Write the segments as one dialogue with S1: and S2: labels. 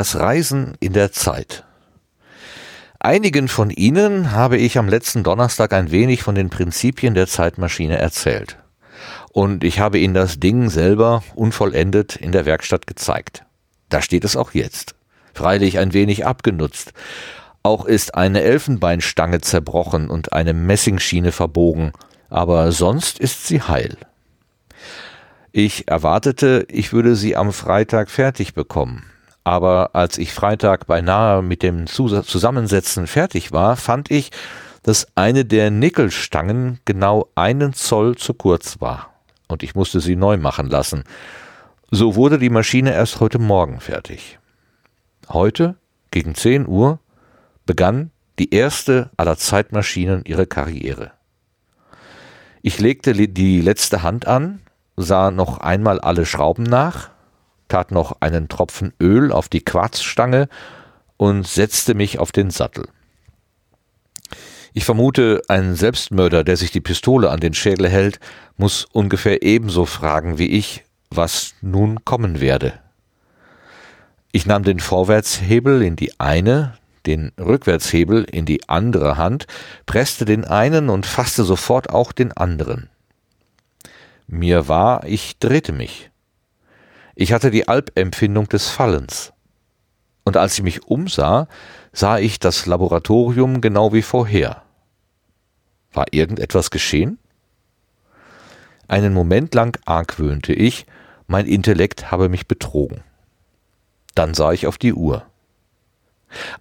S1: Das Reisen in der Zeit. Einigen von Ihnen habe ich am letzten Donnerstag ein wenig von den Prinzipien der Zeitmaschine erzählt. Und ich habe Ihnen das Ding selber unvollendet in der Werkstatt gezeigt. Da steht es auch jetzt. Freilich ein wenig abgenutzt. Auch ist eine Elfenbeinstange zerbrochen und eine Messingschiene verbogen, aber sonst ist sie heil. Ich erwartete, ich würde sie am Freitag fertig bekommen. Aber als ich Freitag beinahe mit dem Zusammensetzen fertig war, fand ich, dass eine der Nickelstangen genau einen Zoll zu kurz war. Und ich musste sie neu machen lassen. So wurde die Maschine erst heute Morgen fertig. Heute, gegen 10 Uhr, begann die erste aller Zeitmaschinen ihre Karriere. Ich legte die letzte Hand an, sah noch einmal alle Schrauben nach, tat noch einen Tropfen Öl auf die Quarzstange und setzte mich auf den Sattel. Ich vermute, ein Selbstmörder, der sich die Pistole an den Schädel hält, muss ungefähr ebenso fragen wie ich, was nun kommen werde. Ich nahm den Vorwärtshebel in die eine, den Rückwärtshebel in die andere Hand, presste den einen und fasste sofort auch den anderen. Mir war, ich drehte mich. Ich hatte die Albempfindung des Fallens. Und als ich mich umsah, sah ich das Laboratorium genau wie vorher. War irgendetwas geschehen? Einen Moment lang argwöhnte ich, mein Intellekt habe mich betrogen. Dann sah ich auf die Uhr.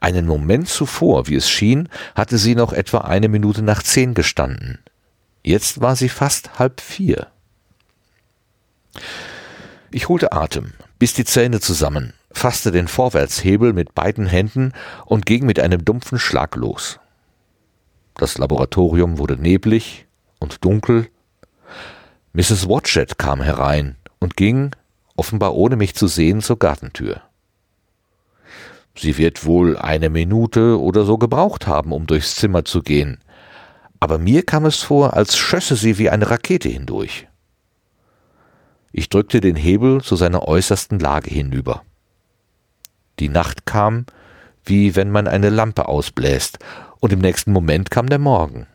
S1: Einen Moment zuvor, wie es schien, hatte sie noch etwa eine Minute nach zehn gestanden. Jetzt war sie fast halb vier. Ich holte Atem, biss die Zähne zusammen, fasste den Vorwärtshebel mit beiden Händen und ging mit einem dumpfen Schlag los. Das Laboratorium wurde neblig und dunkel. Mrs. Watchett kam herein und ging, offenbar ohne mich zu sehen, zur Gartentür. Sie wird wohl eine Minute oder so gebraucht haben, um durchs Zimmer zu gehen, aber mir kam es vor, als schösse sie wie eine Rakete hindurch. Ich drückte den Hebel zu seiner äußersten Lage hinüber. Die Nacht kam, wie wenn man eine Lampe ausbläst, und im nächsten Moment kam der Morgen.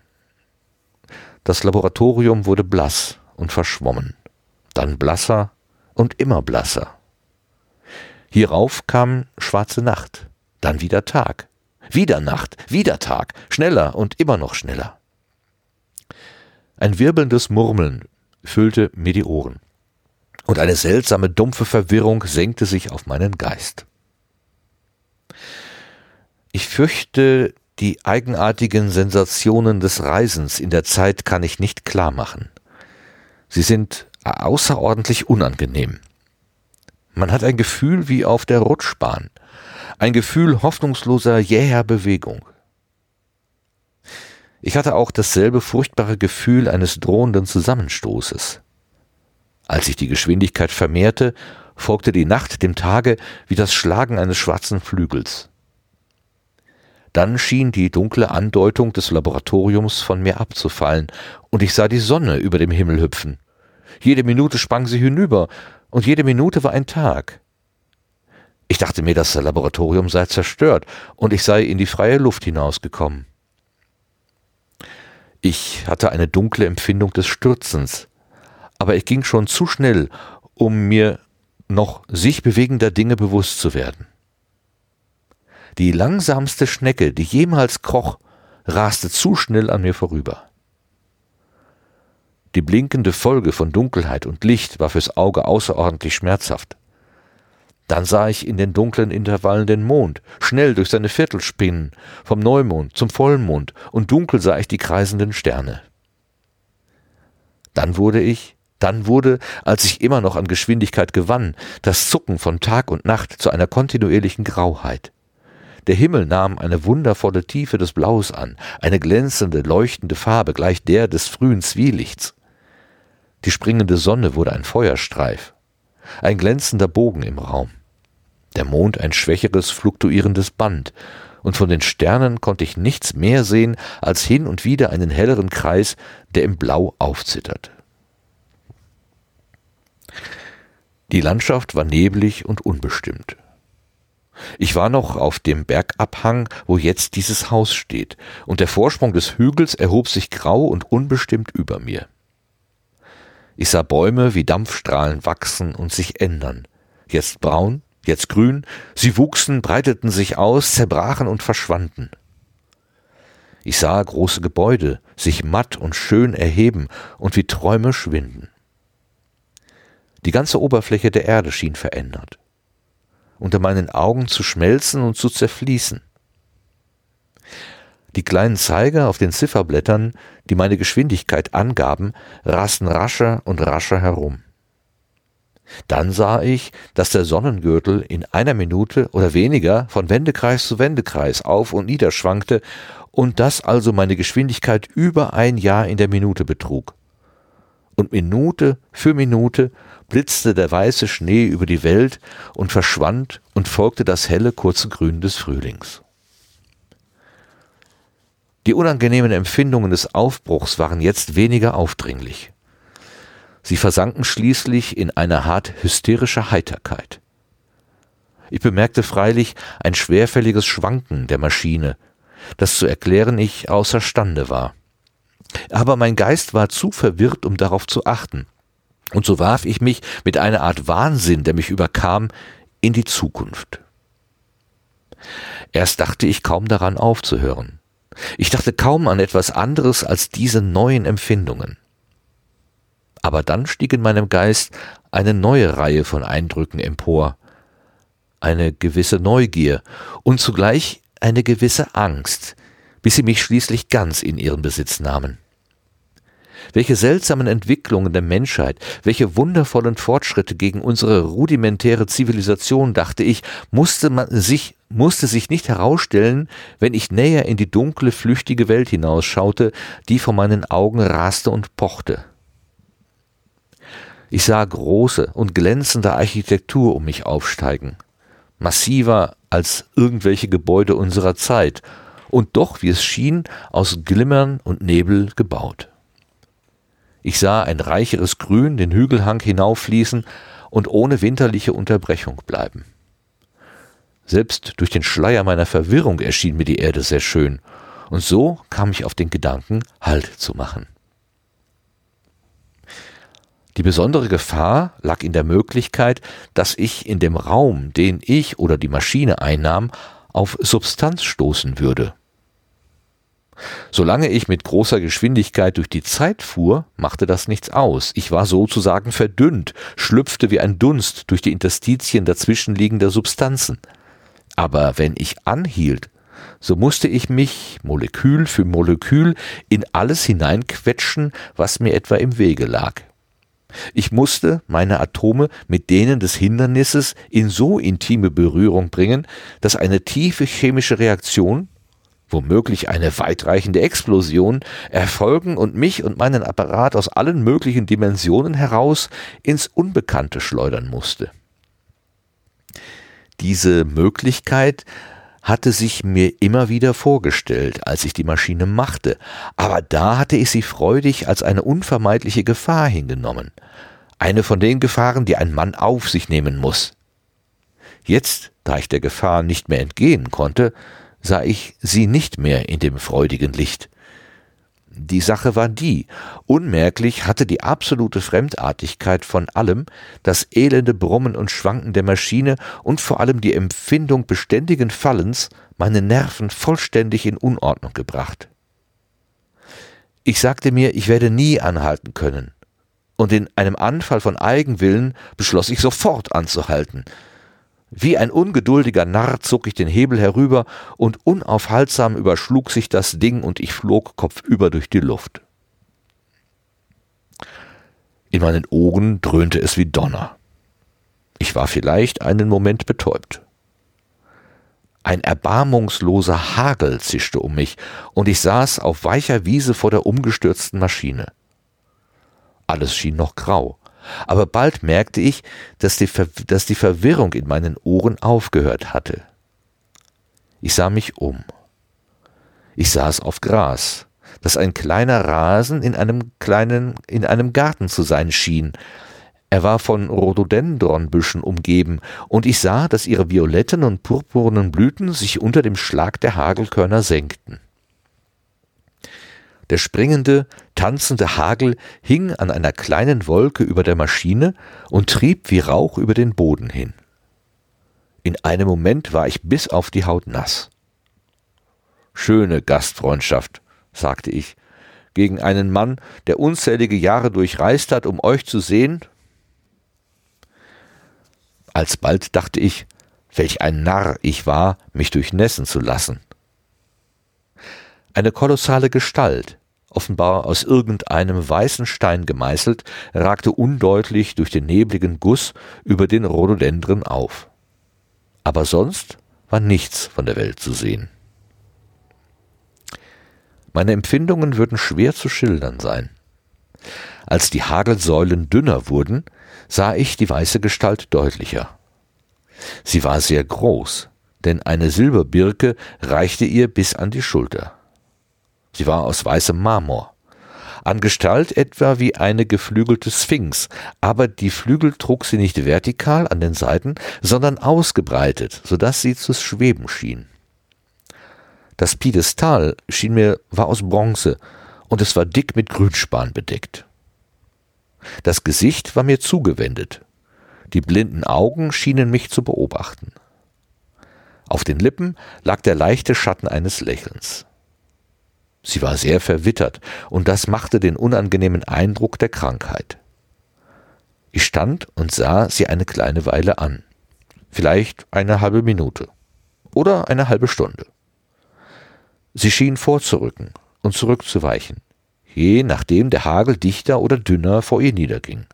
S1: Das Laboratorium wurde blass und verschwommen, dann blasser und immer blasser. Hierauf kam schwarze Nacht, dann wieder Tag, wieder Nacht, wieder Tag, schneller und immer noch schneller. Ein wirbelndes Murmeln füllte mir die Ohren und eine seltsame dumpfe Verwirrung senkte sich auf meinen Geist. Ich fürchte, die eigenartigen Sensationen des Reisens in der Zeit kann ich nicht klar machen. Sie sind außerordentlich unangenehm. Man hat ein Gefühl wie auf der Rutschbahn, ein Gefühl hoffnungsloser, jäher Bewegung. Ich hatte auch dasselbe furchtbare Gefühl eines drohenden Zusammenstoßes. Als sich die Geschwindigkeit vermehrte, folgte die Nacht dem Tage wie das Schlagen eines schwarzen Flügels. Dann schien die dunkle Andeutung des Laboratoriums von mir abzufallen, und ich sah die Sonne über dem Himmel hüpfen. Jede Minute sprang sie hinüber, und jede Minute war ein Tag. Ich dachte mir, das Laboratorium sei zerstört, und ich sei in die freie Luft hinausgekommen. Ich hatte eine dunkle Empfindung des Stürzens, aber ich ging schon zu schnell, um mir noch sich bewegender Dinge bewusst zu werden. Die langsamste Schnecke, die jemals kroch, raste zu schnell an mir vorüber. Die blinkende Folge von Dunkelheit und Licht war fürs Auge außerordentlich schmerzhaft. Dann sah ich in den dunklen Intervallen den Mond, schnell durch seine Viertel spinnen, vom Neumond zum Vollmond, und dunkel sah ich die kreisenden Sterne. Dann wurde ich, dann wurde, als ich immer noch an Geschwindigkeit gewann, das Zucken von Tag und Nacht zu einer kontinuierlichen Grauheit. Der Himmel nahm eine wundervolle Tiefe des Blaus an, eine glänzende, leuchtende Farbe gleich der des frühen Zwielichts. Die springende Sonne wurde ein Feuerstreif, ein glänzender Bogen im Raum. Der Mond ein schwächeres, fluktuierendes Band, und von den Sternen konnte ich nichts mehr sehen als hin und wieder einen helleren Kreis, der im Blau aufzitterte. Die Landschaft war neblig und unbestimmt. Ich war noch auf dem Bergabhang, wo jetzt dieses Haus steht, und der Vorsprung des Hügels erhob sich grau und unbestimmt über mir. Ich sah Bäume wie Dampfstrahlen wachsen und sich ändern, jetzt braun, jetzt grün, sie wuchsen, breiteten sich aus, zerbrachen und verschwanden. Ich sah große Gebäude sich matt und schön erheben und wie Träume schwinden. Die ganze Oberfläche der Erde schien verändert unter meinen Augen zu schmelzen und zu zerfließen. Die kleinen Zeiger auf den Zifferblättern, die meine Geschwindigkeit angaben, rasten rascher und rascher herum. Dann sah ich, dass der Sonnengürtel in einer Minute oder weniger von Wendekreis zu Wendekreis auf und nieder schwankte und dass also meine Geschwindigkeit über ein Jahr in der Minute betrug. Und Minute für Minute blitzte der weiße Schnee über die Welt und verschwand und folgte das helle kurze Grün des Frühlings. Die unangenehmen Empfindungen des Aufbruchs waren jetzt weniger aufdringlich. Sie versanken schließlich in eine Art hysterischer Heiterkeit. Ich bemerkte freilich ein schwerfälliges Schwanken der Maschine, das zu erklären ich außerstande war. Aber mein Geist war zu verwirrt, um darauf zu achten. Und so warf ich mich mit einer Art Wahnsinn, der mich überkam, in die Zukunft. Erst dachte ich kaum daran aufzuhören. Ich dachte kaum an etwas anderes als diese neuen Empfindungen. Aber dann stieg in meinem Geist eine neue Reihe von Eindrücken empor, eine gewisse Neugier und zugleich eine gewisse Angst, bis sie mich schließlich ganz in ihren Besitz nahmen. Welche seltsamen Entwicklungen der Menschheit, welche wundervollen Fortschritte gegen unsere rudimentäre Zivilisation, dachte ich, musste man sich, musste sich nicht herausstellen, wenn ich näher in die dunkle, flüchtige Welt hinausschaute, die vor meinen Augen raste und pochte. Ich sah große und glänzende Architektur um mich aufsteigen, massiver als irgendwelche Gebäude unserer Zeit, und doch, wie es schien, aus Glimmern und Nebel gebaut. Ich sah ein reicheres Grün den Hügelhang hinauffließen und ohne winterliche Unterbrechung bleiben. Selbst durch den Schleier meiner Verwirrung erschien mir die Erde sehr schön, und so kam ich auf den Gedanken, Halt zu machen. Die besondere Gefahr lag in der Möglichkeit, dass ich in dem Raum, den ich oder die Maschine einnahm, auf Substanz stoßen würde. Solange ich mit großer Geschwindigkeit durch die Zeit fuhr, machte das nichts aus. Ich war sozusagen verdünnt, schlüpfte wie ein Dunst durch die Interstitien dazwischenliegender Substanzen. Aber wenn ich anhielt, so musste ich mich Molekül für Molekül in alles hineinquetschen, was mir etwa im Wege lag. Ich musste meine Atome mit denen des Hindernisses in so intime Berührung bringen, dass eine tiefe chemische Reaktion womöglich eine weitreichende Explosion, erfolgen und mich und meinen Apparat aus allen möglichen Dimensionen heraus ins Unbekannte schleudern musste. Diese Möglichkeit hatte sich mir immer wieder vorgestellt, als ich die Maschine machte, aber da hatte ich sie freudig als eine unvermeidliche Gefahr hingenommen, eine von den Gefahren, die ein Mann auf sich nehmen muss. Jetzt, da ich der Gefahr nicht mehr entgehen konnte, sah ich sie nicht mehr in dem freudigen Licht. Die Sache war die, unmerklich hatte die absolute Fremdartigkeit von allem, das elende Brummen und Schwanken der Maschine und vor allem die Empfindung beständigen Fallens meine Nerven vollständig in Unordnung gebracht. Ich sagte mir, ich werde nie anhalten können, und in einem Anfall von Eigenwillen beschloss ich sofort anzuhalten, wie ein ungeduldiger Narr zog ich den Hebel herüber, und unaufhaltsam überschlug sich das Ding, und ich flog kopfüber durch die Luft. In meinen Ohren dröhnte es wie Donner. Ich war vielleicht einen Moment betäubt. Ein erbarmungsloser Hagel zischte um mich, und ich saß auf weicher Wiese vor der umgestürzten Maschine. Alles schien noch grau, aber bald merkte ich, dass die, Ver dass die Verwirrung in meinen Ohren aufgehört hatte. Ich sah mich um. Ich saß auf Gras, das ein kleiner Rasen in einem kleinen, in einem Garten zu sein schien. Er war von Rhododendronbüschen umgeben, und ich sah, dass ihre violetten und purpurnen Blüten sich unter dem Schlag der Hagelkörner senkten. Der springende, tanzende Hagel hing an einer kleinen Wolke über der Maschine und trieb wie Rauch über den Boden hin. In einem Moment war ich bis auf die Haut nass. Schöne Gastfreundschaft, sagte ich, gegen einen Mann, der unzählige Jahre durchreist hat, um euch zu sehen? Alsbald dachte ich, welch ein Narr ich war, mich durchnässen zu lassen. Eine kolossale Gestalt, offenbar aus irgendeinem weißen Stein gemeißelt, ragte undeutlich durch den nebligen Guss über den Rhododendren auf. Aber sonst war nichts von der Welt zu sehen. Meine Empfindungen würden schwer zu schildern sein. Als die Hagelsäulen dünner wurden, sah ich die weiße Gestalt deutlicher. Sie war sehr groß, denn eine Silberbirke reichte ihr bis an die Schulter. Sie war aus weißem Marmor. An Gestalt etwa wie eine geflügelte Sphinx, aber die Flügel trug sie nicht vertikal an den Seiten, sondern ausgebreitet, so dass sie zu schweben schien. Das Piedestal schien mir war aus Bronze und es war dick mit Grünspan bedeckt. Das Gesicht war mir zugewendet. Die blinden Augen schienen mich zu beobachten. Auf den Lippen lag der leichte Schatten eines Lächelns. Sie war sehr verwittert, und das machte den unangenehmen Eindruck der Krankheit. Ich stand und sah sie eine kleine Weile an, vielleicht eine halbe Minute oder eine halbe Stunde. Sie schien vorzurücken und zurückzuweichen, je nachdem der Hagel dichter oder dünner vor ihr niederging.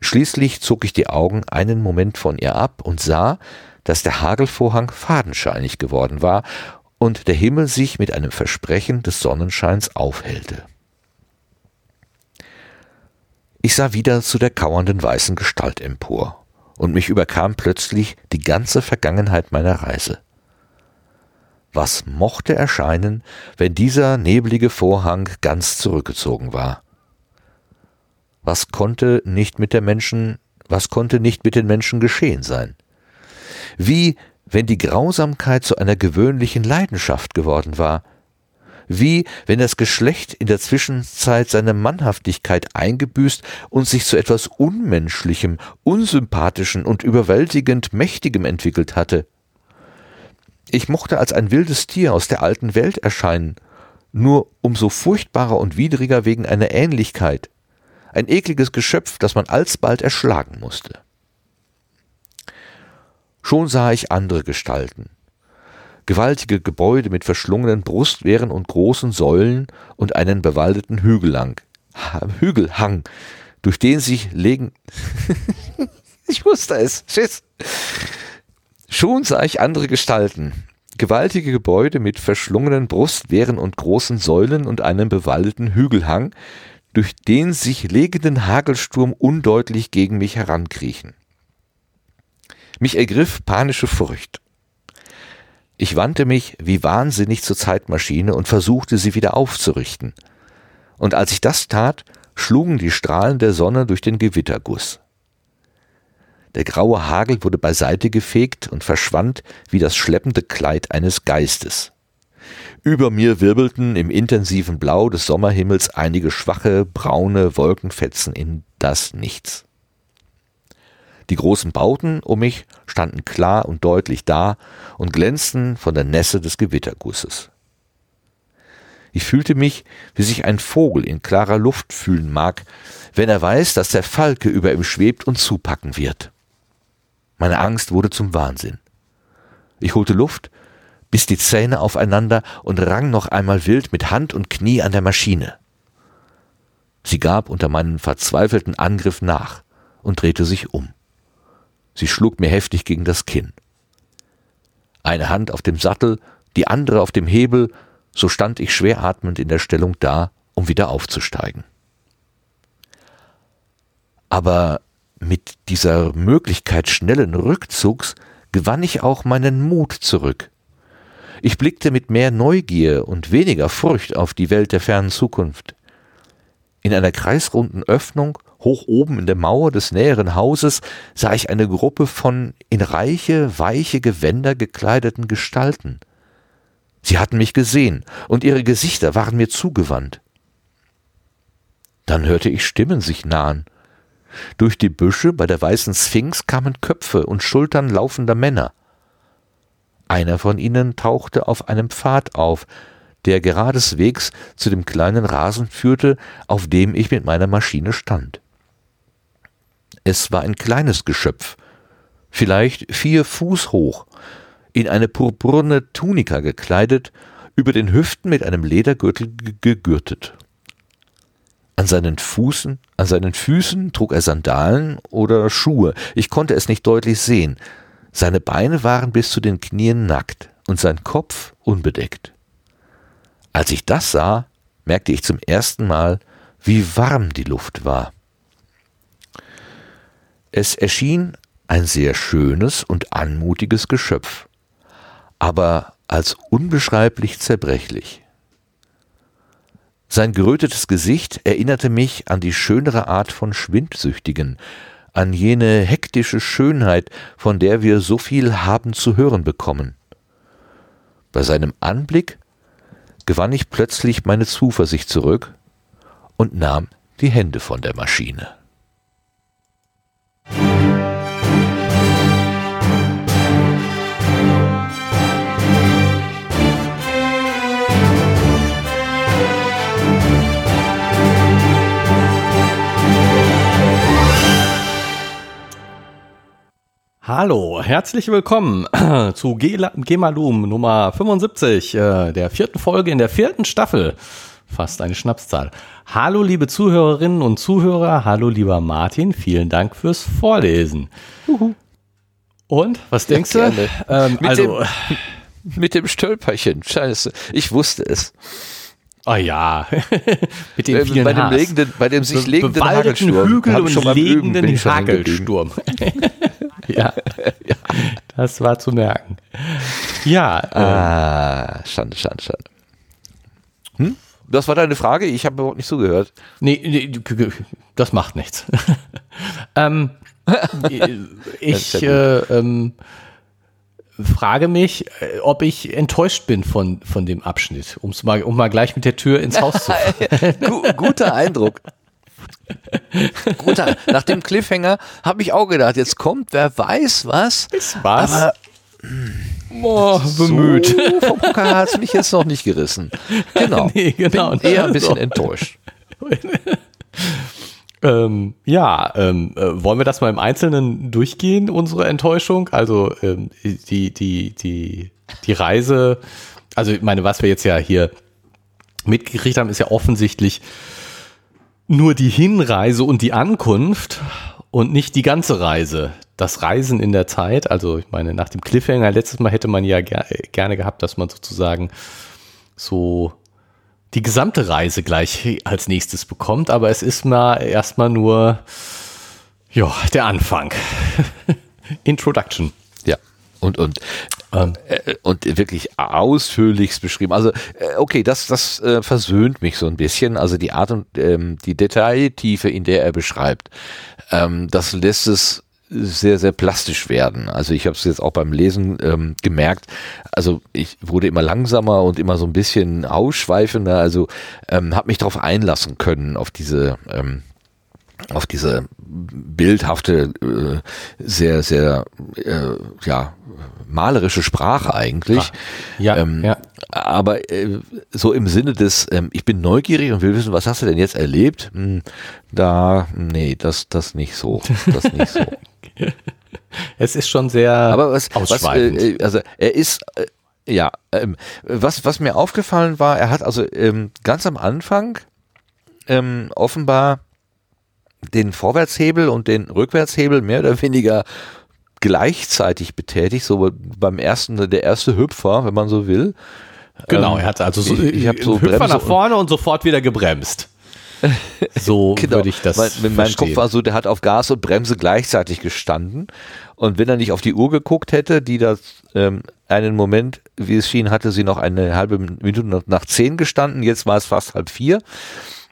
S1: Schließlich zog ich die Augen einen Moment von ihr ab und sah, dass der Hagelvorhang fadenscheinig geworden war und der Himmel sich mit einem Versprechen des Sonnenscheins aufhellte. Ich sah wieder zu der kauernden weißen Gestalt empor, und mich überkam plötzlich die ganze Vergangenheit meiner Reise. Was mochte erscheinen, wenn dieser neblige Vorhang ganz zurückgezogen war? Was konnte nicht mit der Menschen, was konnte nicht mit den Menschen geschehen sein? Wie wenn die Grausamkeit zu einer gewöhnlichen Leidenschaft geworden war, wie wenn das Geschlecht in der Zwischenzeit seine Mannhaftigkeit eingebüßt und sich zu etwas Unmenschlichem, Unsympathischen und überwältigend Mächtigem entwickelt hatte. Ich mochte als ein wildes Tier aus der alten Welt erscheinen, nur umso furchtbarer und widriger wegen einer Ähnlichkeit, ein ekliges Geschöpf, das man alsbald erschlagen musste. Schon sah ich andere Gestalten. Gewaltige Gebäude mit verschlungenen Brustwehren und großen Säulen und einen bewaldeten Hügelhang, Hügelhang, durch den sich legen. ich wusste es. Schiss. Schon sah ich andere Gestalten. Gewaltige Gebäude mit verschlungenen Brustwehren und großen Säulen und einem bewaldeten Hügelhang, durch den sich legenden Hagelsturm undeutlich gegen mich herankriechen. Mich ergriff panische Furcht. Ich wandte mich wie wahnsinnig zur Zeitmaschine und versuchte sie wieder aufzurichten. Und als ich das tat, schlugen die Strahlen der Sonne durch den Gewitterguss. Der graue Hagel wurde beiseite gefegt und verschwand wie das schleppende Kleid eines Geistes. Über mir wirbelten im intensiven Blau des Sommerhimmels einige schwache, braune Wolkenfetzen in das Nichts. Die großen Bauten um mich standen klar und deutlich da und glänzten von der Nässe des Gewittergusses. Ich fühlte mich, wie sich ein Vogel in klarer Luft fühlen mag, wenn er weiß, dass der Falke über ihm schwebt und zupacken wird. Meine Angst wurde zum Wahnsinn. Ich holte Luft, biss die Zähne aufeinander und rang noch einmal wild mit Hand und Knie an der Maschine. Sie gab unter meinem verzweifelten Angriff nach und drehte sich um. Sie schlug mir heftig gegen das Kinn. Eine Hand auf dem Sattel, die andere auf dem Hebel, so stand ich schwer atmend in der Stellung da, um wieder aufzusteigen. Aber mit dieser Möglichkeit schnellen Rückzugs gewann ich auch meinen Mut zurück. Ich blickte mit mehr Neugier und weniger Furcht auf die Welt der fernen Zukunft. In einer kreisrunden Öffnung Hoch oben in der Mauer des näheren Hauses sah ich eine Gruppe von in reiche, weiche Gewänder gekleideten Gestalten. Sie hatten mich gesehen, und ihre Gesichter waren mir zugewandt. Dann hörte ich Stimmen sich nahen. Durch die Büsche bei der weißen Sphinx kamen Köpfe und Schultern laufender Männer. Einer von ihnen tauchte auf einem Pfad auf, der geradeswegs zu dem kleinen Rasen führte, auf dem ich mit meiner Maschine stand. Es war ein kleines Geschöpf, vielleicht vier Fuß hoch, in eine purpurne Tunika gekleidet, über den Hüften mit einem Ledergürtel gegürtet. An seinen Füßen, an seinen Füßen trug er Sandalen oder Schuhe. Ich konnte es nicht deutlich sehen. Seine Beine waren bis zu den Knien nackt und sein Kopf unbedeckt. Als ich das sah, merkte ich zum ersten Mal, wie warm die Luft war. Es erschien ein sehr schönes und anmutiges Geschöpf, aber als unbeschreiblich zerbrechlich. Sein gerötetes Gesicht erinnerte mich an die schönere Art von Schwindsüchtigen, an jene hektische Schönheit, von der wir so viel haben zu hören bekommen. Bei seinem Anblick gewann ich plötzlich meine Zuversicht zurück und nahm die Hände von der Maschine.
S2: Hallo, herzlich willkommen zu Gemalum Nummer 75, äh, der vierten Folge in der vierten Staffel. Fast eine Schnapszahl. Hallo, liebe Zuhörerinnen und Zuhörer. Hallo, lieber Martin. Vielen Dank fürs Vorlesen. Juhu. Und, was denkst ja, du?
S1: Ähm, mit also, dem, mit dem Stölperchen. Scheiße. Ich wusste es.
S2: Oh ja,
S1: mit dem vielen bei dem, legenden, bei dem sich legenden
S2: Hagelsturm. Hügel und schon legenden Hagelsturm. ja, ja, das war zu merken. Ja.
S1: Ah, ähm, Schande, Schande, Schande. Hm? Das war deine Frage? Ich habe überhaupt nicht zugehört.
S2: Nee, nee das macht nichts. ähm, ich äh, ähm, frage mich, äh, ob ich enttäuscht bin von, von dem Abschnitt, um's mal, um mal gleich mit der Tür ins Haus zu
S1: fahren. Guter Eindruck. Guter, nach dem Cliffhanger habe ich auch gedacht, jetzt kommt, wer weiß was.
S2: Ist was?
S1: Aber, Boah, bemüht. So vom Pokal hat es mich jetzt noch nicht gerissen. Genau. Nee, genau. Bin eher ein bisschen enttäuscht.
S2: ähm, ja, ähm, äh, wollen wir das mal im Einzelnen durchgehen, unsere Enttäuschung? Also ähm, die, die, die, die Reise, also ich meine, was wir jetzt ja hier mitgekriegt haben, ist ja offensichtlich nur die Hinreise und die Ankunft und nicht die ganze Reise. Das Reisen in der Zeit, also ich meine, nach dem Cliffhanger letztes Mal hätte man ja ger gerne gehabt, dass man sozusagen so die gesamte Reise gleich als nächstes bekommt, aber es ist mal erstmal nur ja, der Anfang. Introduction.
S1: Ja. Und, und, ähm. äh, und wirklich ausführlichst beschrieben. Also, äh, okay, das, das äh, versöhnt mich so ein bisschen. Also die Art und ähm, die Detailtiefe, in der er beschreibt, ähm, das lässt es sehr, sehr plastisch werden. Also ich habe es jetzt auch beim Lesen ähm, gemerkt. Also ich wurde immer langsamer und immer so ein bisschen ausschweifender. Also ähm, habe mich darauf einlassen können auf diese ähm, auf diese bildhafte, äh, sehr, sehr, äh, ja, malerische Sprache eigentlich.
S2: Ja, ähm, ja.
S1: Aber äh, so im Sinne des, ähm, ich bin neugierig und will wissen, was hast du denn jetzt erlebt? Hm, da, nee, das, das nicht so. Das nicht so.
S2: es ist schon sehr
S1: Aber was, ausschweifend. Was, äh, also er ist, äh, ja, ähm, was, was mir aufgefallen war, er hat also ähm, ganz am Anfang ähm, offenbar den Vorwärtshebel und den Rückwärtshebel mehr oder weniger gleichzeitig betätigt, so beim ersten, der erste Hüpfer, wenn man so will.
S2: Genau, ähm, er hat also so, ich, ich so Hüpfer nach vorne und sofort wieder gebremst. So genau. würde ich das
S1: mein, mein verstehen. Kopf war so, der hat auf Gas und Bremse gleichzeitig gestanden. Und wenn er nicht auf die Uhr geguckt hätte, die das ähm, einen Moment, wie es schien, hatte sie noch eine halbe Minute nach zehn gestanden. Jetzt war es fast halb vier.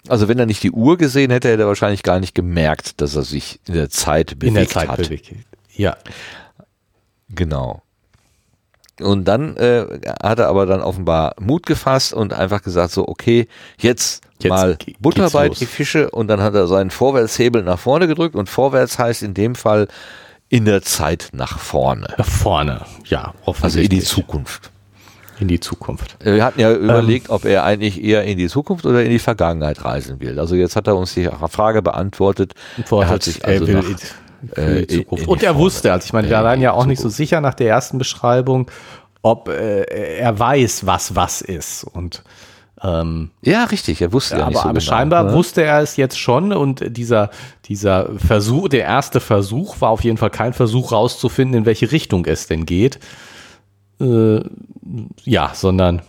S1: Also wenn er nicht die Uhr gesehen hätte, hätte er wahrscheinlich gar nicht gemerkt, dass er sich in der Zeit bewegt
S2: in der Zeit
S1: hat.
S2: bewegt. Ja.
S1: Genau. Und dann äh, hat er aber dann offenbar Mut gefasst und einfach gesagt so, okay, jetzt,
S2: Jetzt
S1: mal Butter bei die Fische und dann hat er seinen Vorwärtshebel nach vorne gedrückt und vorwärts heißt in dem Fall in der Zeit nach vorne.
S2: Nach vorne. Ja,
S1: Also in die
S2: offensichtlich.
S1: Zukunft.
S2: in die Zukunft.
S1: Wir hatten ja überlegt, ob er eigentlich eher in die Zukunft oder in die Vergangenheit reisen will. Also jetzt hat er uns die Frage beantwortet. er hat sich also nach, äh,
S2: Und er wusste, also ich meine, wir
S1: äh,
S2: waren ja auch nicht so sicher nach der ersten Beschreibung, ob äh, er weiß, was was ist. Und ähm,
S1: ja, richtig, er wusste ja,
S2: aber,
S1: nicht so
S2: aber
S1: genau,
S2: scheinbar
S1: ne?
S2: wusste er es jetzt schon und dieser, dieser Versuch, der erste Versuch war auf jeden Fall kein Versuch rauszufinden, in welche Richtung es denn geht. Äh, ja, sondern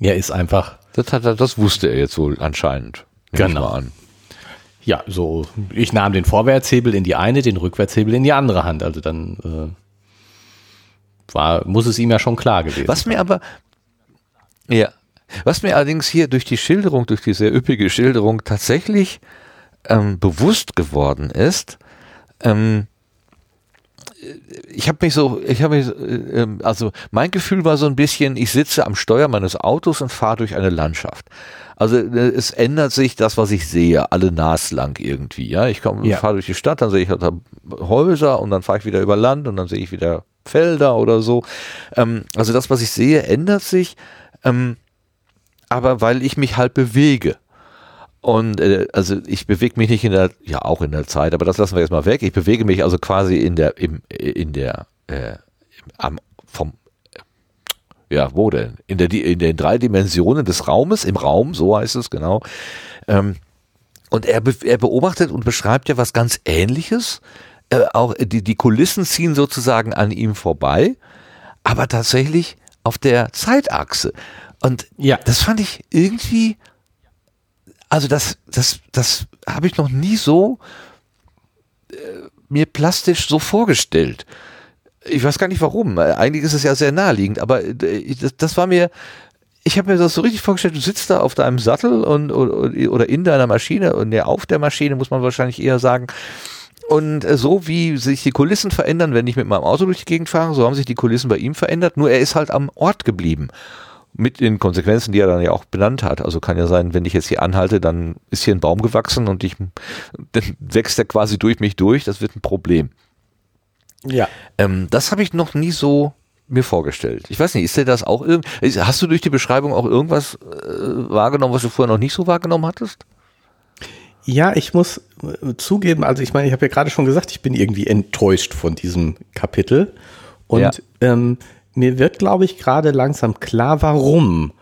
S2: er ist einfach,
S1: Das, hat er, das wusste er jetzt wohl anscheinend.
S2: Genau.
S1: an.
S2: Ja, so, ich nahm den Vorwärtshebel in die eine, den Rückwärtshebel in die andere Hand. Also dann äh, war, muss es ihm ja schon klar gewesen
S1: Was mir aber, ja, was mir allerdings hier durch die Schilderung, durch die sehr üppige Schilderung tatsächlich ähm, bewusst geworden ist, ähm, ich habe mich so, ich habe mich, so, äh, ähm, also mein Gefühl war so ein bisschen, ich sitze am Steuer meines Autos und fahre durch eine Landschaft. Also äh, es ändert sich das, was ich sehe, alle naslang irgendwie. Ja, ich komme,
S2: Ja.
S1: fahre durch die Stadt, dann sehe ich halt Häuser und dann fahre ich wieder über Land und dann sehe ich wieder Felder oder so. Ähm, also das, was ich sehe, ändert sich, ähm, aber weil ich mich halt bewege. Und äh, also ich bewege mich nicht in der, ja auch in der Zeit, aber das lassen wir jetzt mal weg. Ich bewege mich also quasi in der, im, in der, äh, am, vom, ja, wo denn? In der, in den drei Dimensionen des Raumes, im Raum, so heißt es genau. Ähm, und er, be er beobachtet und beschreibt ja was ganz Ähnliches. Äh, auch die, die Kulissen ziehen sozusagen an ihm vorbei, aber tatsächlich auf der Zeitachse. Und
S2: Ja.
S1: das fand ich irgendwie, also das, das, das habe ich noch nie so äh, mir plastisch so vorgestellt. Ich weiß gar nicht warum. Eigentlich ist es ja sehr naheliegend, aber äh, das, das war mir, ich habe mir das so richtig vorgestellt, du sitzt da auf deinem Sattel und, oder, oder in deiner Maschine und ja, auf der Maschine muss man wahrscheinlich eher sagen. Und äh, so wie sich die Kulissen verändern, wenn ich mit meinem Auto durch die Gegend fahre, so haben sich die Kulissen bei ihm verändert, nur er ist halt am Ort geblieben. Mit den Konsequenzen, die er dann ja auch benannt hat. Also kann ja sein, wenn ich jetzt hier anhalte, dann ist hier ein Baum gewachsen und ich, dann wächst er quasi durch mich durch, das wird ein Problem.
S2: Ja.
S1: Ähm, das habe ich noch nie so mir vorgestellt. Ich weiß nicht, ist dir das auch irgend, hast du durch die Beschreibung auch irgendwas äh, wahrgenommen, was du vorher noch nicht so wahrgenommen hattest?
S2: Ja, ich muss äh, zugeben, also ich meine, ich habe ja gerade schon gesagt, ich bin irgendwie enttäuscht von diesem Kapitel. Und
S1: Ja.
S2: ähm, mir wird, glaube ich, gerade langsam klar, warum.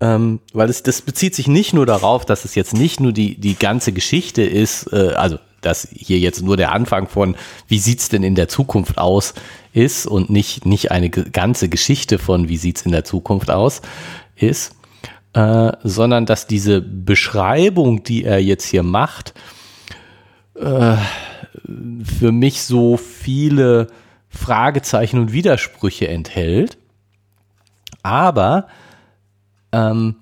S2: Ähm, weil es, das bezieht sich nicht nur darauf, dass es jetzt nicht nur die, die ganze Geschichte ist, äh, also dass hier jetzt nur der Anfang von, wie sieht's denn in der Zukunft aus, ist und nicht, nicht eine ganze Geschichte von, wie sieht's in der Zukunft aus, ist, äh, sondern dass diese Beschreibung, die er jetzt hier macht, äh, für mich so viele Fragezeichen und Widersprüche enthält. Aber ähm,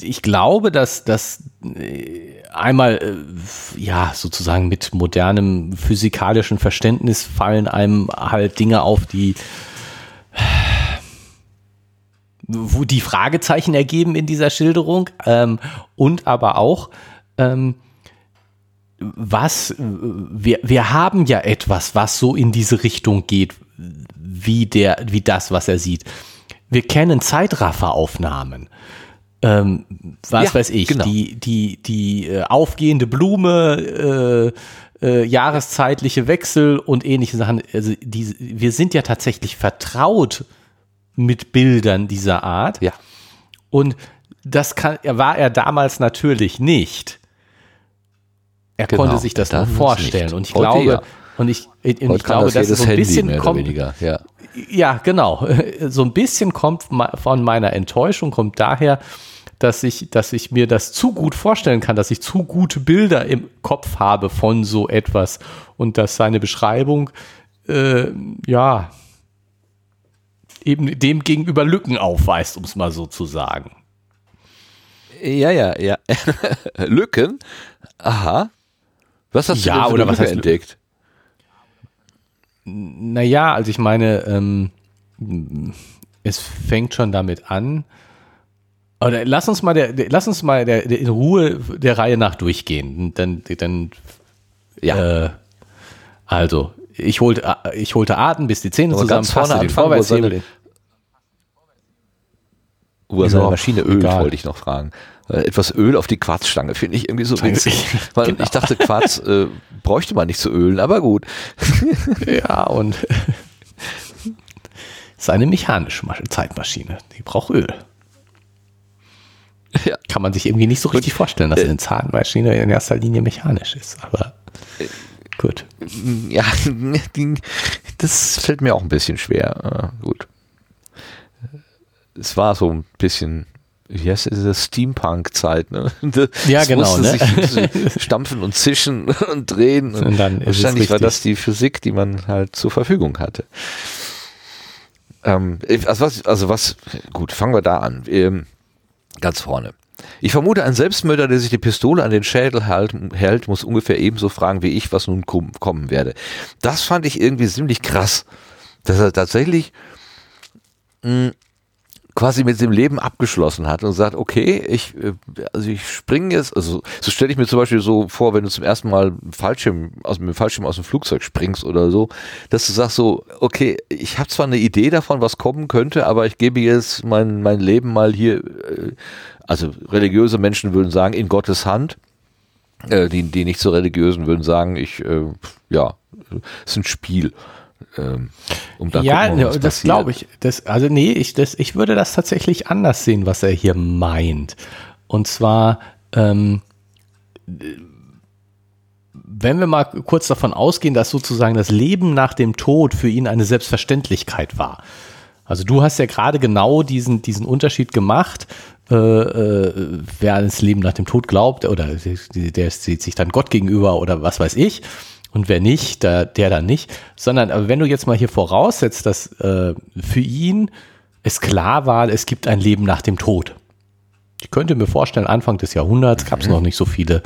S2: ich glaube, dass das äh, einmal äh, ja sozusagen mit modernem physikalischen Verständnis fallen einem halt Dinge auf, die wo die Fragezeichen ergeben in dieser Schilderung ähm, und aber auch ähm, was wir, wir haben ja etwas, was so in diese Richtung geht, wie der, wie das, was er sieht. Wir kennen Zeitrafferaufnahmen. Ähm, was
S1: Ja,
S2: weiß ich,
S1: genau.
S2: die, die, die äh, aufgehende Blume, äh, äh, jahreszeitliche Wechsel und ähnliche Sachen. Also die, wir sind ja tatsächlich vertraut mit Bildern dieser Art.
S1: Ja.
S2: Und das kann, war er damals natürlich nicht. Er
S1: Genau,
S2: konnte sich das nur vorstellen. Und ich
S1: Heute
S2: glaube,
S1: ja.
S2: und ich, und ich
S1: Heute
S2: glaube,
S1: das
S2: dass so ein
S1: Handy
S2: bisschen kommt,
S1: weniger. Ja.
S2: ja, genau. So ein bisschen kommt von meiner Enttäuschung, kommt daher, dass ich, dass ich mir das zu gut vorstellen kann, dass ich zu gute Bilder im Kopf habe von so etwas und dass seine Beschreibung, äh, ja, eben dem gegenüber Lücken aufweist, um es mal so zu sagen.
S1: Ja, ja, ja. Lücken? Aha. Was hast
S2: Ja,
S1: du denn
S2: oder was Lü-
S1: entdeckt?
S2: Naja, also ich meine, ähm, es fängt schon damit an. Oder lass uns mal der, lass uns mal der, der in Ruhe der Reihe nach durchgehen. Dann, dann
S1: Ja.
S2: äh, also ich holte, ich holte Atem, bis die Zähne
S1: Aber
S2: zusammen,
S1: ganz vorne
S2: fasste den
S1: anfangen, wo seine-
S2: Vorwärtshebel.
S1: Wo er seine
S2: Ja,
S1: Maschine ölt,
S2: egal.
S1: wollte ich noch fragen. Äh, Etwas Öl auf die Quarzstange finde ich irgendwie so witzig. Weil
S2: Genau.
S1: ich dachte, Quarz äh, bräuchte man nicht zu ölen, aber gut.
S2: Ja, und es ist eine mechanische Masch- Zeitmaschine. Die braucht Öl.
S1: Ja.
S2: Kann man sich irgendwie nicht so richtig vorstellen, dass
S1: Äh.
S2: eine Zahnmaschine in erster Linie mechanisch ist. Aber gut.
S1: Ja, das fällt mir auch ein bisschen schwer. Äh, gut. Es war so ein bisschen, wie heißt diese Steampunk-Zeit, ne?
S2: Ja,
S1: Es
S2: genau, ne?
S1: stampfen und zischen und drehen.
S2: Und dann ist es
S1: wahrscheinlich war das die Physik, die man halt zur Verfügung hatte. Ähm, also was, also was, gut, fangen wir da an. Ähm, ganz vorne. Ich vermute, ein Selbstmörder, der sich die Pistole an den Schädel hält, hält muss ungefähr ebenso fragen wie ich, was nun kom kommen werde. Das fand ich irgendwie ziemlich krass, dass er tatsächlich mh, quasi mit dem Leben abgeschlossen hat und sagt, okay, ich, äh, also ich springe jetzt, also so stelle ich mir zum Beispiel so vor, wenn du zum ersten Mal Fallschirm, aus, mit dem Fallschirm aus dem Flugzeug springst oder so, dass du sagst so, okay, ich habe zwar eine Idee davon, was kommen könnte, aber ich gebe jetzt mein, mein Leben mal hier, äh, also religiöse Menschen würden sagen, in Gottes Hand, äh, die, die nicht so religiösen würden sagen, ich, ja, es ist ein Spiel. Ähm, um da
S2: ja,
S1: gucken was
S2: das
S1: passiert.
S2: glaube ich. Das, also nee, ich, das, ich würde das tatsächlich anders sehen, was er hier meint. Und zwar, ähm, wenn wir mal kurz davon ausgehen, dass sozusagen das Leben nach dem Tod für ihn eine Selbstverständlichkeit war. Also du hast ja gerade genau diesen, diesen Unterschied gemacht, äh, äh, wer an das Leben nach dem Tod glaubt oder der, der sieht sich dann Gott gegenüber oder was weiß ich. Und wer nicht, der, der dann nicht. Sondern aber wenn du jetzt mal hier voraussetzt, dass äh, für ihn es klar war, es gibt ein Leben nach dem Tod. Ich könnte mir vorstellen, Anfang des Jahrhunderts gab es noch nicht so viele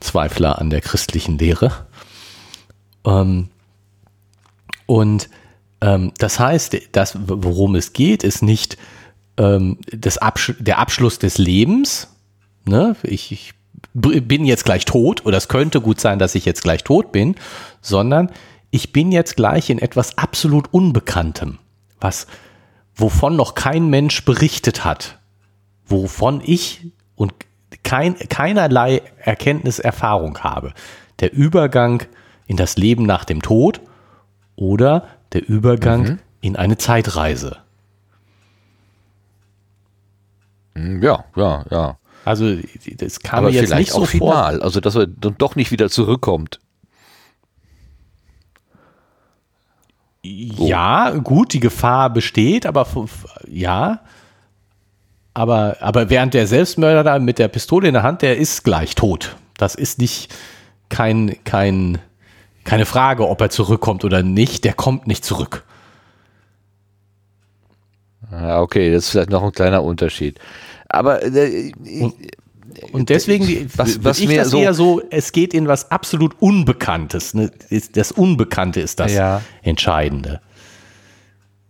S2: Zweifler an der christlichen Lehre. Ähm, und ähm, das heißt, das, worum es geht, ist nicht ähm, das Absch der Abschluss des Lebens. Ne? Ich, ich bin jetzt gleich tot oder es könnte gut sein, dass ich jetzt gleich tot bin, sondern ich bin jetzt gleich in etwas absolut Unbekanntem, was wovon noch kein Mensch berichtet hat, wovon ich und kein, keinerlei Erkenntnis, Erfahrung habe. Der Übergang in das Leben nach dem Tod oder der Übergang in eine Zeitreise.
S1: Hm, Ja, ja, ja.
S2: Also das kam
S1: Aber
S2: mir jetzt
S1: vielleicht
S2: nicht so
S1: auch
S2: vor.
S1: final, also dass er dann doch nicht wieder zurückkommt.
S2: Ja, gut, die Gefahr besteht, aber ja. Aber, aber während der Selbstmörder da mit der Pistole in der Hand, der ist gleich tot. Das ist nicht kein, kein, keine Frage, ob er zurückkommt oder nicht. Der kommt nicht zurück.
S1: Ja, okay, das ist vielleicht noch ein kleiner Unterschied. Aber äh,
S2: Und deswegen die,
S1: Was- was
S2: ich
S1: mir
S2: das
S1: so-
S2: eher so, es geht in was absolut Unbekanntes. Ne? Das Unbekannte ist das
S1: Ja.
S2: Entscheidende.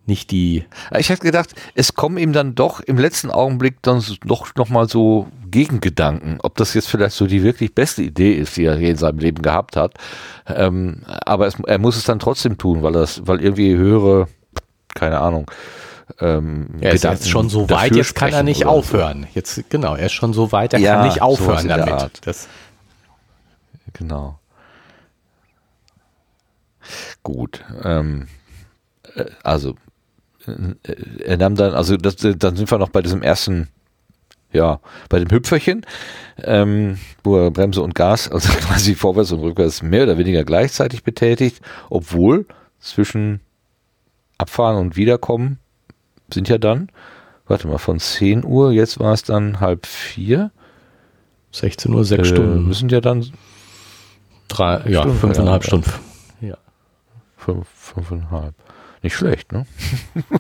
S2: Nicht die,
S1: ich hätte gedacht, es kommen ihm dann doch im letzten Augenblick dann so- doch noch mal so Gegengedanken, ob das jetzt vielleicht so die wirklich beste Idee ist, die er je in seinem Leben gehabt hat. Ähm, aber es, er muss es dann trotzdem tun, weil das, weil irgendwie höhere, keine Ahnung. Ähm,
S2: er ist
S1: Gedanken
S2: jetzt schon so weit, jetzt kann er nicht
S1: oder so.
S2: aufhören. Jetzt, genau, er ist schon so weit, er
S1: Ja,
S2: kann nicht aufhören damit. Das,
S1: Genau. Gut. Ähm, äh, also äh, er nahm dann, also das, dann sind wir noch bei diesem ersten, ja, bei dem Hüpferchen, ähm, wo er Bremse und Gas, also quasi vorwärts und rückwärts mehr oder weniger gleichzeitig betätigt, obwohl zwischen Abfahren und Wiederkommen sind ja dann, warte mal, von 10 Uhr, jetzt war es dann halb vier.
S2: 16 Uhr, sechs
S1: Äh,
S2: Stunden.
S1: Müssen ja dann
S2: Drei, ja,
S1: Stunden,
S2: fünfeinhalb
S1: ja,
S2: Stunden. Ja.
S1: Fünf, fünfeinhalb. Nicht schlecht, ne?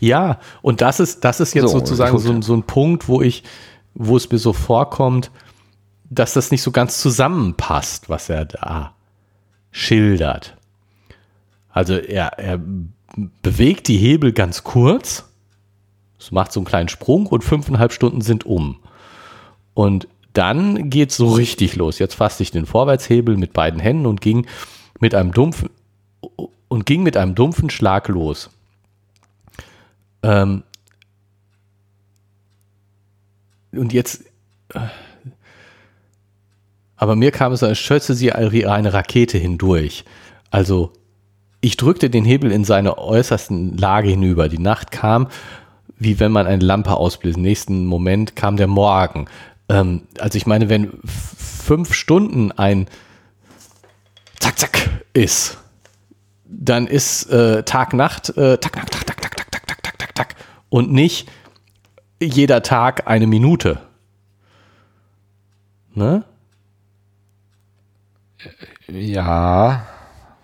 S2: Ja, und das ist, das ist jetzt
S1: So,
S2: sozusagen so, so ein Punkt, wo ich, wo es mir so vorkommt, dass das nicht so ganz zusammenpasst, was er da schildert. Also er, er bewegt die Hebel ganz kurz, es macht so einen kleinen Sprung und fünfeinhalb Stunden sind um. Und dann geht so richtig los. Jetzt fasste ich den Vorwärtshebel mit beiden Händen und ging mit einem dumpfen und ging mit einem dumpfen Schlag los. Ähm, und jetzt, äh, aber mir kam es, als schösse sie eine Rakete hindurch. Also ich drückte den Hebel in seine äußersten Lage hinüber. Die Nacht kam, wie wenn man eine Lampe ausbläst. Im nächsten Moment kam der Morgen. Ähm, also ich meine, wenn fünf Stunden ein Zack, Zack ist, dann ist äh, Tag, Nacht, äh, Tag, Nacht, Tag, Tag, Tag, Tag, Tag, Tag, Tag, Tag, Tag. Und nicht jeder Tag eine Minute. Ne?
S1: Ja,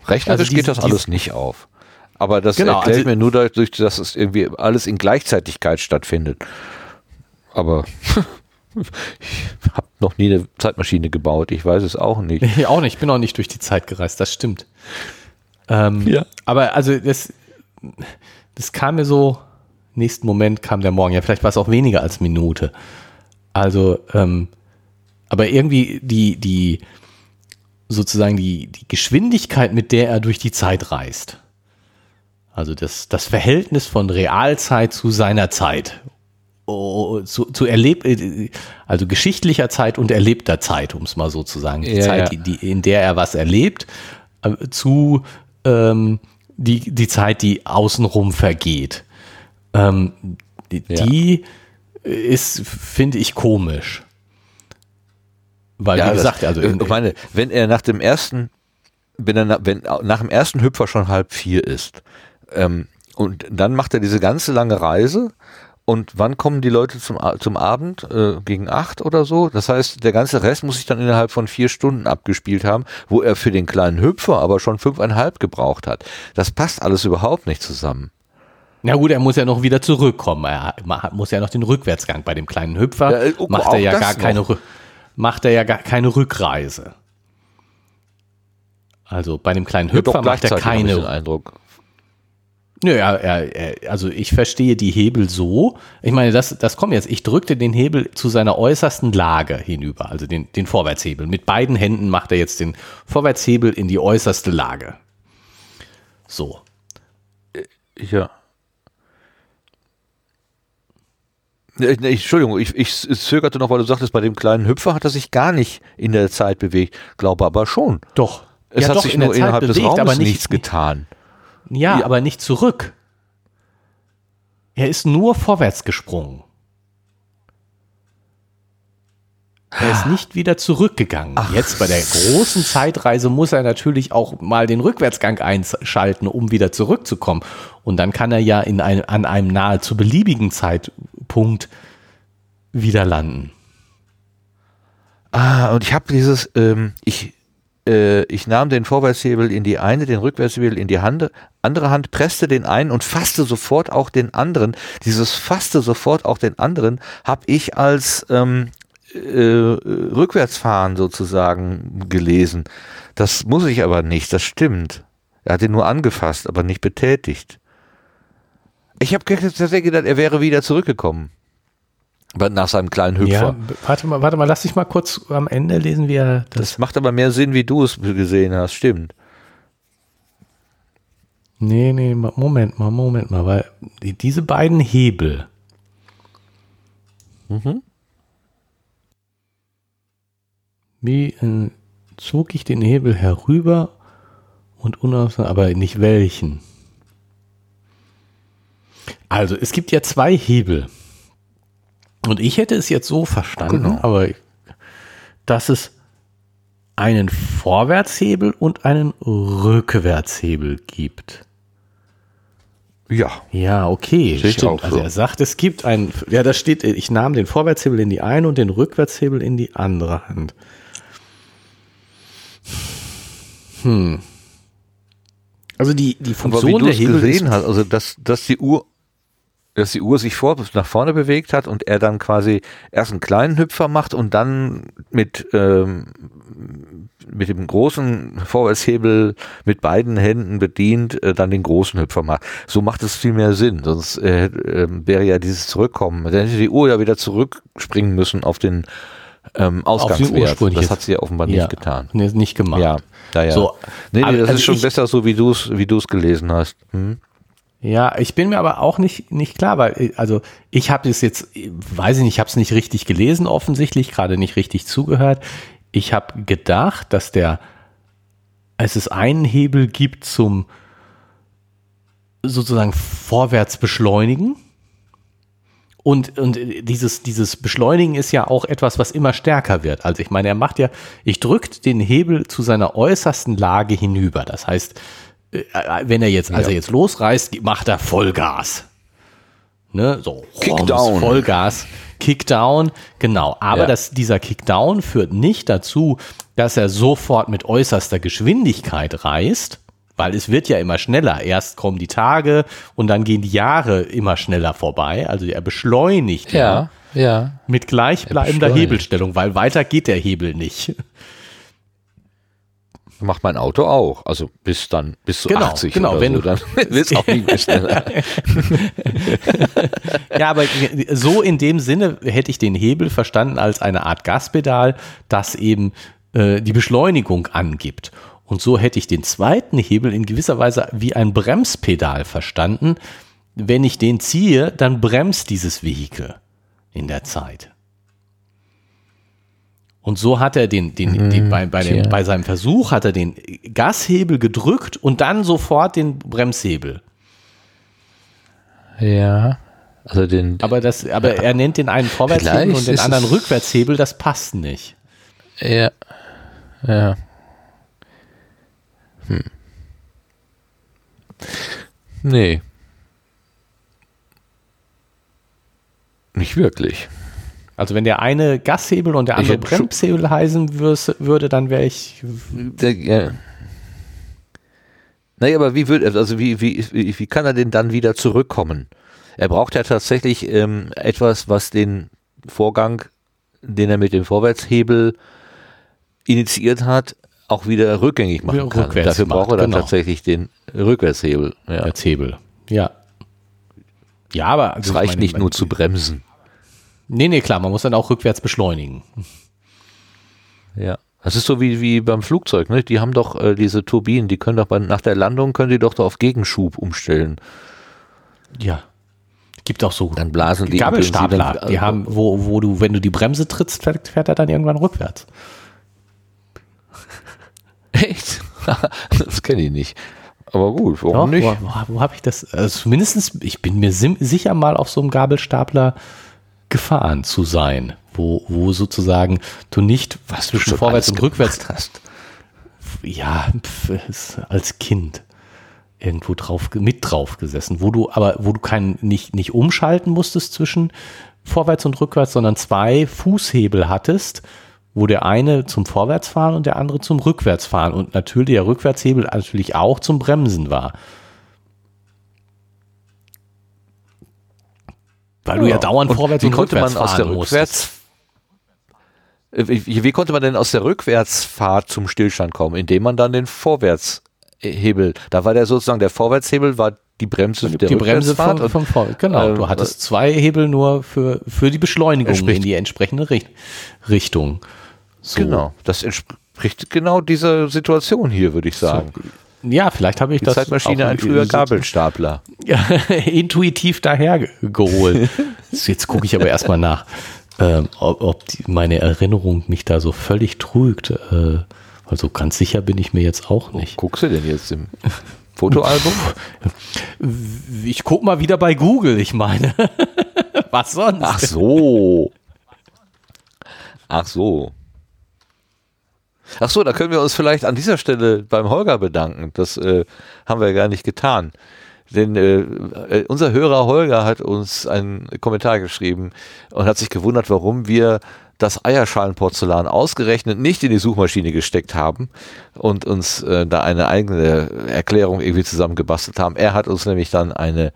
S1: rechnerisch
S2: Also diese-
S1: geht das alles nicht auf. Aber das
S2: Genau,
S1: erklärt
S2: also-
S1: mir nur dadurch, dass es irgendwie alles in Gleichzeitigkeit stattfindet. Aber ich habe noch nie eine Zeitmaschine gebaut. Ich weiß es auch nicht.
S2: Ich auch nicht, ich bin auch nicht durch die Zeit gereist, das stimmt. Ähm,
S1: Ja.
S2: Aber also das, das kam mir so, nächsten Moment kam der Morgen, ja vielleicht war es auch weniger als Minute. Also, ähm, aber irgendwie die, die, sozusagen die, die Geschwindigkeit, mit der er durch die Zeit reist. Also das, das Verhältnis von Realzeit zu seiner Zeit. Oh, zu, zu erleb, also geschichtlicher Zeit und erlebter Zeit, um es mal so zu sagen. Die
S1: Ja,
S2: Zeit,
S1: ja.
S2: Die, in der er was erlebt, äh, zu ähm, die, die Zeit, die außenrum vergeht. Ähm, die,
S1: Ja.
S2: die ist, finde ich, komisch. Weil, wie
S1: das-
S2: gesagt, also
S1: äh,
S2: in,
S1: ich meine, wenn er nach dem ersten, wenn er na, wenn nach dem ersten Hüpfer schon halb vier ist, ähm, und dann macht er diese ganze lange Reise. Und wann kommen die Leute zum, zum Abend? Äh, gegen acht oder so? Das heißt, der ganze Rest muss sich dann innerhalb von vier Stunden abgespielt haben, wo er für den kleinen Hüpfer aber schon fünfeinhalb gebraucht hat. Das passt alles überhaupt nicht zusammen.
S2: Na gut, er muss ja noch wieder zurückkommen. Er muss ja noch den Rückwärtsgang bei dem kleinen Hüpfer.
S1: Ja, äh, oh,
S2: macht er ja
S1: das
S2: gar
S1: noch.
S2: keine Rü- macht er ja gar keine Rückreise. Also bei dem kleinen Hüpfer macht er
S1: habe ich den
S2: keine.
S1: Eindruck.
S2: Nö, er, er, er, also ich verstehe die Hebel so. Ich meine, das, das kommt jetzt. Ich drückte den Hebel zu seiner äußersten Lage hinüber, also den, den Vorwärtshebel. Mit beiden Händen macht er jetzt den Vorwärtshebel in die äußerste Lage. So.
S1: Ja. Nee, nee, Entschuldigung, ich, ich zögerte noch, weil du sagtest, bei dem kleinen Hüpfer hat er sich gar nicht in der Zeit bewegt. Glaube aber schon.
S2: Doch.
S1: Es
S2: Ja,
S1: hat
S2: doch,
S1: sich
S2: in
S1: nur
S2: Zeit
S1: innerhalb des
S2: bewegt,
S1: Raumes
S2: aber nicht-
S1: nichts getan.
S2: Ja,
S1: Ja.
S2: aber nicht zurück. Er ist nur vorwärts gesprungen. Er ist nicht wieder zurückgegangen. Jetzt bei der großen Zeitreise muss er natürlich auch mal den Rückwärtsgang einschalten, um wieder zurückzukommen. Und dann kann er ja in ein, an einem nahezu beliebigen Zeitpunkt wieder landen.
S1: Ah, und ich habe dieses, ähm, ich, äh, ich nahm den Vorwärtshebel in die eine, den Rückwärtshebel in die Hand, andere Hand, presste den einen und fasste sofort auch den anderen. Dieses fasste sofort auch den anderen habe ich als ähm, äh, Rückwärtsfahren sozusagen gelesen. Das muss ich aber nicht, das stimmt. Er hat ihn nur angefasst, aber nicht betätigt. Ich habe tatsächlich gedacht, er wäre wieder zurückgekommen. Nach seinem kleinen Hüpfer.
S2: Ja, warte mal, warte mal, lass dich mal kurz am Ende lesen, wie er das.
S1: Das macht aber mehr Sinn, wie du es gesehen hast, stimmt.
S2: Nee, nee, Moment mal, Moment mal, weil die, diese beiden Hebel. Wie äh, zog ich den Hebel herüber und unaufmerksam, aber nicht welchen? Also, es gibt ja zwei Hebel. Und ich hätte es jetzt so verstanden,
S1: Genau.
S2: aber dass es einen Vorwärtshebel und einen Rückwärtshebel gibt.
S1: Ja.
S2: Ja, okay.
S1: Auch
S2: Also
S1: so.
S2: er sagt, es gibt einen, ja, da steht, ich nahm den Vorwärtshebel in die eine und den Rückwärtshebel in die andere Hand. Hm. Also die, die
S1: Aber wie
S2: Funktion der Hebel
S1: gesehen
S2: ist,
S1: hast, also dass, dass die Uhr, dass die Uhr sich vor, nach vorne bewegt hat und er dann quasi erst einen kleinen Hüpfer macht und dann mit, ähm, mit dem großen Vorwärtshebel mit beiden Händen bedient, äh, dann den großen Hüpfer macht. So macht es viel mehr Sinn, sonst äh, äh, wäre ja dieses Zurückkommen, dann hätte die Uhr ja wieder zurückspringen müssen auf den ähm, Ausgangswert. Das hat sie ja offenbar
S2: ja,
S1: nicht getan.
S2: Nee, nicht gemacht.
S1: Ja, ja, ja.
S2: So,
S1: nee, nee, das
S2: also
S1: ist schon besser so, wie du es wie du's gelesen hast. Hm?
S2: Ja, ich bin mir aber auch nicht, nicht klar, weil, äh, also ich habe es jetzt, äh, weiß ich nicht, ich habe es nicht richtig gelesen, offensichtlich, gerade nicht richtig zugehört. Ich habe gedacht, dass der, es einen Hebel gibt zum sozusagen vorwärts beschleunigen. Und, und dieses, dieses Beschleunigen ist ja auch etwas, was immer stärker wird. Also ich meine, er macht ja, ich drückt den Hebel zu seiner äußersten Lage hinüber. Das heißt, äh, wenn er jetzt, als er jetzt losreißt, macht er Vollgas. Ne, so
S1: Kickdown.
S2: Vollgas, Kickdown, genau. Aber
S1: Ja.
S2: das, dieser Kickdown führt nicht dazu, dass er sofort mit äußerster Geschwindigkeit reist, weil es wird ja immer schneller. Erst kommen die Tage und dann gehen die Jahre immer schneller vorbei. Also er beschleunigt
S1: ja.
S2: mit gleichbleibender. Hebelstellung, weil weiter geht der Hebel nicht.
S1: Macht mein Auto auch. Also bis dann, bis zu
S2: Genau,
S1: 80
S2: genau,
S1: oder
S2: wenn
S1: so,
S2: du-
S1: dann es auch nicht mehr schneller.
S2: Ja, aber so in dem Sinne hätte ich den Hebel verstanden als eine Art Gaspedal, das eben äh, die Beschleunigung angibt. Und so hätte ich den zweiten Hebel in gewisser Weise wie ein Bremspedal verstanden. Wenn ich den ziehe, dann bremst dieses Vehikel in der Zeit. Und so hat er den, den, den bei, bei, dem, bei seinem Versuch hat er den Gashebel gedrückt und dann sofort den Bremshebel.
S1: Ja. Also den,
S2: Aber, das, aber er nennt den einen Vorwärtshebel und den anderen Rückwärtshebel, das passt nicht.
S1: ja. Ja. Hm. Nee. Nicht wirklich.
S2: Also wenn der eine Gashebel und der andere Bremshebel heißen würde, dann wäre ich.
S1: Der, ja. Naja, aber wie wird also wie, wie, wie, kann er denn dann wieder zurückkommen? Er braucht ja tatsächlich ähm, etwas, was den Vorgang, den er mit dem Vorwärtshebel initiiert hat, auch wieder rückgängig machen kann.
S2: rückwärts
S1: Dafür braucht er dann
S2: genau.
S1: tatsächlich den Rückwärtshebel. Ja.
S2: Als Hebel. Ja. Ja, aber.
S1: Es reicht nicht nur zu bremsen.
S2: Nee, nee, klar, man muss dann auch rückwärts beschleunigen.
S1: Ja. Das ist so wie, wie beim Flugzeug, ne? Die haben doch äh, diese Turbinen, die können doch bei, nach der Landung können die doch da auf Gegenschub umstellen.
S2: Ja. Gibt auch so
S1: Dann blasen die
S2: Gabelstapler.
S1: Prinzip-
S2: Die haben, wo, wo du, wenn du die Bremse trittst, fährt, fährt er dann irgendwann rückwärts.
S1: Echt? das kenne ich nicht. Aber gut, warum
S2: Doch,
S1: nicht?
S2: Wo, wo, wo habe ich das? Also zumindest, ich bin mir sicher mal auf so einem Gabelstapler gefahren zu sein, wo, wo sozusagen du nicht was zwischen
S1: schon
S2: vorwärts und rückwärts
S1: hast.
S2: ja, pf, als Kind irgendwo drauf, mit drauf gesessen, wo du, aber wo du kein, nicht, nicht umschalten musstest zwischen vorwärts und rückwärts, sondern zwei Fußhebel hattest, wo der eine zum Vorwärtsfahren und der andere zum Rückwärtsfahren und natürlich der Rückwärtshebel natürlich auch zum Bremsen war. Weil du ja dauernd
S1: Und
S2: vorwärts
S1: wie
S2: und
S1: konnte
S2: rückwärts
S1: man aus der. Rückwärts Äh, wie, wie konnte man denn aus der Rückwärtsfahrt zum Stillstand kommen, indem man dann den Vorwärtshebel, da war der sozusagen der Vorwärtshebel war die Bremse der
S2: die Bremse vom, vom Vor Genau,
S1: ähm,
S2: du hattest zwei Hebel nur für, für die Beschleunigung in die entsprechende Richt Richtung. So.
S1: Genau, das entspricht genau dieser Situation hier, würde ich sagen.
S2: Ja, vielleicht habe ich
S1: Die
S2: das
S1: Zeitmaschine ein früher Gabelstapler.
S2: Ja, intuitiv dahergeholt. Jetzt gucke ich aber erstmal nach, ähm, ob, ob die, meine Erinnerung mich da so völlig trügt. Äh, also ganz sicher bin ich mir jetzt auch nicht.
S1: Guckst du denn jetzt im Fotoalbum?
S2: Ich guck mal wieder bei Google, ich meine. Was sonst?
S1: Ach so. Ach so. Ach so, da können wir uns vielleicht an dieser Stelle beim Holger bedanken. Das äh, haben wir gar nicht getan. Denn äh, äh, unser Hörer Holger hat uns einen Kommentar geschrieben und hat sich gewundert, warum wir das Eierschalenporzellan ausgerechnet nicht in die Suchmaschine gesteckt haben und uns äh, da eine eigene Erklärung irgendwie zusammengebastelt haben. Er hat uns nämlich dann eine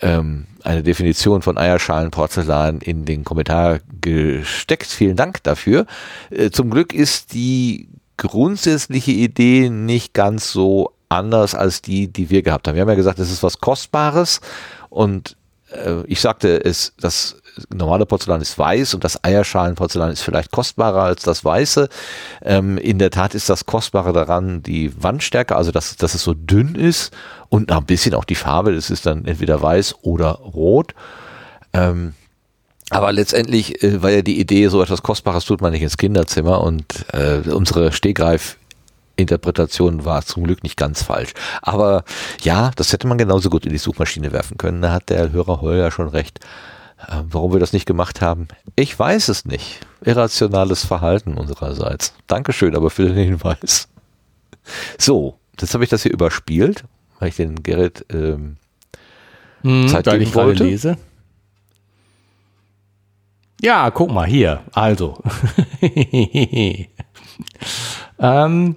S1: ähm, eine Definition von Eierschalenporzellan in den Kommentar gesteckt. Vielen Dank dafür. Äh, zum Glück ist die grundsätzliche Idee nicht ganz so anders als die, die wir gehabt haben. Wir haben ja gesagt, es ist was Kostbares und äh, ich sagte, es, das normale Porzellan ist weiß und das Eierschalenporzellan ist vielleicht kostbarer als das weiße. Ähm, in der Tat ist das Kostbare daran die Wandstärke, also dass, dass es so dünn ist und ein bisschen auch die Farbe. Das ist dann entweder weiß oder rot. Ähm, aber letztendlich äh, war ja die Idee, so etwas Kostbares tut man nicht ins Kinderzimmer und äh, unsere Stegreif Interpretation war zum Glück nicht ganz falsch. Aber ja, das hätte man genauso gut in die Suchmaschine werfen können. Da hat der Hörer Holger schon recht. Äh, warum wir das nicht gemacht haben, ich weiß es nicht. Irrationales Verhalten unsererseits. Dankeschön aber für den Hinweis. So, jetzt habe ich das hier überspielt, weil ich den Gerrit ähm,
S2: hm, Zeit geben ich wollte. Lese. Ja, guck mal hier. Also. ähm,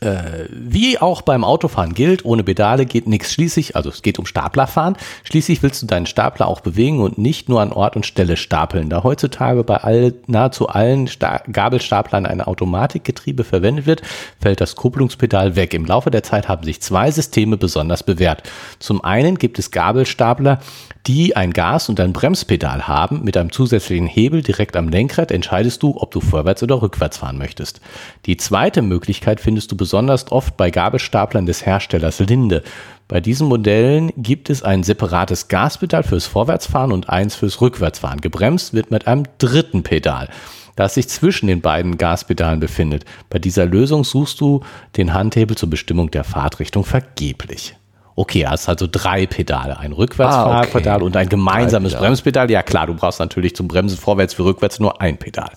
S2: äh, wie auch beim Autofahren gilt, ohne Pedale geht nichts. Schließlich, also es geht um Staplerfahren, schließlich willst du deinen Stapler auch bewegen und nicht nur an Ort und Stelle stapeln. Da heutzutage bei all, nahezu allen Sta Gabelstaplern ein Automatikgetriebe verwendet wird, fällt das Kupplungspedal weg. Im Laufe der Zeit haben sich zwei Systeme besonders bewährt. Zum einen gibt es Gabelstapler, die ein Gas- und ein Bremspedal haben. Mit einem zusätzlichen Hebel direkt am Lenkrad entscheidest du, ob du vorwärts oder rückwärts fahren möchtest. Die zweite Möglichkeit findest du besonders oft bei Gabelstaplern des Herstellers Linde. Bei diesen Modellen gibt es ein separates Gaspedal fürs Vorwärtsfahren und eins fürs Rückwärtsfahren. Gebremst wird mit einem dritten Pedal das sich zwischen den beiden Gaspedalen befindet. Bei dieser Lösung suchst du den Handhebel zur Bestimmung der Fahrtrichtung vergeblich. Okay, hast also drei Pedale, ein Rückwärtsfahrpedal ah, okay. und ein gemeinsames Bremspedal. Ja klar, du brauchst natürlich zum Bremsen vorwärts wie rückwärts nur ein Pedal.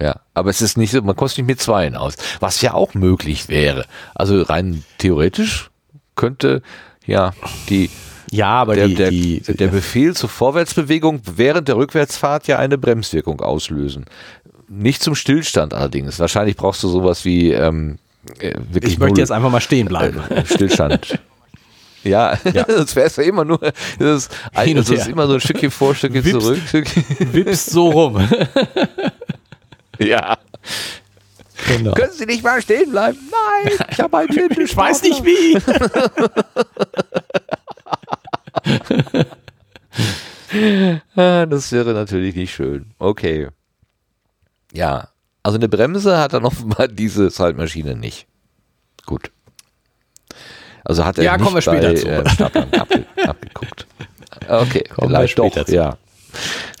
S1: Ja. Aber es ist nicht so, man kostet nicht mit zweien aus. Was ja auch möglich wäre. Also rein theoretisch könnte ja die
S2: ja, aber
S1: der,
S2: die,
S1: der,
S2: die,
S1: der Befehl zur Vorwärtsbewegung während der Rückwärtsfahrt ja eine Bremswirkung auslösen. Nicht zum Stillstand allerdings. Wahrscheinlich brauchst du sowas wie ähm,
S2: äh, wirklich Ich möchte null, jetzt einfach mal stehen bleiben.
S1: Äh, Stillstand. Ja, ja. sonst wäre es ja immer nur, das ist, also ist immer so ein Stückchen vor, Stückchen Wips, zurück.
S2: Wippst so rum.
S1: ja. Genau. Können Sie nicht mal stehen bleiben? Nein, ich habe einen
S2: Wind. Ich weiß nicht wie.
S1: Ah, das wäre natürlich nicht schön. Okay. Ja, also eine Bremse hat dann offenbar diese Zeitmaschine nicht. Gut. Also hat er
S2: ja,
S1: nicht
S2: kommen wir später
S1: bei,
S2: zu.
S1: Äh, abge abgeguckt. Okay,
S2: kommen vielleicht doch, zu.
S1: ja.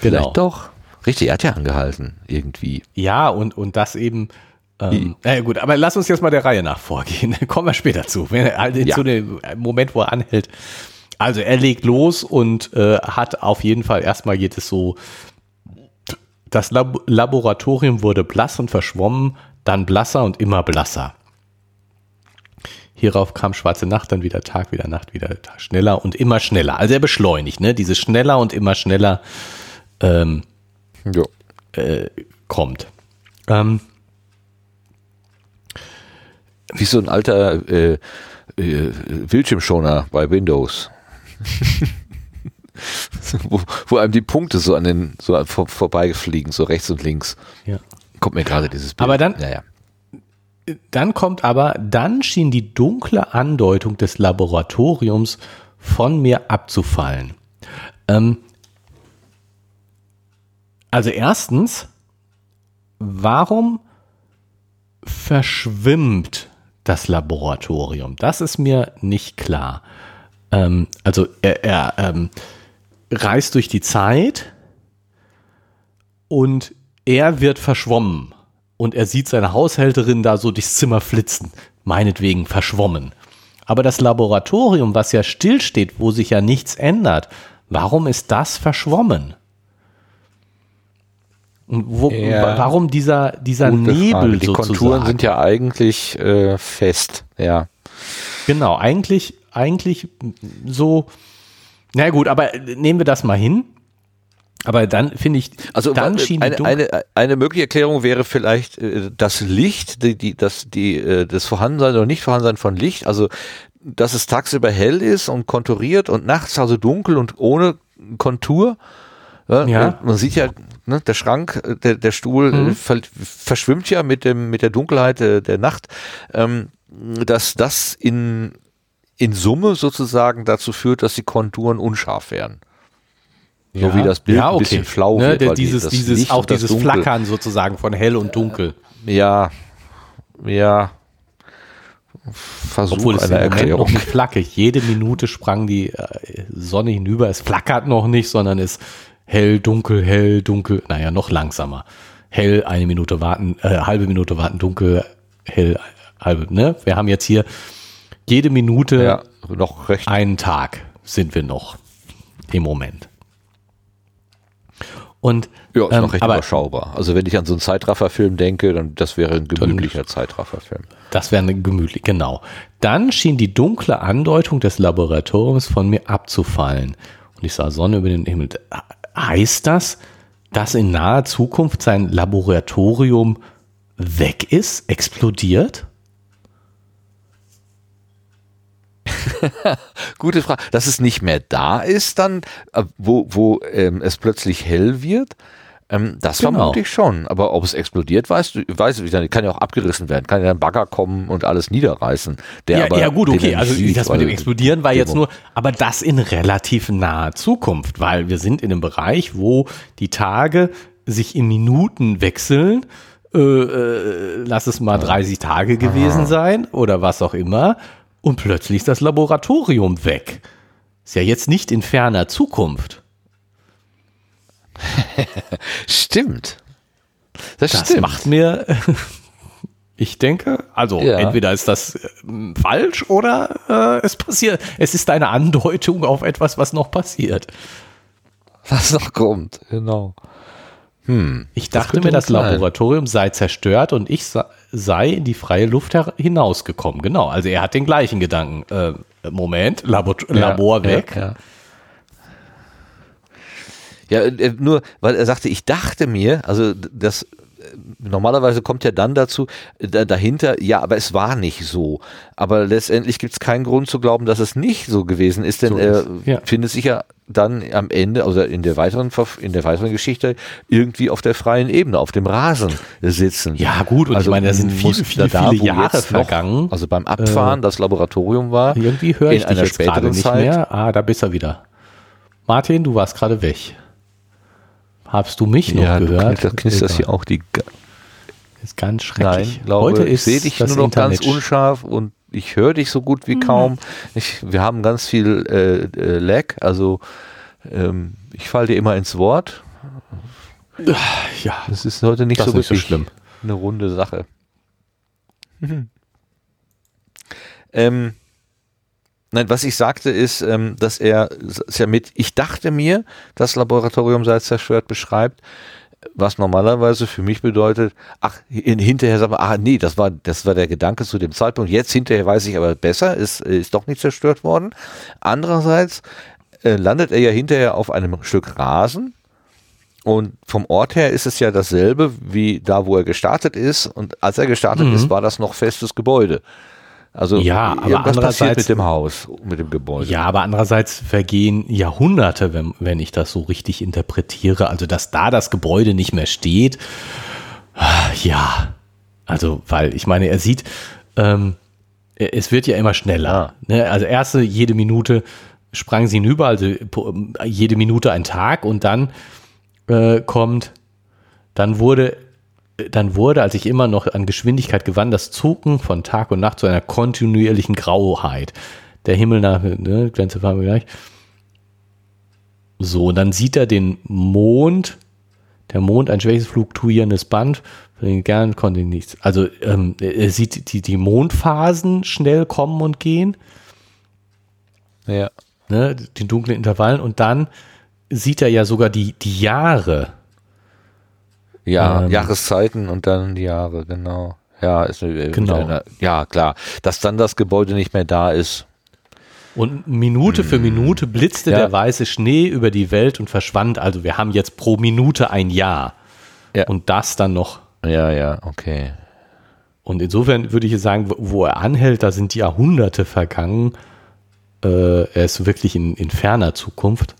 S1: Genau. Vielleicht doch. Richtig, er hat ja angehalten, irgendwie.
S2: Ja, und, und das eben, ähm, na gut, aber lass uns jetzt mal der Reihe nach vorgehen. Kommen wir später zu. Wenn er, also ja. zu dem Moment, wo er anhält. Also er legt los und äh, hat auf jeden Fall erstmal geht es so das Lab Laboratorium wurde blass und verschwommen, dann blasser und immer blasser. Hierauf kam schwarze Nacht, dann wieder Tag, wieder Nacht, wieder Tag, schneller und immer schneller. Also er beschleunigt, ne? Dieses schneller und immer schneller ähm, äh, kommt. Ähm,
S1: Wie so ein alter äh, äh, Bildschirmschoner bei Windows. wo, wo einem die Punkte so an den so vor, vorbeifliegen, so rechts und links.
S2: Ja.
S1: Kommt mir gerade dieses
S2: Bild. Aber dann, ja, dann kommt aber, dann schien die dunkle Andeutung des Laboratoriums von mir abzufallen. Ähm, also erstens, warum verschwimmt das Laboratorium? Das ist mir nicht klar. Ähm, also er, er ähm, reist durch die Zeit und er wird verschwommen und er sieht seine Haushälterin da so durchs Zimmer flitzen, meinetwegen verschwommen. Aber das Laboratorium, was ja stillsteht, wo sich ja nichts ändert, warum ist das verschwommen? Und wo, ja, warum dieser, dieser Nebel Frage.
S1: Die
S2: sozusagen?
S1: Konturen sind ja eigentlich äh, fest, ja.
S2: Genau, eigentlich, eigentlich so, na gut, aber nehmen wir das mal hin. Aber dann finde ich,
S1: also dann schien eine, eine, eine mögliche Erklärung wäre vielleicht äh, das Licht, die, die, das, die, äh, das Vorhandensein oder Nicht-Vorhandensein von Licht. Also dass es tagsüber hell ist und konturiert und nachts also dunkel und ohne Kontur. Ja,
S2: Ja.
S1: Man sieht ja, ne, der Schrank, äh, der, der Stuhl
S2: Mhm.
S1: äh, ver verschwimmt ja mit dem mit der Dunkelheit äh, der Nacht, ähm, dass das in in Summe sozusagen dazu führt, dass die Konturen unscharf werden. So wie das Bild ein bisschen flau
S2: ne,
S1: wird,
S2: der- dieses, dieses,
S1: Licht
S2: auch dieses
S1: Dunkel-
S2: Flackern sozusagen von hell und dunkel.
S1: Ja, ja. Versuch
S2: Obwohl es im
S1: einer
S2: Moment noch nicht flackert. Jede Minute sprang die äh, Sonne hinüber. Es flackert noch nicht, sondern es hell, dunkel, hell, dunkel. Naja, noch langsamer. Hell, eine Minute warten, äh, halbe Minute warten, dunkel, hell, halbe. Ne? Wir haben jetzt hier jede Minute
S1: Ja, noch recht.
S2: einen Tag sind wir noch im Moment. Und
S1: Ja, ist
S2: ähm,
S1: noch recht
S2: aber
S1: überschaubar. Also wenn ich an so einen Zeitrafferfilm denke, dann das wäre ein gemütlicher Zeitrafferfilm.
S2: Das wäre eine gemütlich, genau. Dann schien die dunkle Andeutung des Laboratoriums von mir abzufallen. Und ich sah Sonne über den Himmel. Heißt das, dass in naher Zukunft sein Laboratorium weg ist, explodiert?
S1: Gute Frage. Dass es nicht mehr da ist, dann, äh, wo, wo ähm, es plötzlich hell wird, ähm, das
S2: Genau.
S1: vermute ich schon. Aber ob es explodiert, weißt du, weiß ich nicht. Kann ja auch abgerissen werden. Kann ja ein Bagger kommen und alles niederreißen. Der
S2: ja,
S1: aber,
S2: ja, gut, okay. Also
S1: sieht,
S2: das mit dem Explodieren war jetzt nur, aber das in relativ naher Zukunft, weil wir sind in einem Bereich, wo die Tage sich in Minuten wechseln. Äh, äh, lass es mal 30 Tage gewesen sein oder was auch immer. Und plötzlich ist das Laboratorium weg. Ist ja jetzt nicht in ferner Zukunft.
S1: Stimmt. Das,
S2: Das
S1: stimmt.
S2: macht mir, ich denke, also
S1: Ja.
S2: entweder ist das äh, falsch oder äh, es passiert, es ist eine Andeutung auf etwas, was noch passiert.
S1: was noch kommt. Genau.
S2: Ich dachte
S1: könnte
S2: mir, das
S1: sein.
S2: Laboratorium sei zerstört und ich sei in die freie Luft hinausgekommen. Genau, also er hat den gleichen Gedanken. Äh, Moment, Labor, Labor weg.
S1: Ja, ja. ja äh, nur, weil er sagte, ich dachte mir, also das äh, normalerweise kommt ja dann dazu, äh, da, dahinter, ja, aber es war nicht so. Aber letztendlich gibt es keinen Grund zu glauben, dass es nicht so gewesen ist, denn
S2: So
S1: er
S2: ja.
S1: findet sich ja dann am Ende, also in der weiteren in der weiteren Geschichte irgendwie auf der freien Ebene, auf dem Rasen sitzen.
S2: Ja, gut, und ich meine, da sind viele, viele,
S1: da,
S2: viele Jahre
S1: jetzt noch,
S2: vergangen.
S1: Also beim Abfahren das Laboratorium war.
S2: Irgendwie höre ich
S1: in
S2: dich
S1: einer
S2: jetzt
S1: späteren
S2: nicht
S1: Zeit.
S2: mehr. Ah, da bist du wieder. Martin, du warst gerade weg. Hast du mich noch
S1: Ja,
S2: gehört?
S1: knisterst- knisterst hier auch die
S2: Ist ganz
S1: Nein,
S2: schrecklich.
S1: glaube,
S2: Heute
S1: ich
S2: ist
S1: sehe dich nur noch
S2: Internet
S1: ganz unscharf und ich höre dich so gut wie
S2: Hm.
S1: kaum. Ich, wir haben ganz viel äh, äh, Lag, also ähm, ich falle dir immer ins Wort.
S2: Ja,
S1: Das ist heute nicht
S2: Das
S1: so
S2: ist nicht so schlimm.
S1: eine runde Sache. ähm, nein, was ich sagte ist, ähm, dass er es ja mit, ich dachte mir, das Laboratorium sei zerstört beschreibt, was normalerweise für mich bedeutet, ach, in, hinterher sagen wir, ah, nee, das war, das war der Gedanke zu dem Zeitpunkt. Jetzt hinterher weiß ich aber besser, ist, ist doch nicht zerstört worden. Andererseits äh, landet er ja hinterher auf einem Stück Rasen. Und vom Ort her ist es ja dasselbe wie da, wo er gestartet ist. Und als er gestartet
S2: Mhm.
S1: ist, war das noch festes Gebäude. Also
S2: Ja, aber
S1: irgendwas passiert
S2: andererseits-
S1: mit dem Haus, mit dem Gebäude.
S2: Ja, aber andererseits vergehen Jahrhunderte, wenn, wenn ich das so richtig interpretiere. Also, dass da das Gebäude nicht mehr steht. ah, Ja, also, weil ich meine, er sieht, ähm, es wird ja immer schneller. Ne? Also, erste, jede Minute sprang sie hinüber, also jede Minute ein Tag und dann äh, kommt, dann wurde dann wurde, als ich immer noch an Geschwindigkeit gewann, das Zucken von Tag und Nacht zu einer kontinuierlichen Grauheit. Der Himmel nach, ne, Grenze fahren wir gleich. So, und dann sieht er den Mond, der Mond, ein schwäches fluktuierendes Band, für den gern konnte ich nichts. Also, ähm, er sieht die, die Mondphasen schnell kommen und gehen,
S1: Ja.
S2: ne, den dunklen Intervallen, und dann sieht er ja sogar die, die Jahre.
S1: Ja,
S2: Ähm.
S1: Jahreszeiten und dann die Jahre, genau. Ja, ist eine,
S2: Genau.
S1: Eine, ja, klar. Dass dann das Gebäude nicht mehr da ist.
S2: Und Minute für Minute blitzte
S1: Ja.
S2: der weiße Schnee über die Welt und verschwand. Also wir haben jetzt pro Minute ein Jahr.
S1: Ja.
S2: Und das dann noch.
S1: Ja, ja, okay.
S2: Und insofern würde ich jetzt sagen, wo- wo er anhält, da sind Jahrhunderte vergangen. Äh, er ist wirklich in, in ferner Zukunft.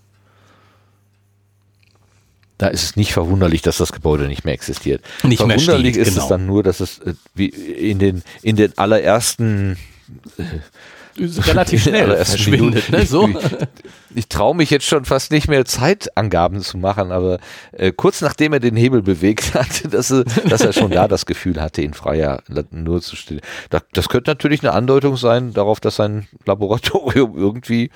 S1: Da ist es nicht verwunderlich, dass das Gebäude nicht mehr existiert.
S2: Nicht mehr
S1: verwunderlich
S2: steht,
S1: ist
S2: genau.
S1: es dann nur, dass es äh, wie in den in den allerersten
S2: Relativ
S1: in den
S2: schnell verschwindet, ne? So.
S1: Ich, ich traue mich jetzt schon fast nicht mehr Zeitangaben zu machen, aber äh, kurz nachdem er den Hebel bewegt hatte, dass er, dass er schon da das Gefühl hatte, in freier nur zu stehen. Das, das könnte natürlich eine Andeutung sein darauf, dass sein Laboratorium irgendwie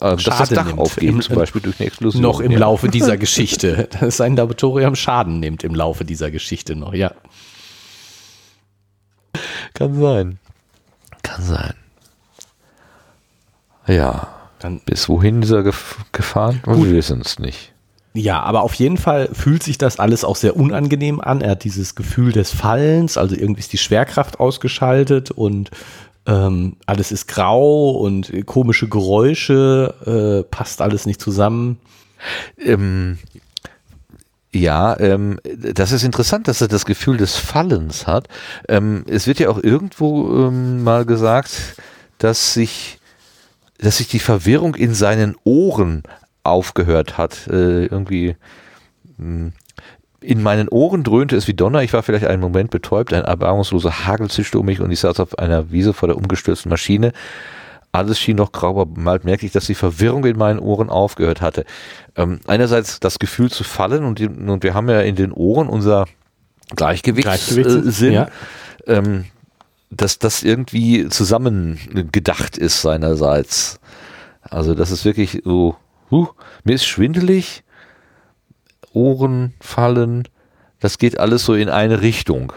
S1: äh, dass das
S2: Schaden
S1: Dach aufgeht,
S2: Im-
S1: zum Beispiel durch eine Explosion.
S2: noch im
S1: ja.
S2: Laufe dieser Geschichte. Dass sein Laboratorium Schaden nimmt im Laufe dieser Geschichte noch, ja.
S1: Kann sein. Kann sein. Ja.
S2: Dann,
S1: Bis wohin ist er gef gefahren? Wir wissen es nicht.
S2: ja, aber auf jeden Fall fühlt sich das alles auch sehr unangenehm an. Er hat dieses Gefühl des Fallens, also irgendwie ist die Schwerkraft ausgeschaltet und ähm, alles ist grau und komische Geräusche, äh, passt alles nicht zusammen.
S1: Ähm, ja, ähm, das ist interessant, dass er das Gefühl des Fallens hat. Ähm, es wird ja auch irgendwo ähm, mal gesagt, dass sich, dass sich die Verwirrung in seinen Ohren aufgehört hat. Äh, irgendwie mh, in meinen Ohren dröhnte es wie Donner. Ich war vielleicht einen Moment betäubt. Ein erbarmungsloser Hagel zischte um mich und ich saß auf einer Wiese vor der umgestürzten Maschine. Alles schien noch grau, aber bald merkte ich, dass die Verwirrung in meinen Ohren aufgehört hatte. Ähm, einerseits das Gefühl zu fallen und, die, und wir haben ja in den Ohren unser Gleichgewichtssinn,
S2: Gleichgewichtssinn,
S1: äh,
S2: ja.
S1: ähm, dass das irgendwie zusammen gedacht ist seinerseits. Also das ist wirklich so, huh, mir ist schwindelig, Ohren fallen, das geht alles so in eine Richtung.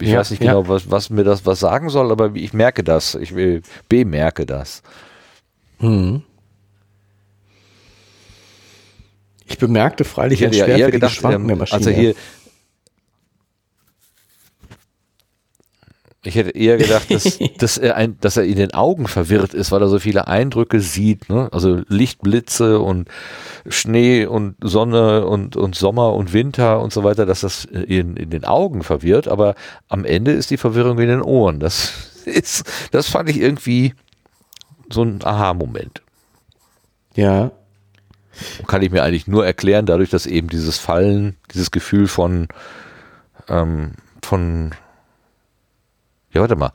S1: Ich
S2: Ja,
S1: weiß nicht
S2: ja.
S1: genau, was, was mir das was sagen soll, aber ich merke das. Ich will- bemerke das.
S2: Hm. Ich bemerkte freilich
S1: Ich
S2: ein
S1: ja
S2: schwerfälliges Schwanken der
S1: ähm,
S2: Maschine.
S1: also hier. Ich hätte eher gedacht, dass, dass, er ein, dass er in den Augen verwirrt ist, weil er so viele Eindrücke sieht. Ne? Also Lichtblitze und Schnee und Sonne und, und Sommer und Winter und so weiter, dass das in, in den Augen verwirrt. Aber am Ende ist die Verwirrung in den Ohren. Das ist, das fand ich irgendwie so ein Aha-Moment.
S2: ja,
S1: kann ich mir eigentlich nur erklären, dadurch, dass eben dieses Fallen, dieses Gefühl von, ähm, von, ja, warte mal,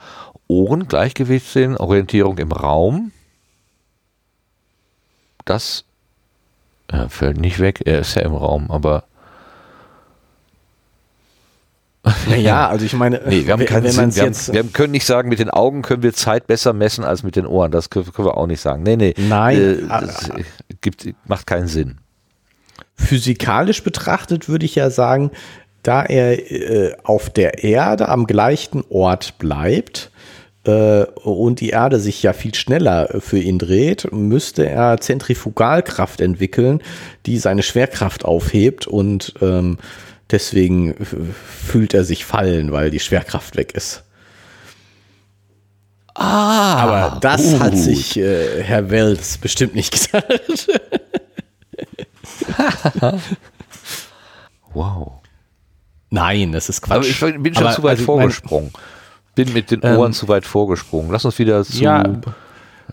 S1: Ohren, Gleichgewichtssinn, Orientierung im Raum, das äh, fällt nicht weg, er ist ja im Raum, aber
S2: naja, also ich meine,
S1: nee, wir haben keinen
S2: wenn
S1: Sinn,
S2: man's
S1: wir, haben,
S2: jetzt,
S1: wir können nicht sagen, mit den Augen können wir Zeit besser messen als mit den Ohren, das können, können wir auch nicht sagen. Nee, nee,
S2: Nein,
S1: äh,
S2: ah,
S1: das äh, gibt, macht keinen Sinn.
S2: physikalisch betrachtet würde ich ja sagen, da er äh, auf der Erde am gleichen Ort bleibt äh, und die Erde sich ja viel schneller für ihn dreht, müsste er Zentrifugalkraft entwickeln, die seine Schwerkraft aufhebt und ähm, deswegen fühlt er sich fallen, weil die Schwerkraft weg ist.
S1: Ah,
S2: Aber das hat
S1: gut.
S2: sich äh, Herr Wells bestimmt nicht gedacht.
S1: Wow.
S2: Nein, das ist Quatsch.
S1: Aber ich bin schon
S2: Aber,
S1: zu weit
S2: also
S1: vorgesprungen. bin mit den
S2: Ähm,
S1: Ohren zu weit vorgesprungen. Lass uns wieder zu
S2: Ja,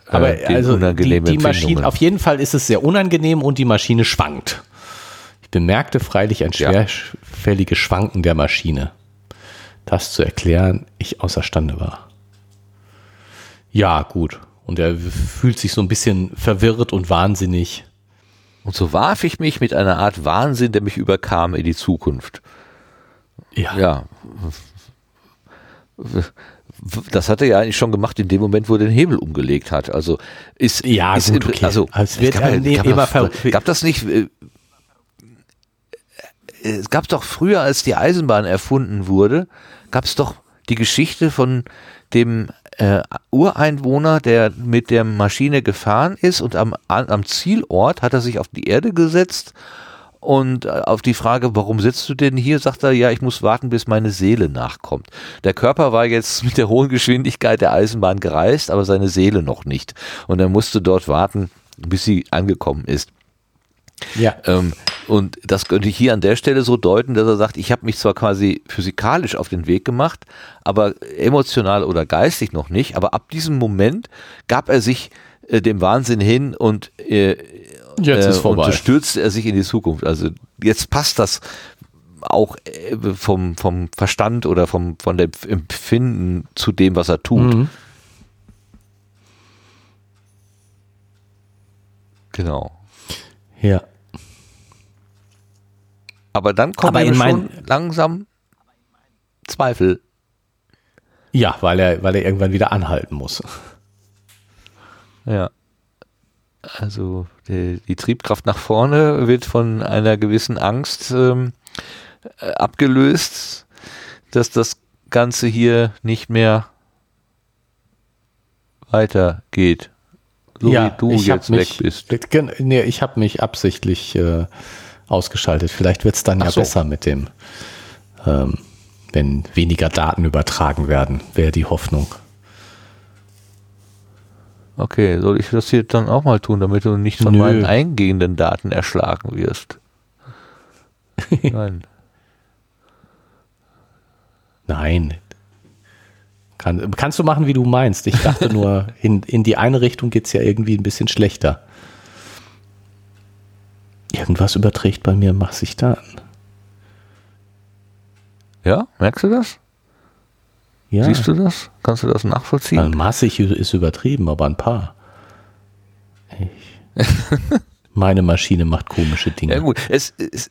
S2: aber
S1: äh,
S2: also die, die Maschine, auf jeden Fall ist es sehr unangenehm und die Maschine schwankt. Ich bemerkte freilich ein
S1: Ja.
S2: schwerfälliges Schwanken der Maschine. Das zu erklären, ich außerstande war. Ja, gut. Und er fühlt sich so ein bisschen verwirrt und wahnsinnig.
S1: Und so warf ich mich mit einer Art Wahnsinn, der mich überkam, in die Zukunft.
S2: Ja.
S1: Ja. Das hat er ja eigentlich schon gemacht in dem Moment, wo er den Hebel umgelegt hat. Also ist,
S2: Ja,
S1: ist
S2: gut, okay.
S1: also
S2: es wird
S1: gab,
S2: einem
S1: gab,
S2: immer ver-
S1: gab das nicht äh, es gab doch früher, als die Eisenbahn erfunden wurde, gab es doch die Geschichte von dem äh, Ureinwohner, der mit der Maschine gefahren ist und am, am Zielort hat er sich auf die Erde gesetzt und äh, auf die Frage, warum sitzt du denn hier, sagt er, ja, ich muss warten, bis meine Seele nachkommt. Der Körper war jetzt mit der hohen Geschwindigkeit der Eisenbahn gereist, aber seine Seele noch nicht. Und er musste dort warten, bis sie angekommen ist.
S2: Ja.
S1: Ähm, und das könnte ich hier an der Stelle so deuten, dass er sagt, ich habe mich zwar quasi physikalisch auf den Weg gemacht, aber emotional oder geistig noch nicht, aber ab diesem Moment gab er sich äh, dem Wahnsinn hin und äh,
S2: Jetzt ist
S1: äh,
S2: vorbei.
S1: und stürzt er sich in die Zukunft. Also jetzt passt das auch äh, vom, vom Verstand oder vom, von dem Empfinden zu dem, was er tut.
S2: Mhm.
S1: Genau.
S2: Ja.
S1: Aber dann kommen
S2: Aber
S1: schon langsam Zweifel.
S2: Ja, weil er, weil er irgendwann wieder anhalten muss.
S1: Ja. Also die, die Triebkraft nach vorne wird von einer gewissen Angst ähm, äh, abgelöst, dass das Ganze hier nicht mehr weitergeht. So wie du jetzt weg bist.
S2: Nee, ich habe mich absichtlich äh, ausgeschaltet. Vielleicht wird es dann
S1: Ach
S2: ja
S1: so.
S2: besser mit dem, ähm, wenn weniger Daten übertragen werden, wäre die Hoffnung.
S1: Okay, soll ich das hier dann auch mal tun, damit du nicht von
S2: Nö.
S1: meinen eingehenden Daten erschlagen wirst? Nein.
S2: Nein. Kann, kannst du machen, wie du meinst. Ich dachte nur, in, in die eine Richtung geht es ja irgendwie ein bisschen schlechter. Irgendwas überträgt bei mir massig Daten.
S1: Ja, merkst du das?
S2: Ja,
S1: Siehst du das? Kannst du das nachvollziehen?
S2: Also massig ist übertrieben, aber ein paar. Ich. Meine Maschine macht komische Dinge.
S1: Ja gut, es, es,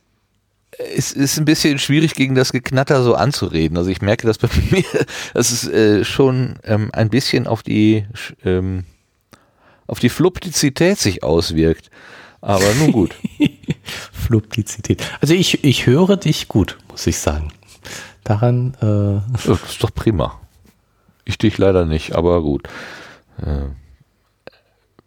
S1: es ist ein bisschen schwierig gegen das Geknatter so anzureden. Also ich merke das bei mir, dass es äh, schon ähm, ein bisschen auf die ähm, auf die Fluplizität sich auswirkt. Aber nun gut.
S2: Fluplizität. Also ich, ich höre dich gut, muss ich sagen. Daran, äh,
S1: das ist doch prima. Ich dich leider nicht, aber gut. Äh,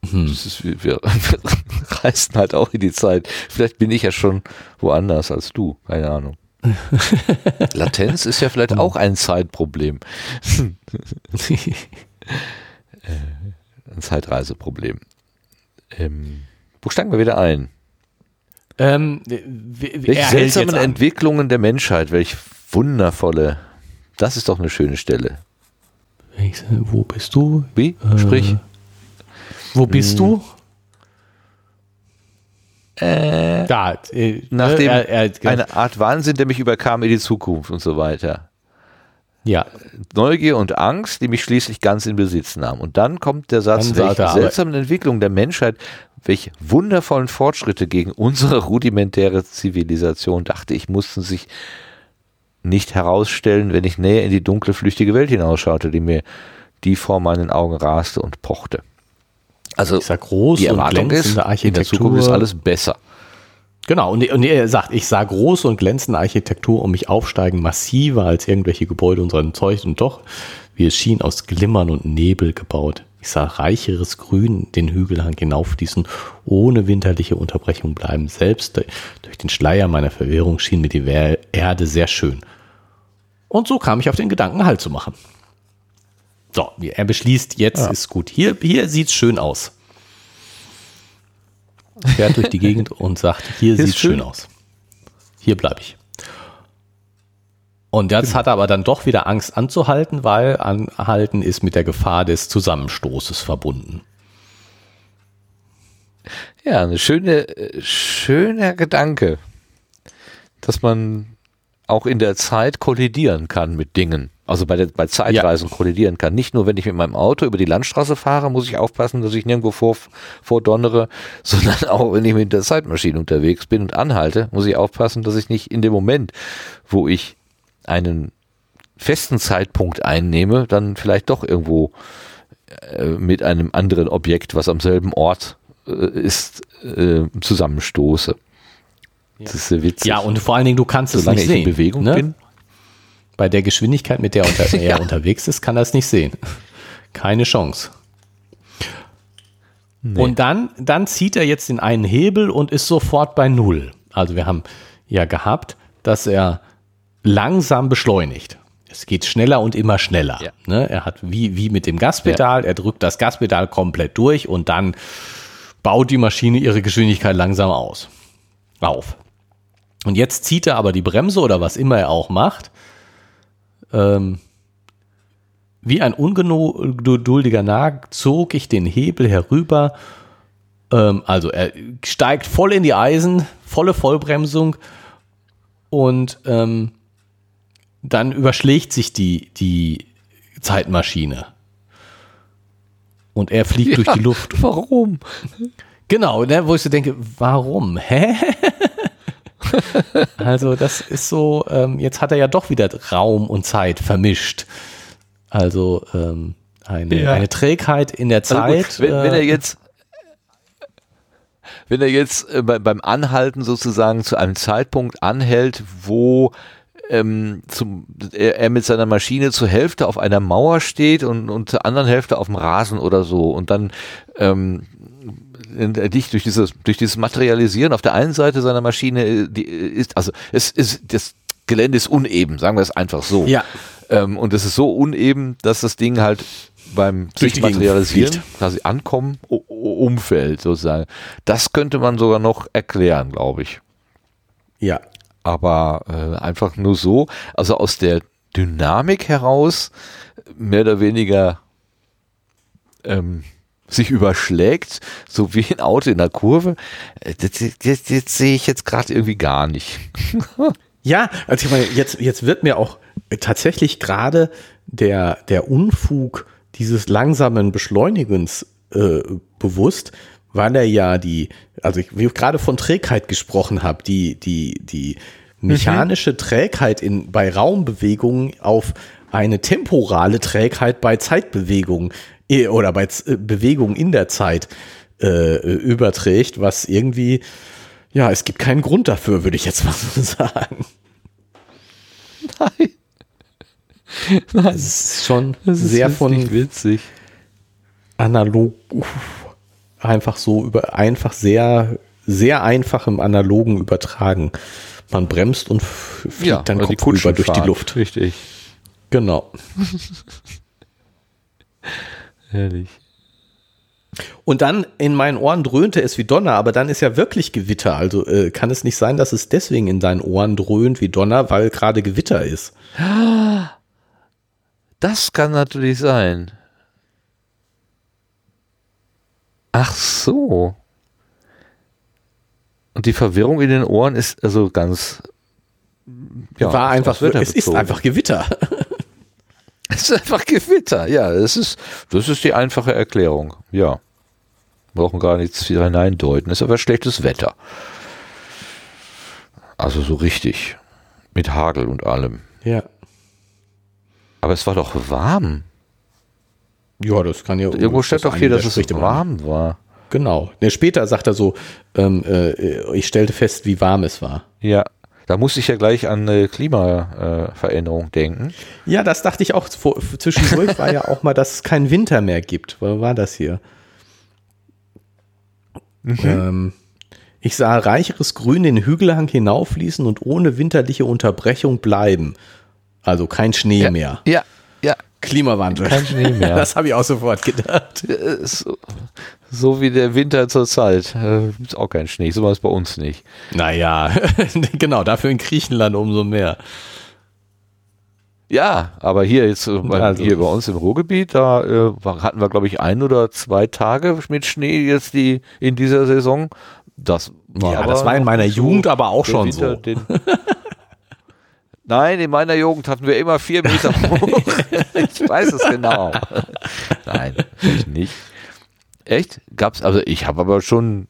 S1: das ist, wir, wir reisen halt auch in die Zeit. Vielleicht bin ich ja schon woanders als du. Keine Ahnung. Latenz ist ja vielleicht auch ein Zeitproblem. ein Zeitreiseproblem. Ähm, wo steigen wir wieder ein?
S2: ähm,
S1: Welche seltsamen. Entwicklungen der Menschheit, welch wundervolle. Das ist doch eine schöne Stelle.
S2: Wo bist du?
S1: Wie?
S2: Äh,
S1: Sprich.
S2: Wo bist du?
S1: Äh,
S2: Da. Äh,
S1: nachdem
S2: er, er,
S1: eine Art Wahnsinn, der mich überkam in die Zukunft und so weiter.
S2: ja,
S1: Neugier und Angst, die mich schließlich ganz in Besitz nahm. Und dann kommt der Satz,
S2: Dann
S1: welche
S2: er
S1: seltsamen Entwicklungen der Menschheit, welche wundervollen Fortschritte gegen unsere rudimentäre Zivilisation, dachte ich, mussten sich nicht herausstellen, wenn ich näher in die dunkle, flüchtige Welt hinausschaute, die mir die vor meinen Augen raste und pochte. Also
S2: ich sag groß
S1: die
S2: und
S1: Erwartung ist,
S2: glänzende
S1: in der
S2: Architektur.
S1: Zukunft ist alles besser.
S2: Genau, und, und er sagt, ich sah große und glänzende Architektur um mich aufsteigen, massiver als irgendwelche Gebäude unserer Zeug und doch, wie es schien, aus Glimmern und Nebel gebaut. Ich sah reicheres Grün den Hügelhang hinaufdießen, ohne winterliche Unterbrechung bleiben. Selbst durch den Schleier meiner Verwirrung schien mir die Erde sehr schön. Und so kam ich auf den Gedanken, Halt zu machen. So, er beschließt, jetzt ist gut. Hier, hier sieht's schön aus. Fährt durch die Gegend und sagt, hier
S1: Hier ist
S2: sieht's schön
S1: schön.
S2: aus. Hier bleibe ich. Und jetzt hat er aber dann doch wieder Angst anzuhalten, weil anhalten ist mit der Gefahr des Zusammenstoßes verbunden.
S1: Ja, eine schöne, äh, schöner Gedanke, dass man auch in der Zeit kollidieren kann mit Dingen. Also bei, der, bei Zeitreisen kollidieren kann. Nicht nur, wenn ich mit meinem Auto über die Landstraße fahre, muss ich aufpassen, dass ich nirgendwo vor, vordonnere, sondern auch, wenn ich mit der Zeitmaschine unterwegs bin und anhalte, muss ich aufpassen, dass ich nicht in dem Moment, wo ich einen festen Zeitpunkt einnehme, dann vielleicht doch irgendwo äh, mit einem anderen Objekt, was am selben Ort äh, ist, äh, zusammenstoße. Das ist sehr witzig.
S2: Ja, und vor allen Dingen, du kannst
S1: solange
S2: es
S1: ich
S2: nicht
S1: in
S2: sehen.
S1: Bewegung
S2: ne?
S1: bin.
S2: Bei der Geschwindigkeit, mit der unter, er unterwegs ist, kann er es nicht sehen. Keine Chance. Und dann, dann zieht er jetzt den einen Hebel und ist sofort bei Null. Also wir haben ja gehabt, dass er langsam beschleunigt. Es geht schneller und immer schneller.
S1: Ja.
S2: Ne? Er hat wie, wie mit dem Gaspedal, er drückt das Gaspedal komplett durch und dann baut die Maschine ihre Geschwindigkeit langsam aus. Auf. Und jetzt zieht er aber die Bremse oder was immer er auch macht. Ähm, wie ein ungeduldiger Nag zog ich den Hebel herüber. Ähm, also er steigt voll in die Eisen, volle Vollbremsung und ähm, dann überschlägt sich die, die Zeitmaschine. Und er fliegt ja, durch die Luft.
S1: Warum?
S2: Genau, ne, wo ich so denke, warum? Hä? also das ist so, ähm, jetzt hat er ja doch wieder Raum und Zeit vermischt. Also ähm, eine, ja. eine Trägheit in der Zeit.
S1: Also gut, wenn, wenn, er äh, jetzt wenn er jetzt äh, beim Anhalten sozusagen zu einem Zeitpunkt anhält, wo ähm, zum, er, er, mit seiner Maschine zur Hälfte auf einer Mauer steht und, und zur anderen Hälfte auf dem Rasen oder so und dann ähm, dich durch dieses durch dieses Materialisieren auf der einen Seite seiner Maschine äh, die ist also es ist das Gelände ist uneben sagen wir es einfach so.
S2: Ja.
S1: Ähm, und es ist so uneben dass das Ding halt beim sich materialisieren quasi ankommen umfällt sozusagen. Das könnte man sogar noch erklären glaube ich.
S2: Ja.
S1: Aber äh, einfach nur so, also aus der Dynamik heraus mehr oder weniger ähm, sich überschlägt, so wie ein Auto in der Kurve, äh, das, das, das sehe ich jetzt gerade irgendwie gar nicht.
S2: ja, also ich meine, jetzt, jetzt wird mir auch tatsächlich gerade der, der Unfug dieses langsamen Beschleunigens äh, bewusst, weil er ja die, also ich, wie ich gerade von Trägheit gesprochen habe, die, die, die mechanische mhm. Trägheit in, bei Raumbewegungen auf eine temporale Trägheit bei Zeitbewegungen oder bei Z Bewegungen in der Zeit äh, überträgt, was irgendwie, ja, es gibt keinen Grund dafür, würde ich jetzt mal so sagen.
S1: Nein.
S2: Nein. Das ist schon das ist sehr von
S1: witzig.
S2: Analog. Einfach so über einfach sehr sehr einfach im analogen übertragen. Man bremst und fliegt
S1: ja,
S2: dann kopfüber durch die Luft.
S1: Richtig.
S2: Genau.
S1: Herrlich.
S2: Und dann in meinen Ohren dröhnte es wie Donner, aber dann ist ja wirklich Gewitter. Also äh, kann es nicht sein, dass es deswegen in deinen Ohren dröhnt wie Donner, weil gerade Gewitter ist.
S1: Das kann natürlich sein. Ach so. Und die Verwirrung in den Ohren ist also ganz.
S2: Ja, war einfach, es ist einfach Gewitter.
S1: es ist einfach Gewitter, ja. Das ist, das ist die einfache Erklärung. Ja. Brauchen gar nichts hineindeuten. Es ist aber schlechtes Wetter. Also so richtig. Mit Hagel und allem.
S2: Ja.
S1: Aber es war doch warm.
S2: Ja, das kann ja.
S1: Irgendwo steht doch hier, dass es warm war.
S2: Genau. Ja, später sagt er so, ähm, äh, ich stellte fest, wie warm es war.
S1: Ja. Da musste ich ja gleich an äh, Klimaveränderung äh, denken.
S2: Ja, das dachte ich auch. Vor, zwischendurch war ja auch mal, dass es keinen Winter mehr gibt. Wo war das hier? Mhm. Ähm, ich sah reicheres Grün den Hügelhang hinaufließen und ohne winterliche Unterbrechung bleiben. Also kein Schnee
S1: ja,
S2: mehr.
S1: Ja, ja.
S2: Klimawandel.
S1: Kein Schnee mehr.
S2: Das habe ich auch sofort gedacht.
S1: So, so wie der Winter zur Zeit. Äh, ist auch kein Schnee, so war es bei uns nicht.
S2: Naja, genau, dafür in Griechenland umso mehr.
S1: Ja, aber hier jetzt äh, bei, also. hier bei uns im Ruhrgebiet, da äh, hatten wir, glaube ich, ein oder zwei Tage mit Schnee jetzt die in dieser Saison. Das
S2: war ja, das war in meiner so Jugend aber auch schon Winter, so.
S1: Nein, in meiner Jugend hatten wir immer vier Meter hoch. ich weiß es genau. Nein, ich nicht. Echt? Gab's, also ich habe aber schon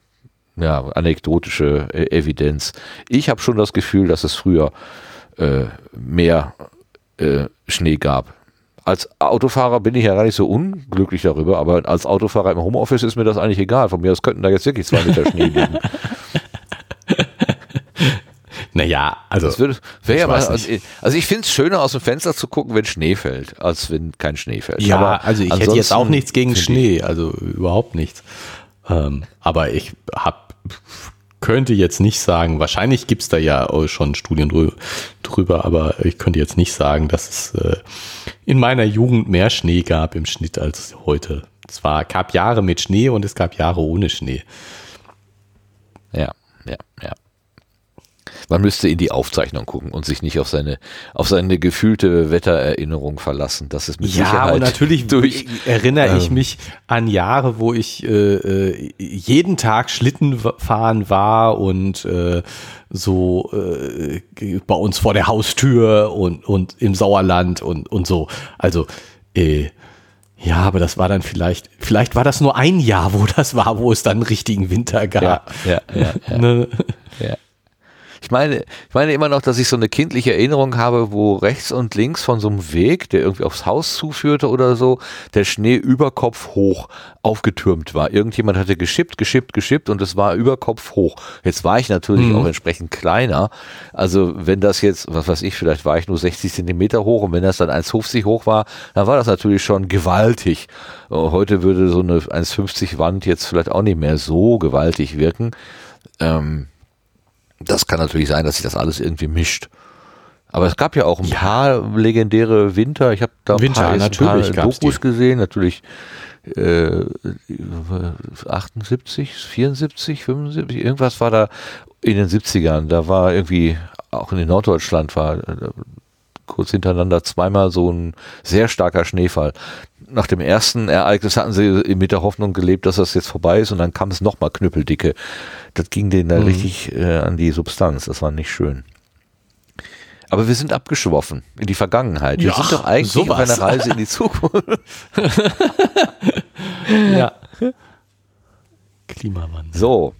S1: ja, anekdotische äh, Evidenz. Ich habe schon das Gefühl, dass es früher äh, mehr äh, Schnee gab. Als Autofahrer bin ich ja gar nicht so unglücklich darüber, aber als Autofahrer im Homeoffice ist mir das eigentlich egal. Von mir aus könnten da jetzt wirklich zwei Meter Schnee liegen.
S2: Naja, also. Das
S1: würde, ja mal, also, also ich finde es schöner, aus dem Fenster zu gucken, wenn Schnee fällt, als wenn kein Schnee fällt.
S2: Ja, aber also ich hätte jetzt auch nichts gegen Schnee, also überhaupt nichts. Ähm, aber ich hab, könnte jetzt nicht sagen, wahrscheinlich gibt's da ja schon Studien drüber, aber ich könnte jetzt nicht sagen, dass es äh, in meiner Jugend mehr Schnee gab im Schnitt als heute. Es war, gab Jahre mit Schnee und es gab Jahre ohne Schnee.
S1: Ja, ja, ja. Man müsste in die Aufzeichnung gucken und sich nicht auf seine, auf seine gefühlte Wettererinnerung verlassen. Das ist mit
S2: ja,
S1: Sicherheit
S2: und natürlich
S1: durch.
S2: erinnere ich
S1: ähm,
S2: mich an Jahre, wo ich äh, äh, jeden Tag Schlitten fahren war und äh, so äh, bei uns vor der Haustür und, und im Sauerland und, und so. Also, äh, ja, aber das war dann vielleicht, vielleicht war das nur ein Jahr, wo das war, wo es dann einen richtigen Winter gab.
S1: Ja, ja, ja, ja.
S2: Ne?
S1: Ja. Ich meine, ich meine immer noch, dass ich so eine kindliche Erinnerung habe, wo rechts und links von so einem Weg, der irgendwie aufs Haus zuführte oder so, der Schnee über Kopf hoch aufgetürmt war. Irgendjemand hatte geschippt, geschippt, geschippt und es war über Kopf hoch. Jetzt war ich natürlich
S2: Mhm.
S1: auch entsprechend kleiner. Also wenn das jetzt, was weiß ich, vielleicht war ich nur 60 Zentimeter hoch und wenn das dann 1,50 hoch war, dann war das natürlich schon gewaltig. Äh, Heute würde so eine 1,50 Wand jetzt vielleicht auch nicht mehr so gewaltig wirken. Ähm, das kann natürlich sein, dass sich das alles irgendwie mischt. Aber es gab ja auch ein paar legendäre Winter. Ich habe da ein
S2: Winter,
S1: paar, jetzt ein
S2: natürlich
S1: paar Dokus gesehen. Natürlich äh, 78, 74, 75, irgendwas war da in den 70ern. Da war irgendwie, auch in Norddeutschland war äh, kurz hintereinander zweimal so ein sehr starker Schneefall. Nach dem ersten Ereignis hatten sie mit der Hoffnung gelebt, dass das jetzt vorbei ist und dann kam es nochmal knüppeldicke. Das ging denen da
S2: Mhm.
S1: richtig äh, an die Substanz. Das war nicht schön. Aber wir sind abgeschwoffen in die Vergangenheit. Wir
S2: Ja,
S1: sind doch eigentlich
S2: sowas.
S1: auf einer Reise in die Zukunft.
S2: Ja. Klimawandel.
S1: So.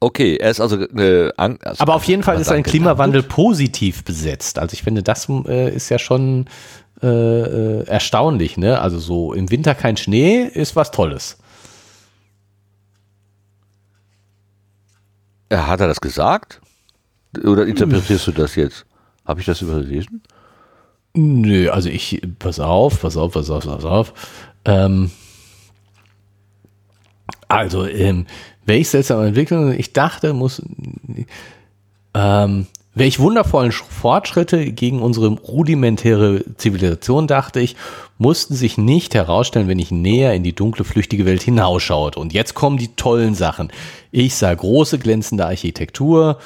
S1: Okay, er ist also, äh, an, also
S2: Aber auf jeden Fall ist ein Klimawandel positiv besetzt. Also ich finde, das äh, ist ja schon äh, äh, erstaunlich. Ne? Also so im Winter kein Schnee ist was Tolles.
S1: Ja, hat er das gesagt? Oder interpretierst du das jetzt? Habe ich das überlesen?
S2: Nö, also ich, pass auf, pass auf, pass auf, pass auf. Ähm, also, ähm, welch seltsame Entwicklung, ich dachte, muss, ähm, welch wundervollen Sch- Fortschritte gegen unsere rudimentäre Zivilisation, dachte ich, mussten sich nicht herausstellen, wenn ich näher in die dunkle, flüchtige Welt hinausschaute. Und jetzt kommen die tollen Sachen. Ich sah große, glänzende Architektur,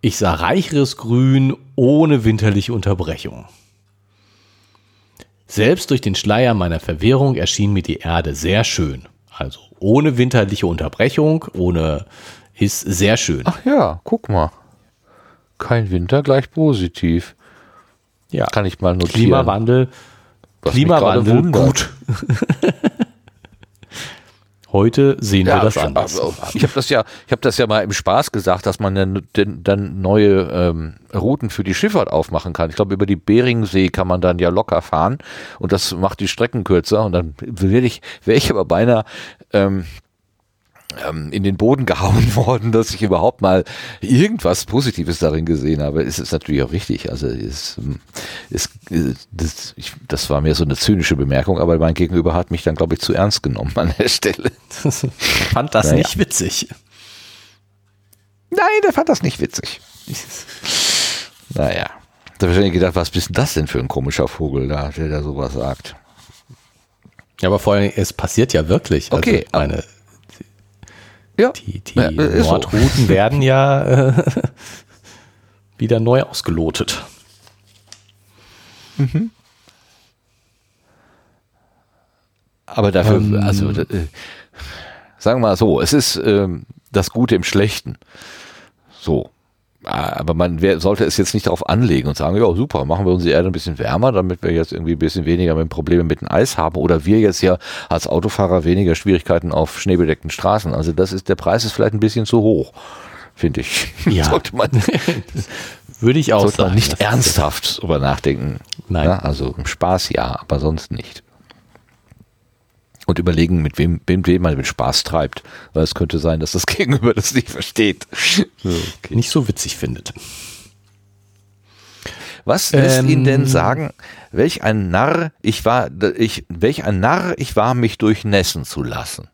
S2: ich sah reicheres Grün ohne winterliche Unterbrechung. Selbst durch den Schleier meiner Verwirrung erschien mir die Erde sehr schön. Also ohne winterliche Unterbrechung, ohne ist sehr schön.
S1: Ach ja, guck mal. Kein Winter gleich positiv.
S2: ja,
S1: Kann ich mal notieren.
S2: Klimawandel,
S1: Was
S2: Klimawandel gut. Heute sehen wir das anders.
S1: also, Ich habe das ja, ich habe das ja mal im Spaß gesagt, dass man dann, dann neue ähm, Routen für die Schifffahrt aufmachen kann. Ich glaube, über die Beringsee kann man dann ja locker fahren und das macht die Strecken kürzer. Und dann werde ich, wäre ich aber beinahe ähm, in den Boden gehauen worden, dass ich überhaupt mal irgendwas Positives darin gesehen habe. Es ist natürlich auch richtig. Also es, ähm, es, äh, das, ich, das war mir so eine zynische Bemerkung, aber mein Gegenüber hat mich dann, glaube ich, zu ernst genommen an der Stelle.
S2: Fand das
S1: Naja.
S2: nicht witzig.
S1: Nein, der fand das nicht witzig. naja. Da habe ich wahrscheinlich gedacht, was bist denn das denn für ein komischer Vogel da, der da sowas sagt?
S2: Ja, aber vor allem, es passiert ja wirklich. Also
S1: Okay,
S2: meine,
S1: Ja.
S2: die die
S1: Ja, so.
S2: Nordrouten werden ja äh, wieder neu ausgelotet.
S1: Aber dafür,
S2: Ähm.
S1: also äh, sagen wir mal so, es ist ähm, das Gute im Schlechten. So. Ah, Aber man wer, sollte es jetzt nicht darauf anlegen und sagen, ja super, machen wir unsere Erde ein bisschen wärmer, damit wir jetzt irgendwie ein bisschen weniger mit Probleme mit dem Eis haben oder wir jetzt ja als Autofahrer weniger Schwierigkeiten auf schneebedeckten Straßen. Also das ist, der Preis ist vielleicht ein bisschen zu hoch, finde ich.
S2: Ja.
S1: sollte man,
S2: Würde ich auch
S1: sollte man
S2: sagen.
S1: nicht
S2: Das-
S1: ernsthaft drüber nachdenken.
S2: Nein.
S1: Ja, also im Spaß ja, aber sonst nicht. Und überlegen, mit wem, mit wem man mit Spaß treibt. Weil es könnte sein, dass das Gegenüber das nicht versteht. Okay.
S2: nicht so witzig findet.
S1: Was lässt
S2: Ähm.
S1: ihn denn sagen, welch ein Narr ich war, ich, welch ein Narr ich war, mich durchnässen zu lassen?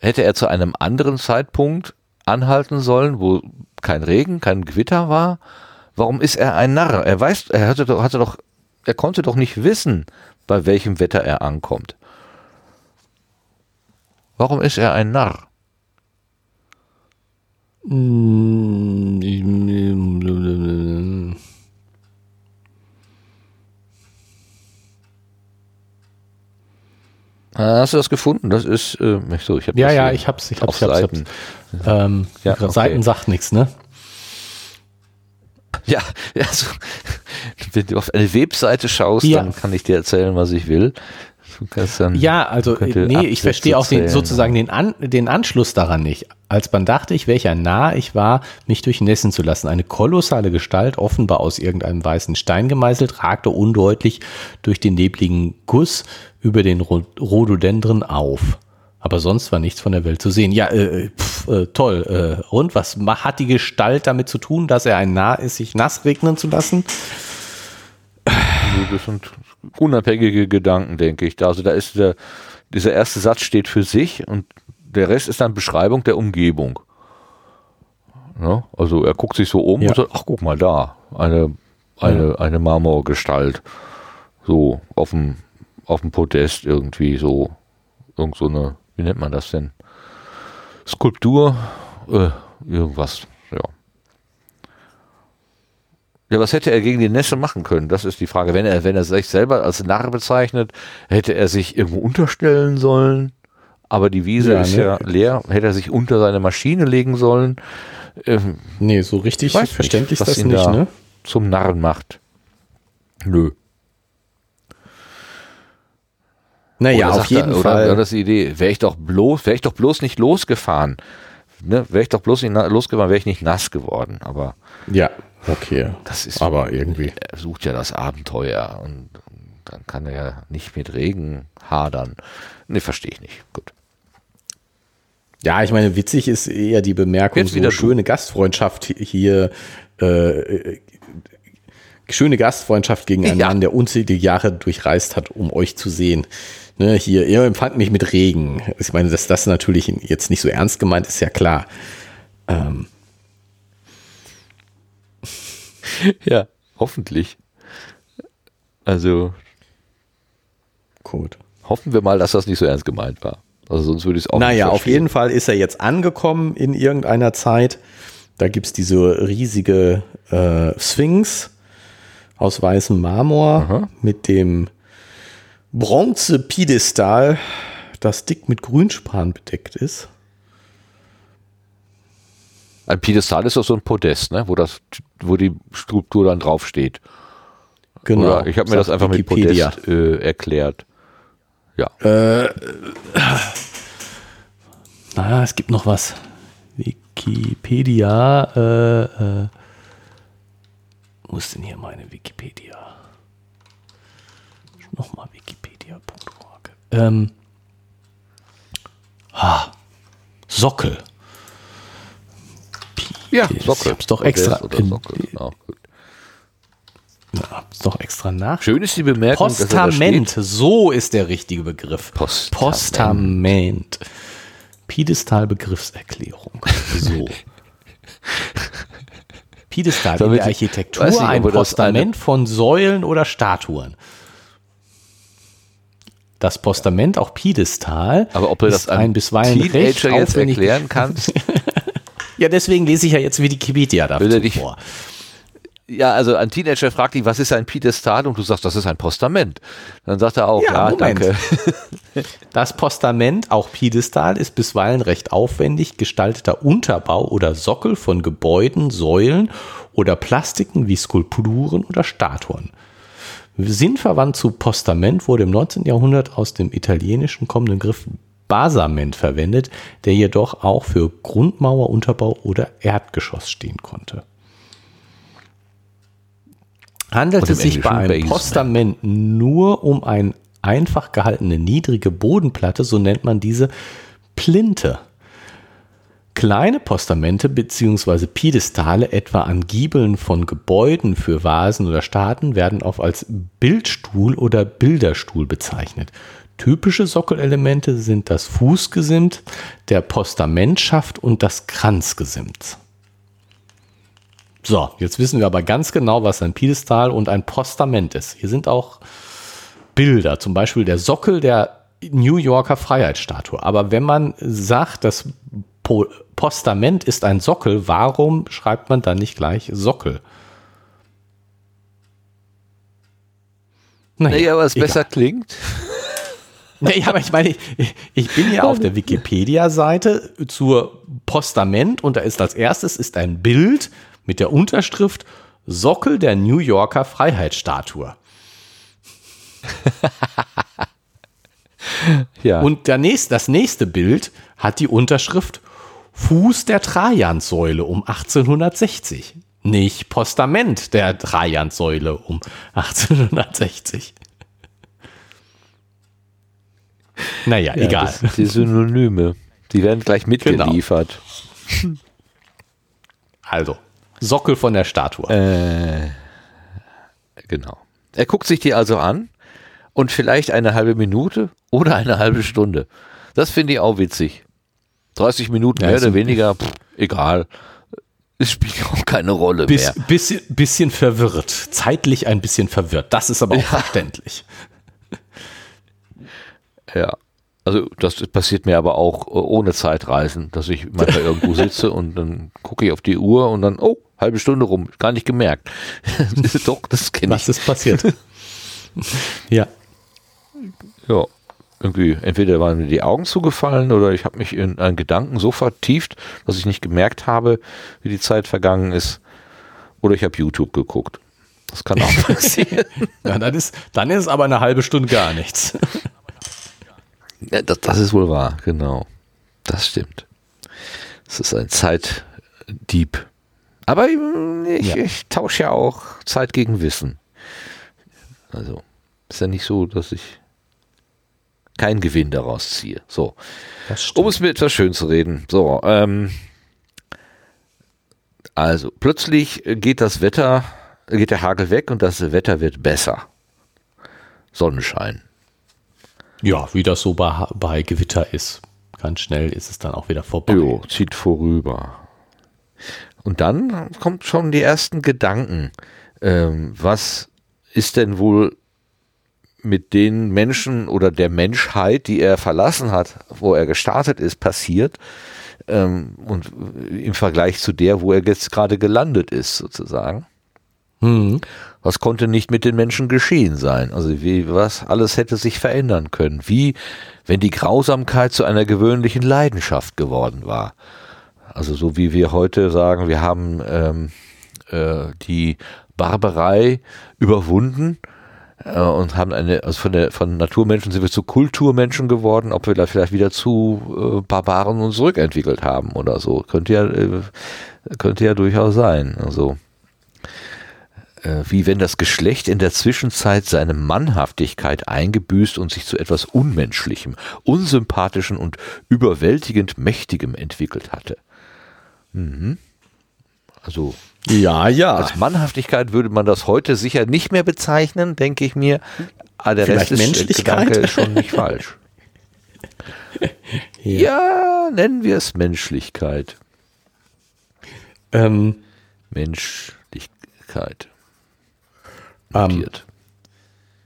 S1: Hätte er zu einem anderen Zeitpunkt anhalten sollen, wo kein Regen, kein Gewitter war? Warum ist er ein Narr? Er weiß, er hatte hatte doch, er konnte doch nicht wissen, bei welchem Wetter er ankommt. Warum ist er ein Narr? Ah, hast du das gefunden? Das ist, äh, so, ich habe
S2: Ja, ja, ich hab's, ich hab's, ich hab's. Seiten. Ich hab's. Ähm, ja, okay. Seiten sagt nichts, ne?
S1: Ja, ja wenn du auf eine Webseite schaust, ja. dann kann ich dir erzählen, was ich will.
S2: Dann, ja, also nee, ich verstehe auch den, sozusagen den, An, den Anschluss daran nicht. Als man dachte ich, welcher nah ich war, mich durchnässen zu lassen. Eine kolossale Gestalt, offenbar aus irgendeinem weißen Stein gemeißelt, ragte undeutlich durch den nebligen Guss über den Rhododendren auf. Aber sonst war nichts von der Welt zu sehen. Ja, äh, pf, äh, toll. Äh, und was hat die Gestalt damit zu tun, dass er ein Nah ist, sich nass regnen zu lassen?
S1: Das sind unabhängige Gedanken, denke ich. Also da ist der, dieser erste Satz steht für sich und der Rest ist dann Beschreibung der Umgebung. Ja, also er guckt sich so um ja. und sagt, ach guck mal da, eine, eine, ja. eine Marmorgestalt. So auf dem, auf dem Podest irgendwie so, irgend so eine, wie nennt man das denn? Skulptur, äh, irgendwas, ja. Was hätte er gegen die Nässe machen können? Das ist die Frage. Wenn er, wenn er sich selber als Narr bezeichnet, hätte er sich irgendwo unterstellen sollen. Aber die Wiese ja, ist ne? ja leer. Hätte er sich unter seine Maschine legen sollen.
S2: Ähm, nee, so richtig verständlich ist das nicht, da ne?
S1: Zum Narren macht. Nö.
S2: Naja, auf jeden
S1: er,
S2: Fall.
S1: Oder, das ist die Idee, wäre ich doch bloß, wäre ich doch bloß nicht losgefahren. Ne? Wäre ich doch bloß nicht losgefahren, wäre ich nicht nass geworden. Aber
S2: ja, okay.
S1: Das ist aber irgendwie. Er sucht ja das Abenteuer und dann kann er ja nicht mit Regen hadern. Ne, verstehe ich nicht. Gut.
S2: Ja, ich meine, witzig ist eher die Bemerkung, Jetzt so schöne Gastfreundschaft hier, äh, schöne Gastfreundschaft gegen einen ja. Mann, der unzählige Jahre durchreist hat, um euch zu sehen. Ne, hier, ihr empfangt mich mit Regen. Ich meine, dass das natürlich jetzt nicht so ernst gemeint ist, ja klar. Ähm.
S1: Ja, hoffentlich. Also.
S2: Gut.
S1: Hoffen wir mal, dass das nicht so ernst gemeint war. Also sonst würde ich es auch
S2: naja, nicht Naja, auf jeden Fall ist er jetzt angekommen in irgendeiner Zeit. Da gibt es diese riesige äh, Sphinx aus weißem Marmor Aha. mit dem Bronze-Piedestal, das dick mit Grünspan bedeckt ist.
S1: Ein Piedestal ist doch so ein Podest, ne? wo, das, wo die Struktur dann draufsteht. Genau. Oder ich habe mir das einfach Wikipedia. mit Podest äh, erklärt. Ja. Äh,
S2: naja, es gibt noch was. Wikipedia. Äh, äh, wo ist denn hier meine Wikipedia? Nochmal wikipedia.org. Ähm, ah, Sockel.
S1: Ja, Sockel.
S2: Ich hab's doch extra. Oder Sockel. In, ja, hab's doch extra nach.
S1: Schön ist die Bemerkung.
S2: Postament, so ist der richtige Begriff. Postament. Postament. Piedestal-Begriffserklärung. So. Piedestal in der Architektur nicht, ein Postament von Säulen oder Statuen. Das Postament, auch Piedestal,
S1: aber ob du das
S2: ein bisweilen
S1: Teenager jetzt erklären kannst?
S2: ja, deswegen lese ich ja jetzt Wikipedia dafür vor.
S1: Ja, also ein Teenager fragt dich, was ist ein Piedestal? Und du sagst, das ist ein Postament. Dann sagt er auch, ja, ja danke.
S2: Das Postament, auch Piedestal, ist bisweilen recht aufwendig gestalteter Unterbau oder Sockel von Gebäuden, Säulen oder Plastiken wie Skulpturen oder Statuen. Sinnverwandt zu Postament wurde im 19. Jahrhundert aus dem Italienischen kommenden Griff Basament verwendet, der jedoch auch für Grundmauer, Unterbau oder Erdgeschoss stehen konnte. Handelt es sich bei einem Postament nur um eine einfach gehaltene niedrige Bodenplatte, so nennt man diese Plinte. Kleine Postamente bzw. Piedestale, etwa an Giebeln von Gebäuden für Vasen oder Staaten, werden auch als Bildstuhl oder Bilderstuhl bezeichnet. Typische Sockelelemente sind das Fußgesimt, der Postamentschaft und das Kranzgesimt. So, jetzt wissen wir aber ganz genau, was ein Piedestal und ein Postament ist. Hier sind auch Bilder, zum Beispiel der Sockel der New Yorker Freiheitsstatue. Aber wenn man sagt, das po Postament ist ein Sockel, warum schreibt man dann nicht gleich Sockel?
S1: Naja, naja was egal. besser klingt.
S2: Nee, aber ich meine, ich, ich bin ja auf der Wikipedia-Seite zur Postament und da ist als erstes ist ein Bild mit der Unterschrift Sockel der New Yorker Freiheitsstatue. ja. Und der nächste, das nächste Bild hat die Unterschrift Fuß der Trajansäule um 1860. Nicht Postament der Trajansäule um 1860. Naja, ja, egal.
S1: Die Synonyme. Die werden gleich mitgeliefert.
S2: Genau. Also, Sockel von der Statue. Äh,
S1: genau. Er guckt sich die also an und vielleicht eine halbe Minute oder eine halbe Stunde. Das finde ich auch witzig. 30 Minuten ja, mehr oder weniger, pff, egal. Es spielt auch keine Rolle
S2: Biss,
S1: mehr.
S2: Bisschen, bisschen verwirrt. Zeitlich ein bisschen verwirrt. Das ist aber auch ja. verständlich.
S1: Ja. Also das passiert mir aber auch äh, ohne Zeitreisen, dass ich manchmal irgendwo sitze und dann gucke ich auf die Uhr und dann, oh, halbe Stunde rum, gar nicht gemerkt.
S2: Doch, das kenne ich. Was ist passiert? ja.
S1: Ja, irgendwie, entweder waren mir die Augen zugefallen oder ich habe mich in einen Gedanken so vertieft, dass ich nicht gemerkt habe, wie die Zeit vergangen ist. Oder ich habe YouTube geguckt. Das kann auch passieren.
S2: ja, dann, ist, dann ist aber eine halbe Stunde gar nichts.
S1: Ja, das, das ist wohl wahr, genau. Das stimmt. Das ist ein Zeitdieb. Aber ich, ja. ich tausche ja auch Zeit gegen Wissen. Also ist ja nicht so, dass ich keinen Gewinn daraus ziehe. So. Um es mir etwas schön zu reden. So, ähm, also plötzlich geht das Wetter, geht der Hagel weg und das Wetter wird besser. Sonnenschein.
S2: Ja, wie das so bei, bei Gewitter ist. Ganz schnell ist es dann auch wieder vorbei.
S1: Jo, zieht vorüber. Und dann kommt schon die ersten Gedanken. Ähm, was ist denn wohl mit den Menschen oder der Menschheit, die er verlassen hat, wo er gestartet ist, passiert? Ähm, und im Vergleich zu der, wo er jetzt gerade gelandet ist, sozusagen. Mhm. Was konnte nicht mit den Menschen geschehen sein? Also wie, was alles hätte sich verändern können? Wie, wenn die Grausamkeit zu einer gewöhnlichen Leidenschaft geworden war? Also so wie wir heute sagen, wir haben ähm, äh, die Barbarei überwunden äh, und haben eine, also von der von Naturmenschen sind wir zu Kulturmenschen geworden, ob wir da vielleicht wieder zu äh, Barbaren uns zurückentwickelt haben oder so. Könnte ja, äh, könnte ja durchaus sein. Also wie wenn das Geschlecht in der Zwischenzeit seine Mannhaftigkeit eingebüßt und sich zu etwas Unmenschlichem, Unsympathischen und überwältigend Mächtigem entwickelt hatte. Mhm. Also
S2: ja, ja.
S1: Als Mannhaftigkeit würde man das heute sicher nicht mehr bezeichnen, denke ich mir. Aber der Vielleicht Rest Menschlichkeit? ist schon nicht falsch. ja. ja. nennen wir es Menschlichkeit. Ähm, Menschlichkeit.
S2: Ähm,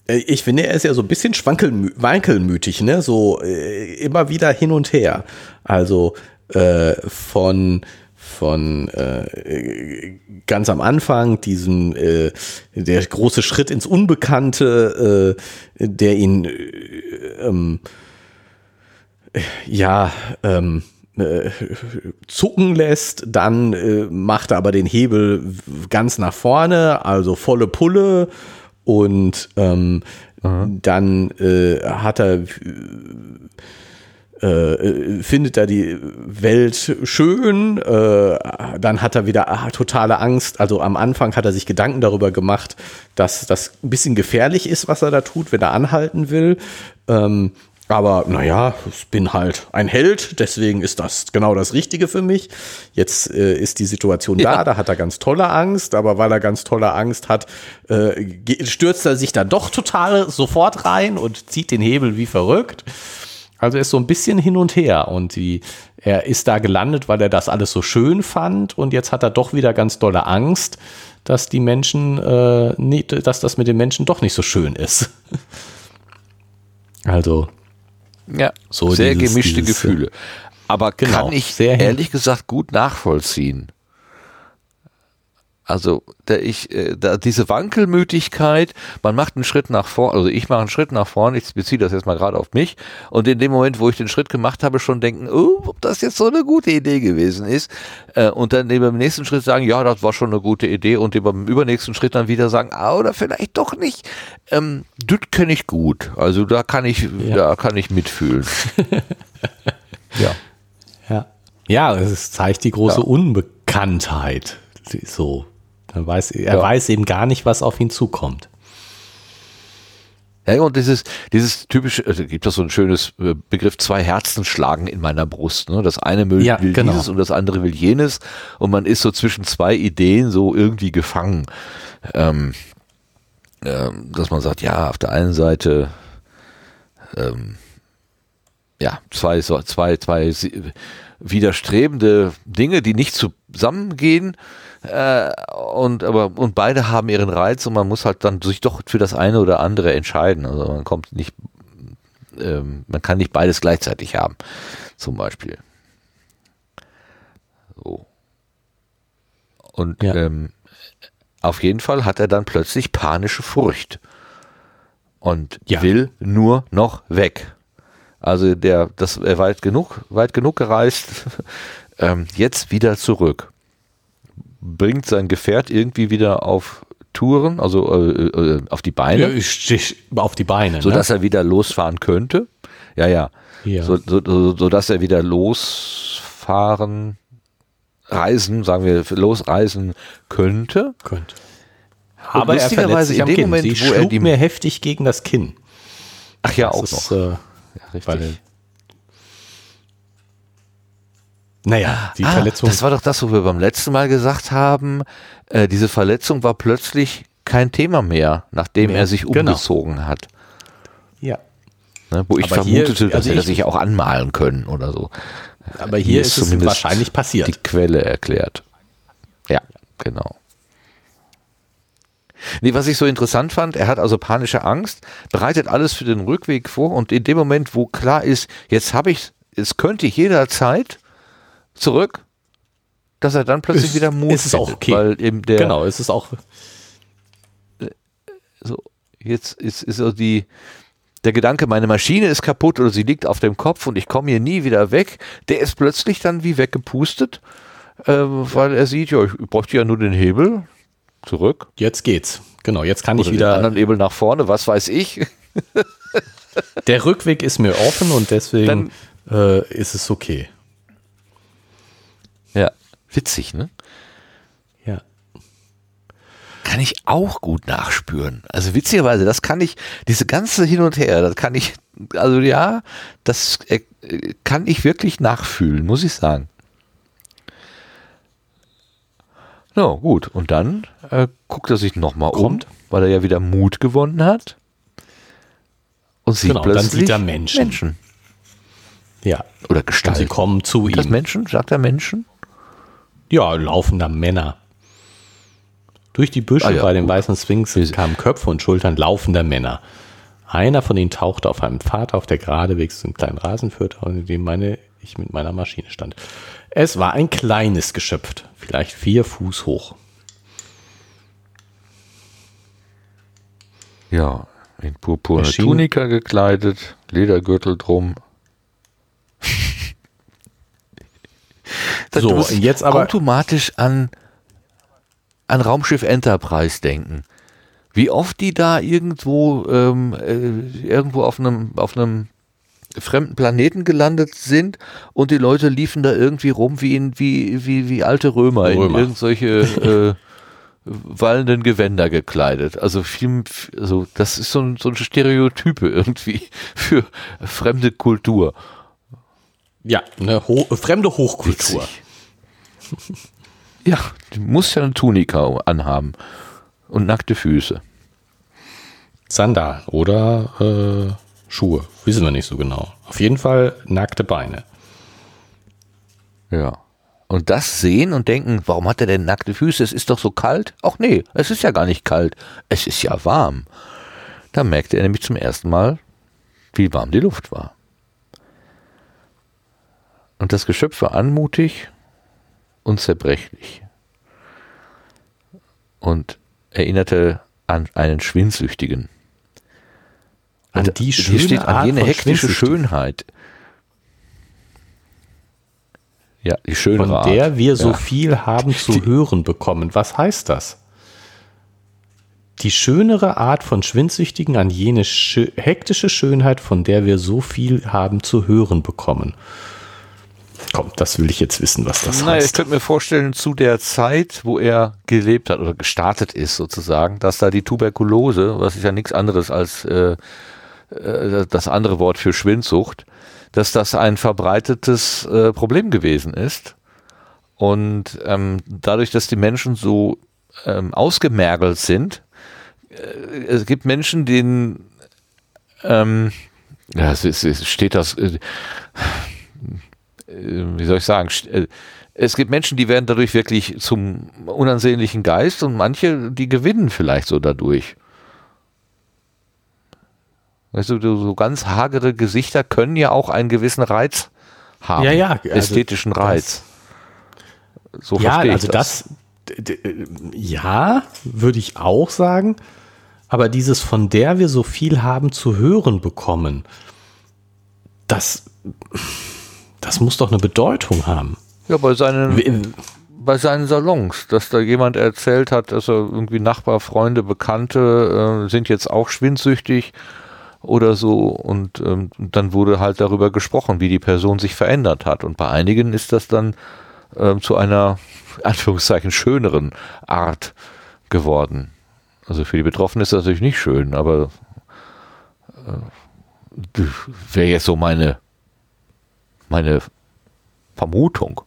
S2: ich finde, er ist ja so ein bisschen wankelmütig, ne? So äh, immer wieder hin und her. Also äh, von von äh, ganz am Anfang, diesen äh, der große Schritt ins Unbekannte, äh, der ihn äh, ähm, ja ähm, äh, zucken lässt, dann äh, macht er aber den Hebel ganz nach vorne, also volle Pulle und ähm, dann äh, hat er äh, findet er die Welt schön, äh, dann hat er wieder ah, totale Angst. Also am Anfang hat er sich Gedanken darüber gemacht, dass das ein bisschen gefährlich ist, was er da tut, wenn er anhalten will. Ähm, aber naja, ich bin halt ein Held, deswegen ist das genau das Richtige für mich. Jetzt äh, ist die Situation ja. da, da hat er ganz tolle Angst, aber weil er ganz tolle Angst hat, äh, stürzt er sich dann doch total sofort rein und zieht den Hebel wie verrückt. Also er ist so ein bisschen hin und her und die, er ist da gelandet, weil er das alles so schön fand und jetzt hat er doch wieder ganz dolle Angst, dass die Menschen, äh, nicht, dass das mit den Menschen doch nicht so schön ist. also
S1: ja, so sehr dieses, gemischte dieses, Gefühle. Aber genau, kann ich ehrlich gesagt gut nachvollziehen. Also da ich, äh, da diese Wankelmütigkeit, man macht einen Schritt nach vorne, also ich mache einen Schritt nach vorne, ich beziehe das jetzt mal gerade auf mich und in dem Moment, wo ich den Schritt gemacht habe, schon denken, oh, ob das jetzt so eine gute Idee gewesen ist äh, und dann beim nächsten Schritt sagen, ja, das war schon eine gute Idee und beim übernächsten Schritt dann wieder sagen, ah, oder vielleicht doch nicht. Ähm, das kenne ich gut, also da kann ich, ja. da kann ich mitfühlen.
S2: ja. Ja. Ja, es zeigt die große ja. Unbekanntheit. So. Er weiß, er ja. weiß eben gar nicht, was auf ihn zukommt.
S1: Ja, und dieses, dieses typische, also gibt es so ein schönes äh, Begriff, zwei Herzen schlagen in meiner Brust. Ne? Das eine will, ja, will genau. dieses und das andere will jenes. Und man ist so zwischen zwei Ideen so irgendwie gefangen. Ähm, ähm, dass man sagt, ja, auf der einen Seite, ähm, ja, zwei, zwei, zwei widerstrebende Dinge, die nicht zusammengehen äh, und aber und beide haben ihren Reiz und man muss halt dann sich doch für das eine oder andere entscheiden. Also man kommt nicht, ähm, man kann nicht beides gleichzeitig haben, zum Beispiel. So. Und ja. ähm, auf jeden Fall hat er dann plötzlich panische Furcht und ja. will nur noch weg. Also der, das er weit genug, weit genug gereist, ähm, jetzt wieder zurück bringt sein Gefährt irgendwie wieder auf Touren, also äh, äh, auf die Beine.
S2: Ja, auf die Beine.
S1: So dass ne? er wieder losfahren könnte. Ja, ja. ja. So, so, so, so dass er wieder losfahren, reisen, sagen wir, losreisen könnte.
S2: Könnte. Aber er verletzt sich am Kinn. Moment, Sie wo er die mir heftig gegen das Kinn.
S1: Ach ja, das auch ist, noch. Äh, ja,
S2: richtig. Weil Naja,
S1: die ah, Verletzung. Das war doch das, wo wir beim letzten Mal gesagt haben. Äh, diese Verletzung war plötzlich kein Thema mehr, nachdem mehr. er sich genau. umgezogen genau. hat.
S2: Ja.
S1: Ne, wo ich aber vermutete, hier, also dass er sich auch anmalen können oder so.
S2: Aber hier, hier ist, ist es wahrscheinlich passiert.
S1: Die Quelle erklärt. Ja, genau. Nee, was ich so interessant fand, er hat also panische Angst, bereitet alles für den Rückweg vor und in dem Moment, wo klar ist, jetzt habe ich, es könnte jederzeit zurück, dass er dann plötzlich ist, wieder Mut
S2: ist findet,
S1: okay. weil eben der
S2: genau, ist es auch
S1: so jetzt ist ist so die der Gedanke, meine Maschine ist kaputt oder sie liegt auf dem Kopf und ich komme hier nie wieder weg, der ist plötzlich dann wie weggepustet, äh, weil er sieht, ja, ich bräuchte ja nur den Hebel zurück.
S2: Jetzt geht's. Genau, jetzt kann oder ich wieder.
S1: Den anderen Hebel nach vorne, was weiß ich.
S2: der Rückweg ist mir offen und deswegen dann, äh, ist es okay.
S1: Ja, witzig, ne?
S2: Ja.
S1: Kann ich auch gut nachspüren. Also witzigerweise, das kann ich, diese ganze Hin und Her, das kann ich, also ja, das äh, kann ich wirklich nachfühlen, muss ich sagen. No, gut. Und dann äh, guckt er sich nochmal um, weil er ja wieder Mut gewonnen hat. Und sieht genau, plötzlich dann sieht er
S2: Menschen.
S1: Menschen.
S2: Ja.
S1: Oder Gestalten.
S2: sie kommen zu ihm. Das
S1: Menschen? Sagt er Menschen?
S2: Ja, laufender Männer. Durch die Büsche ah, ja, bei den gut. weißen Sphinx kamen Köpfe und Schultern laufender Männer. Einer von ihnen tauchte auf einem Pfad auf, der geradewegs zum kleinen Rasen führte, in dem meine, ich mit meiner Maschine stand. Es war ein kleines Geschöpf, vielleicht vier Fuß hoch.
S1: Ja, in purpurne Tunika gekleidet, Ledergürtel drum, so, und jetzt aber automatisch an, an Raumschiff Enterprise denken. Wie oft die da irgendwo, ähm, äh, irgendwo auf einem, auf einem fremden Planeten gelandet sind und die Leute liefen da irgendwie rum wie in, wie, wie, wie alte Römer, Römer. in irgendwelche äh, wallenden Gewänder gekleidet. Also viel, also das ist so ein, so ein Stereotype irgendwie für fremde Kultur.
S2: Ja, eine ho fremde Hochkultur.
S1: ja, du musst ja eine Tunika anhaben und nackte Füße.
S2: Sandal oder äh, Schuhe, wissen wir nicht so genau. Auf jeden Fall nackte Beine.
S1: Ja. Und das sehen und denken, warum hat er denn nackte Füße? Es ist doch so kalt. Ach nee, es ist ja gar nicht kalt. Es ist ja warm. Da merkte er nämlich zum ersten Mal, wie warm die Luft war. Und das Geschöpf war anmutig und zerbrechlich. und erinnerte an einen Schwindsüchtigen.
S2: An die
S1: hier
S2: schöne
S1: steht an jene hektische. Schönheit. Ja, die schönere
S2: von
S1: Art.
S2: der wir so
S1: Ja.
S2: viel haben zu hören bekommen. Was heißt das? Die schönere Art von Schwindsüchtigen an jene schö hektische Schönheit, von der wir so viel haben zu hören bekommen. Komm, das will ich jetzt wissen, was das
S1: Naja, ich
S2: heißt.
S1: könnte mir vorstellen, zu der Zeit, wo er gelebt hat oder gestartet ist sozusagen, dass da die Tuberkulose, was ist ja nichts anderes als äh, äh, das andere Wort für Schwindsucht, dass das ein verbreitetes äh, Problem gewesen ist. Und ähm, dadurch, dass die Menschen so ähm, ausgemergelt sind, äh, es gibt Menschen, denen ähm, ja, es, ist, es steht das, äh, wie soll ich sagen, äh, es gibt Menschen, die werden dadurch wirklich zum unansehnlichen Geist und manche, die gewinnen vielleicht so dadurch. Weißt du, so ganz hagere Gesichter können ja auch einen gewissen Reiz haben.
S2: Ja, ja, also
S1: ästhetischen Reiz. So
S2: ja,
S1: verstehe ich
S2: also
S1: das.
S2: das, ja, würde ich auch sagen. Aber dieses, von der wir so viel haben zu hören bekommen, das, das muss doch eine Bedeutung haben.
S1: Ja, bei seinen,
S2: W-
S1: bei seinen Salons, dass da jemand erzählt hat, dass er irgendwie Nachbar, Freunde, Bekannte äh, sind jetzt auch schwindsüchtig oder so und ähm, dann wurde halt darüber gesprochen, wie die Person sich verändert hat und bei einigen ist das dann ähm, zu einer Anführungszeichen schöneren Art geworden. Also für die Betroffenen ist das natürlich nicht schön, aber äh, wäre jetzt so meine meine Vermutung.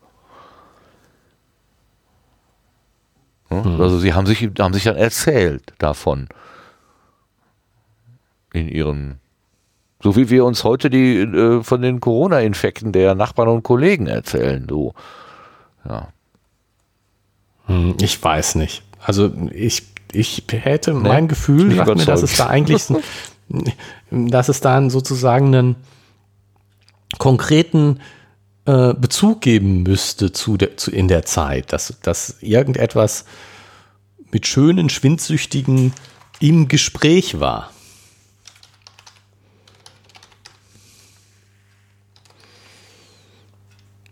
S1: Ja, Also sie haben sich, haben sich dann erzählt davon. In ihren, so wie wir uns heute die äh, von den Corona-Infekten der Nachbarn und Kollegen erzählen. So. Ja.
S2: Hm, Ich weiß nicht. Also ich, ich hätte mein Gefühl, sagt mir, dass es da eigentlich, dass es da sozusagen einen konkreten äh, Bezug geben müsste zu der, zu, in der Zeit, dass, dass irgendetwas mit schönen Schwindsüchtigen im Gespräch war.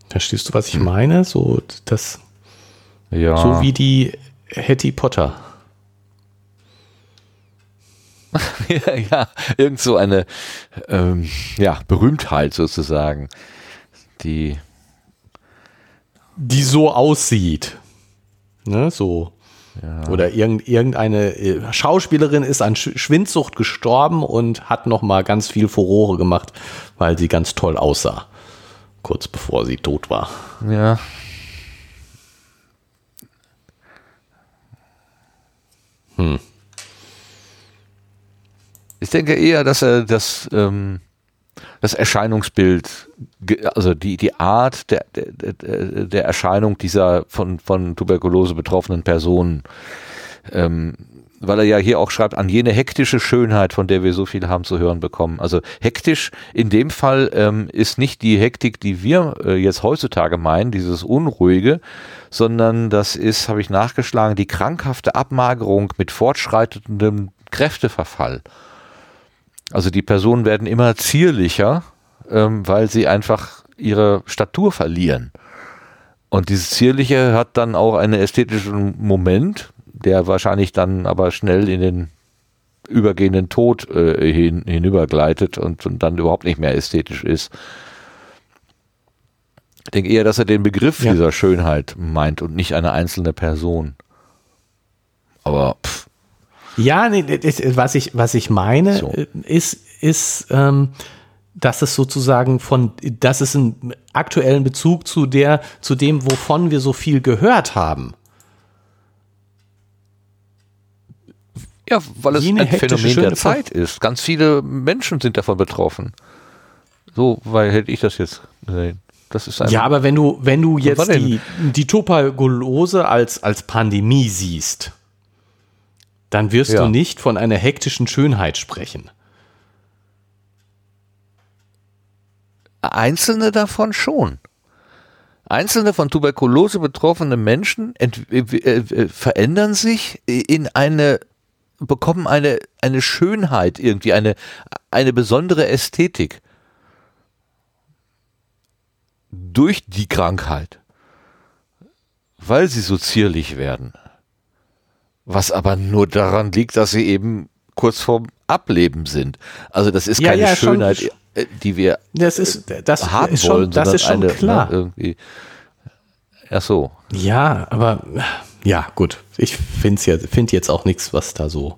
S2: Verstehst du, was ich meine? So, das,
S1: ja.
S2: so wie die Hattie Potter.
S1: Ja, ja, irgend so eine ähm, ja, Berühmtheit sozusagen. Die,
S2: die so aussieht. Ne, so. Oder irgend, irgendeine äh, Schauspielerin ist an Sch Schwindsucht gestorben und hat noch mal ganz viel Furore gemacht, weil sie ganz toll aussah. Kurz bevor sie tot war.
S1: ja. Ich denke eher, dass er das, ähm, das Erscheinungsbild, also die, die Art der, der, der, der Erscheinung dieser von, von Tuberkulose betroffenen Personen, ähm, weil er ja hier auch schreibt, an jene hektische Schönheit, von der wir so viel haben zu hören bekommen. Also hektisch in dem Fall ähm, ist nicht die Hektik, die wir äh, jetzt heutzutage meinen, dieses Unruhige, sondern das ist, habe ich nachgeschlagen, die krankhafte Abmagerung mit fortschreitendem Kräfteverfall. Also die Personen werden immer zierlicher, ähm, weil sie einfach ihre Statur verlieren. Und dieses Zierliche hat dann auch einen ästhetischen Moment, der wahrscheinlich dann aber schnell in den übergehenden Tod äh, hin, hinübergleitet und, und dann überhaupt nicht mehr ästhetisch ist. Ich denke eher, dass er den Begriff
S2: Ja.
S1: dieser Schönheit meint und nicht eine einzelne Person. Aber pff,
S2: Ja, nee, was ich, was ich meine,
S1: So.
S2: äh, ist, ist, ähm, dass es sozusagen von, dass es einen aktuellen Bezug zu der, zu dem, wovon wir so viel gehört haben.
S1: Ja, weil es ein Phänomen der Zeit ist. Ganz viele Menschen sind davon betroffen. So, weil hätte ich das jetzt gesehen. Das ist
S2: Ja, aber wenn du, wenn du jetzt die, die Tuberkulose als, als Pandemie siehst, dann wirst
S1: Ja.
S2: du nicht von einer hektischen Schönheit sprechen.
S1: einzelne davon schon. Einzelne von Tuberkulose betroffene Menschen äh, äh, verändern sich in eine, bekommen eine, eine Schönheit irgendwie, eine, eine besondere Ästhetik durch die Krankheit, weil sie so zierlich werden. Was aber nur daran liegt, dass sie eben kurz vorm Ableben sind. Also das ist keine ja, ja, Schönheit, schon, äh, die wir
S2: das ist, das haben ist wollen, das ist schon eine, ne, klar. Ne, irgendwie.
S1: Ach so.
S2: Ja, aber ja, gut. Ich finde jetzt, find jetzt auch nichts, was da so.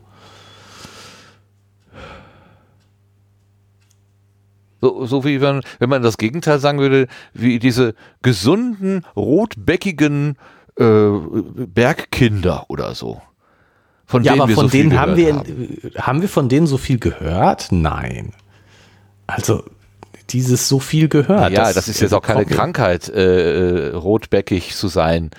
S1: So, so wie wenn, wenn man das Gegenteil sagen würde, wie diese gesunden, rotbäckigen äh, Bergkinder oder so.
S2: Von ja, denen aber von so denen haben wir, haben. haben wir von denen so viel gehört? Nein. Also dieses so viel gehört.
S1: Ja, das, das ist jetzt auch keine Krankheit, äh, äh, rotbäckig zu sein.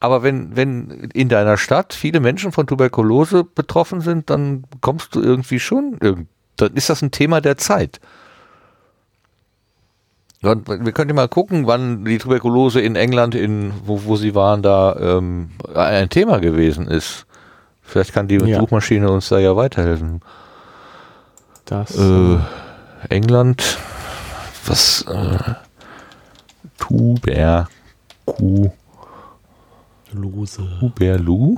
S1: Aber wenn, wenn in deiner Stadt viele Menschen von Tuberkulose betroffen sind, dann kommst du irgendwie schon, dann ist das ein Thema der Zeit. Wir können mal gucken, wann die Tuberkulose in England, in wo, wo sie waren, da ähm, ein Thema gewesen ist. Vielleicht kann die ja. Suchmaschine uns da ja weiterhelfen.
S2: Das.
S1: Äh, England, was äh, Tuberkulose. Tuberlu.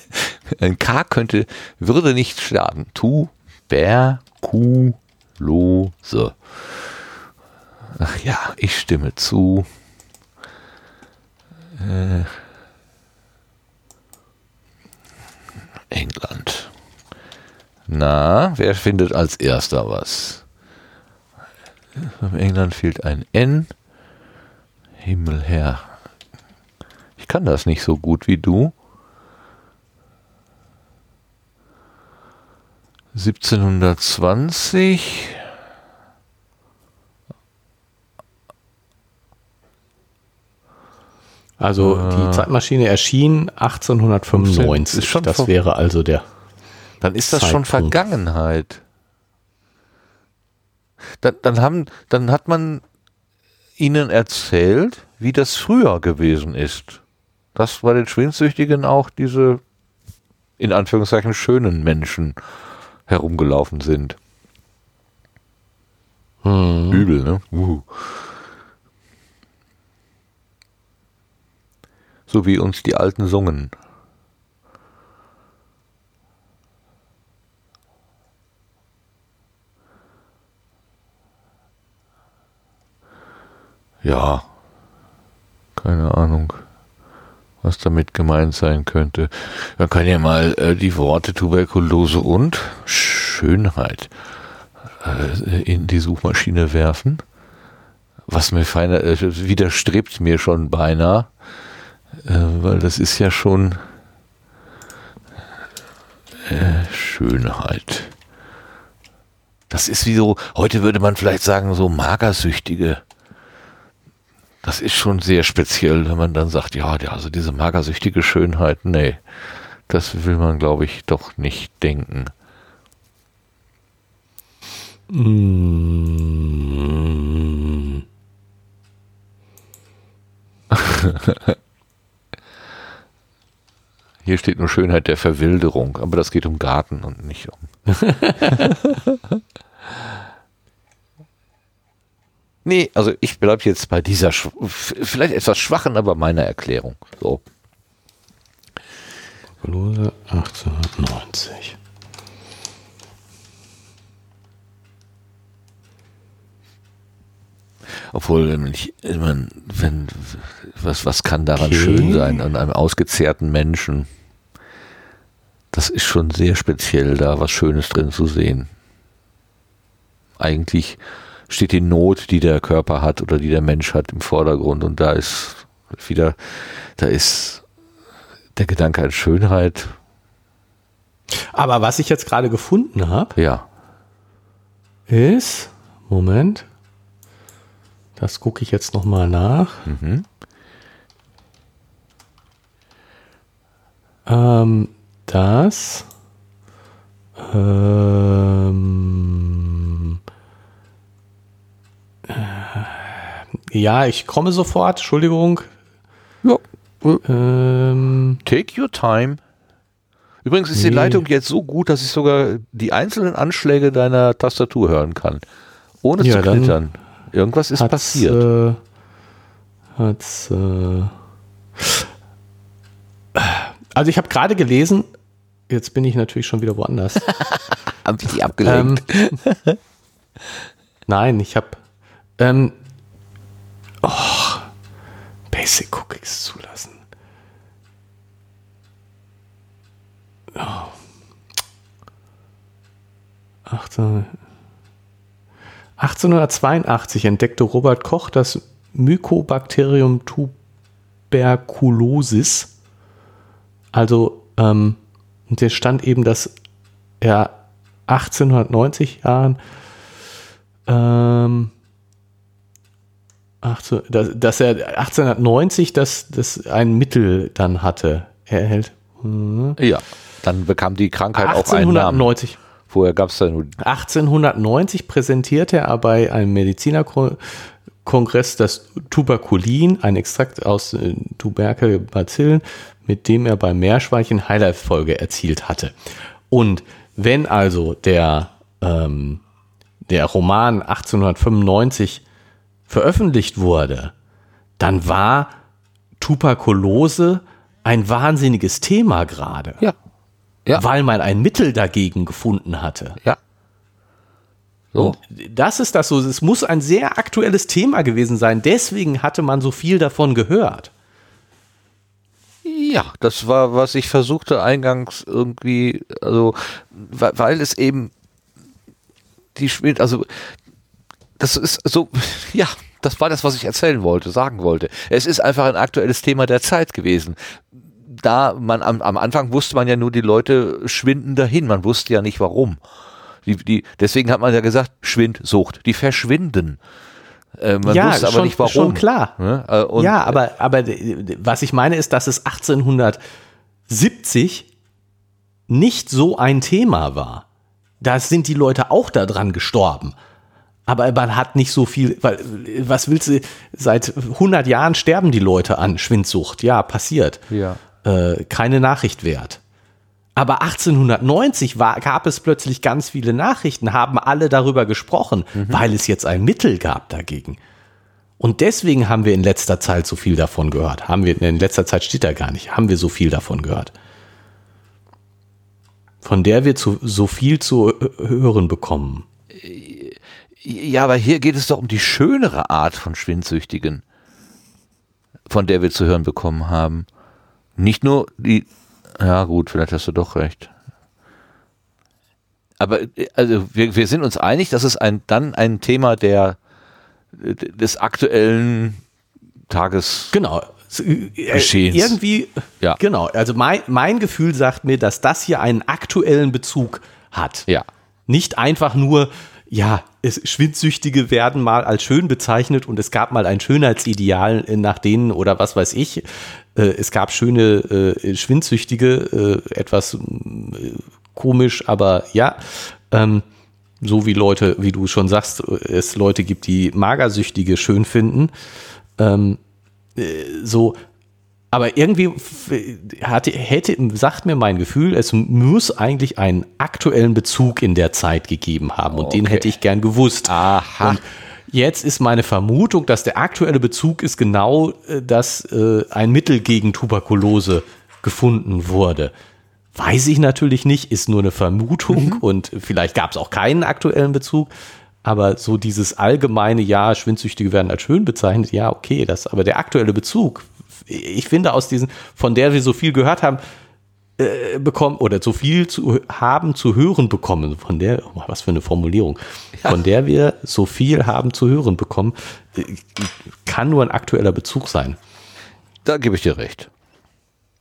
S1: Ein K könnte, würde nicht starten. Tuberkulose. Ach ja, ich stimme zu. Äh, England. Na, wer findet als erster was? In England fehlt ein N. Himmelherr. Ich kann das nicht so gut wie du. 1720
S2: Also äh, die Zeitmaschine erschien 1895. das wäre also der.
S1: Dann ist das Zeitpunkt. schon Vergangenheit. Dann, dann, haben, dann hat man ihnen erzählt, wie das früher gewesen ist. Dass bei den Schwindsüchtigen auch diese, in Anführungszeichen, schönen Menschen herumgelaufen sind. Hm. Übel, ne? Uh. So wie uns die Alten sungen. Ja, keine Ahnung, was damit gemeint sein könnte. Man kann ja mal äh, die Worte Tuberkulose und Schönheit äh, in die Suchmaschine werfen. Was mir feiner, äh, widerstrebt mir schon beinahe äh, weil das ist ja schon äh, Schönheit. Das ist wie so, heute würde man vielleicht sagen, so Magersüchtige. Das ist schon sehr speziell, wenn man dann sagt, ja, also diese magersüchtige Schönheit, nee, das will man, glaube ich, doch nicht denken. Mm. Hier steht nur Schönheit der Verwilderung, aber das geht um Garten und nicht um. nee, also ich bleibe jetzt bei dieser vielleicht etwas schwachen, aber meiner Erklärung. So.
S2: Lose 1890.
S1: Obwohl, wenn, ich, wenn, wenn was, was kann daran okay. schön sein an einem ausgezehrten Menschen? Das ist schon sehr speziell, da was Schönes drin zu sehen. Eigentlich steht die Not, die der Körper hat oder die der Mensch hat, im Vordergrund und da ist wieder, da ist der Gedanke an Schönheit.
S2: Aber was ich jetzt gerade gefunden habe,
S1: ja,
S2: ist, Moment, das gucke ich jetzt nochmal nach. Mhm. Ähm, dass ähm, äh, Ja, ich komme sofort, Entschuldigung.
S1: Ja.
S2: Ähm,
S1: Take your time. Übrigens ist die
S2: Nee.
S1: Leitung jetzt so gut, dass ich sogar die einzelnen Anschläge deiner Tastatur hören kann. Ohne
S2: Ja,
S1: zu knittern. Irgendwas ist
S2: hat's,
S1: passiert.
S2: Äh, hat's, äh, also ich habe gerade gelesen, jetzt bin ich natürlich schon wieder woanders.
S1: Haben dich die abgelenkt?
S2: ähm, nein, ich habe ähm, oh, Basic Cookies zulassen. Oh. 18, 1882 entdeckte Robert Koch das Mycobacterium tuberculosis. Also, ähm, und der stand eben, dass er 1890 Jahren ähm, 18, dass, dass er 1890 das, das ein Mittel dann hatte. Er erhält hm,
S1: ja. Dann bekam die Krankheit auch einen Namen.
S2: 1890.
S1: Vorher gab es da nur
S2: 1890 präsentierte er bei einem Medizinerkongress das Tuberkulin, ein Extrakt aus äh, Tuberkelbazillen, mit dem er bei Meerschweinchen Heilerfolge erzielt hatte. Und wenn also der, ähm, der Roman 1895 veröffentlicht wurde, dann war Tuberkulose ein wahnsinniges Thema gerade,
S1: Ja. Ja.
S2: weil man ein Mittel dagegen gefunden hatte.
S1: Ja. So.
S2: Und das ist das so. Es muss ein sehr aktuelles Thema gewesen sein. Deswegen hatte man so viel davon gehört.
S1: Ja, das war, was ich versuchte eingangs irgendwie, also, weil, es eben die Schmidt, also, das ist so, ja, das war das, was ich erzählen wollte, sagen wollte. Es ist einfach ein aktuelles Thema der Zeit gewesen. Da man am, am Anfang wusste man ja nur, die Leute schwinden dahin. Man wusste ja nicht warum. Die, die, deswegen hat man ja gesagt, Schwindsucht. Die verschwinden. Äh, man
S2: ja,
S1: wusste aber
S2: schon,
S1: nicht warum.
S2: schon klar.
S1: Ne? Äh, und-
S2: ja, aber, aber was ich meine ist, dass es 1870 nicht so ein Thema war. Da sind die Leute auch daran gestorben. Aber man hat nicht so viel, weil, was willst du, seit 100 Jahren sterben die Leute an Schwindsucht. Ja, passiert.
S1: Ja.
S2: Äh, keine Nachricht wert. Aber 1890 war, gab es plötzlich ganz viele Nachrichten, haben alle darüber gesprochen, weil es jetzt ein Mittel gab dagegen. Und deswegen haben wir in letzter Zeit so viel davon gehört. Haben wir, in letzter Zeit steht da gar nicht, haben wir so viel davon gehört. Von der wir zu, so viel zu hören bekommen.
S1: Ja, aber hier geht es doch um die schönere Art von Schwindsüchtigen, von der wir zu hören bekommen haben. Nicht nur die, ja gut, vielleicht hast du doch recht. Aber äh, also wir, wir sind uns einig, dass es ein, dann ein Thema der des aktuellen Tages.
S2: Genau. Äh,
S1: Geschehens.
S2: Irgendwie,
S1: Ja.
S2: genau. Also mein, mein Gefühl sagt mir, dass das hier einen aktuellen Bezug hat.
S1: Ja.
S2: Nicht einfach nur, ja, es, Schwindsüchtige werden mal als schön bezeichnet und es gab mal ein Schönheitsideal äh, nach denen oder was weiß ich. Äh, es gab schöne äh, Schwindsüchtige, äh, etwas komisch, aber ja. Ähm, so wie Leute, wie du schon sagst, es Leute gibt, die Magersüchtige schön finden. Ähm, äh, so, aber irgendwie hatte, hätte, sagt mir mein Gefühl, es muss eigentlich einen aktuellen Bezug in der Zeit gegeben haben und den
S1: Okay.
S2: hätte ich gern gewusst.
S1: Aha.
S2: Und jetzt ist meine Vermutung, dass der aktuelle Bezug ist genau, äh, dass äh, ein Mittel gegen Tuberkulose gefunden wurde. Weiß ich natürlich nicht, ist nur eine Vermutung und vielleicht gab es auch keinen aktuellen Bezug. Aber so dieses allgemeine, ja, Schwindsüchtige werden als schön bezeichnet, ja, okay, das, aber der aktuelle Bezug, ich finde aus diesen, von der wir so viel gehört haben, äh, bekommen oder so viel zu haben zu hören bekommen, von der, oh, was für eine Formulierung, von der wir so viel haben zu hören bekommen, äh, kann nur ein aktueller Bezug sein.
S1: Da gebe ich dir recht.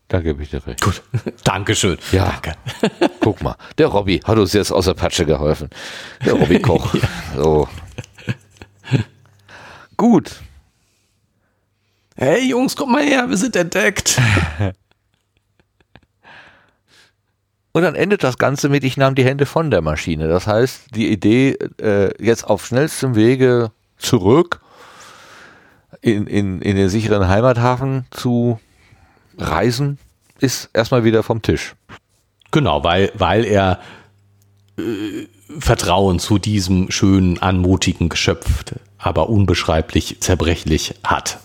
S1: Da gebe ich dir recht.
S2: Gut, Dankeschön.
S1: Ja.
S2: Danke.
S1: Guck mal, der Robby hat uns jetzt aus der Patsche geholfen. Der Robby Koch. So. Gut.
S2: Hey Jungs, kommt mal her, wir sind entdeckt.
S1: Und dann endet das Ganze mit, ich nahm die Hände von der Maschine. Das heißt, die Idee äh, jetzt auf schnellstem Wege zurück in, in, in den sicheren Heimathafen zu reisen, ist erstmal wieder vom Tisch.
S2: Genau, weil, weil er äh, Vertrauen zu diesem schönen, anmutigen Geschöpf, aber unbeschreiblich zerbrechlich hat.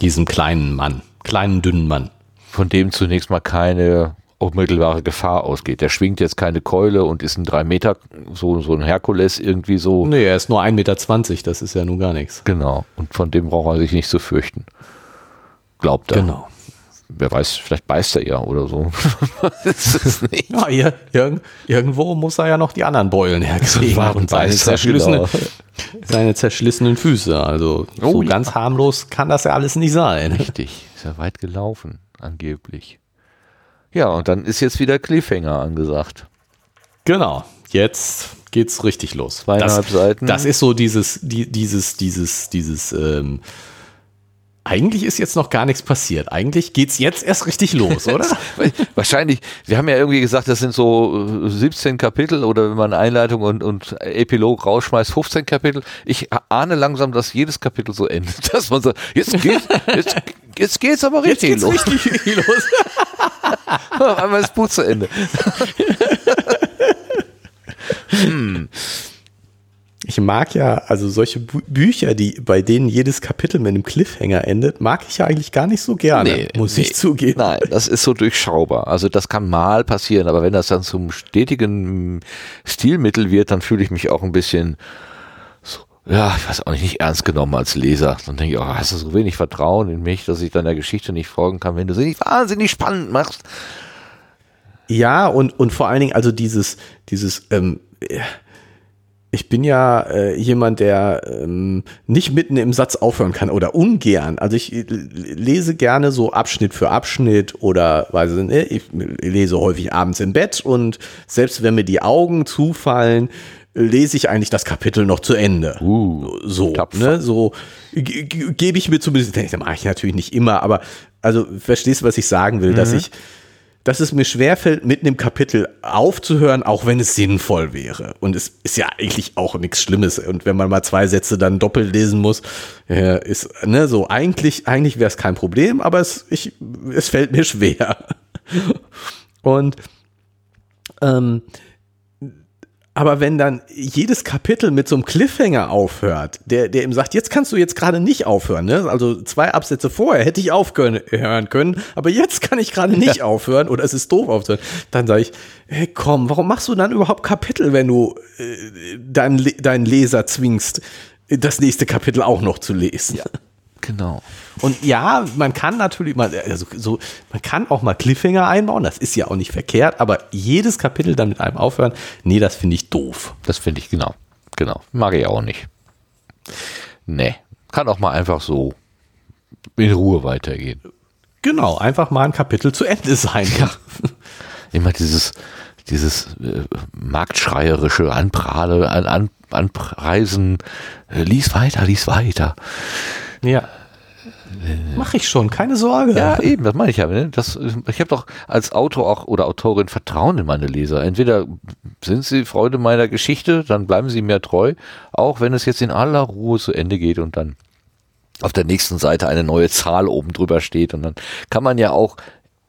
S2: Diesem kleinen Mann, kleinen, dünnen Mann.
S1: Von dem zunächst mal keine unmittelbare Gefahr ausgeht. Der schwingt jetzt keine Keule und ist ein drei Meter, so, so ein Herkules irgendwie so.
S2: Nee, er ist nur 1,20 Meter, das ist ja nun gar nichts.
S1: Genau. Und von dem braucht er sich nicht zu fürchten. Glaubt er.
S2: Genau.
S1: Wer weiß, vielleicht beißt er ja oder so. das ist nicht.
S2: Ja, hier, irg irgendwo muss er ja noch die anderen Beulen herkriegen und seine,
S1: er?
S2: zerschlissene,
S1: Genau.
S2: seine zerschlissenen Füße. Also
S1: Oh
S2: so
S1: ja.
S2: ganz harmlos kann das ja alles nicht sein.
S1: Richtig. Ist ja weit gelaufen, angeblich. Ja, und dann ist jetzt wieder Cliffhanger angesagt.
S2: Genau, jetzt geht's richtig los.
S1: Zweieinhalb
S2: das,
S1: Seiten.
S2: Das ist so dieses, die, dieses, dieses, dieses, ähm, eigentlich ist jetzt noch gar nichts passiert. Eigentlich geht's jetzt erst richtig los, oder?
S1: Wahrscheinlich, wir haben ja irgendwie gesagt, das sind so äh, 17 Kapitel oder wenn man Einleitung und, und Epilog rausschmeißt, 15 Kapitel. Ich ahne langsam, dass jedes Kapitel so endet. Dass man so, jetzt geht's, jetzt, jetzt geht's aber richtig los.
S2: richtig los.
S1: Einmal ist das Buch zu Ende.
S2: Ich mag ja, also solche Bü Bücher, die, bei denen jedes Kapitel mit einem Cliffhanger endet, mag ich ja eigentlich gar nicht so gerne, muss ich zugeben.
S1: Nein, das ist so durchschaubar. Also das kann mal passieren, aber wenn das dann zum stetigen Stilmittel wird, dann fühle ich mich auch ein bisschen, so, ja, ich weiß auch nicht, nicht ernst genommen als Leser. Dann denke ich, oh, hast du so wenig Vertrauen in mich, dass ich deiner Geschichte nicht folgen kann, wenn du sie nicht wahnsinnig spannend machst.
S2: Ja, und, und vor allen Dingen, also dieses, dieses, ähm, ich bin ja äh, jemand, der ähm, nicht mitten im Satz aufhören kann oder ungern. Also ich äh, lese gerne so Abschnitt für Abschnitt oder weiß ich nicht, ich lese häufig abends im Bett und selbst wenn mir die Augen zufallen, lese ich eigentlich das Kapitel noch zu Ende.
S1: Uh,
S2: so,
S1: tapfer.
S2: ne, so ge- ge- gebe ich mir zumindest, das mache ich natürlich nicht immer, aber also verstehst du, was ich sagen will, dass ich dass es mir schwerfällt, mitten im Kapitel aufzuhören, auch wenn es sinnvoll wäre. Und es ist ja eigentlich auch nichts Schlimmes. Und wenn man mal zwei Sätze dann doppelt lesen muss, ist, ne, so eigentlich, eigentlich wäre es kein Problem, aber es, ich, es fällt mir schwer. Und ähm, aber wenn dann jedes Kapitel mit so einem Cliffhanger aufhört, der, der ihm sagt, jetzt kannst du jetzt gerade nicht aufhören, ne? Also zwei Absätze vorher hätte ich aufhören hören können, aber jetzt kann ich gerade nicht aufhören oder es ist doof aufzuhören. Dann sage ich, hey komm, warum machst du dann überhaupt Kapitel, wenn du äh, deinen, deinen Leser zwingst, das nächste Kapitel auch noch zu lesen?
S1: Genau.
S2: Und ja, man kann natürlich mal, also so, man kann auch mal Cliffhanger einbauen, das ist ja auch nicht verkehrt, aber jedes Kapitel dann mit einem aufhören, nee, das finde ich doof.
S1: Das finde ich genau. Genau. Mag ich auch nicht. Nee. Kann auch mal einfach so in Ruhe weitergehen.
S2: Genau, einfach mal ein Kapitel zu Ende sein. Ja.
S1: immer dieses, dieses äh, marktschreierische Anprale, an, an, Anpreisen, äh, lies weiter, lies weiter.
S2: ja. Mach ich schon, keine Sorge.
S1: Ja, eben, das meine ich ja. Ne? Das, ich habe doch als Autor auch oder Autorin Vertrauen in meine Leser. Entweder sind sie Freude meiner Geschichte, dann bleiben sie mir treu, auch wenn es jetzt in aller Ruhe zu Ende geht und dann auf der nächsten Seite eine neue Zahl oben drüber steht und dann kann man ja auch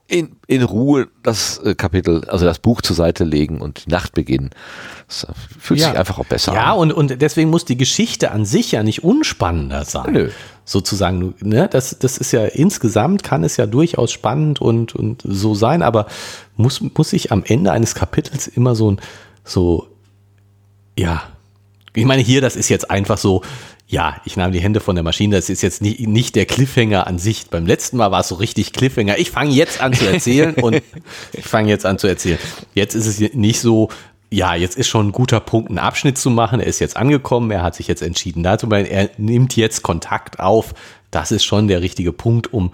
S1: in, in Ruhe das äh, Kapitel, also das Buch zur Seite legen und die Nacht beginnen. Das äh, fühlt
S2: Ja.
S1: sich einfach auch besser
S2: Ja,
S1: an.
S2: und, und deswegen muss die Geschichte an sich ja nicht unspannender sein.
S1: Nö.
S2: Sozusagen, ne? das, das ist ja insgesamt kann es ja durchaus spannend und, und so sein, aber muss, muss ich am Ende eines Kapitels immer so ein, so, ja, ich meine, hier, das ist jetzt einfach so, ja, ich nahm die Hände von der Maschine, das ist jetzt nicht, nicht der Cliffhanger an sich. Beim letzten Mal war es so richtig Cliffhanger. Ich fange jetzt an zu erzählen und ich fange jetzt an zu erzählen. Jetzt ist es nicht so, ja, jetzt ist schon ein guter Punkt, einen Abschnitt zu machen. Er ist jetzt angekommen, er hat sich jetzt entschieden, da zu bleiben. Er nimmt jetzt Kontakt auf. Das ist schon der richtige Punkt, um,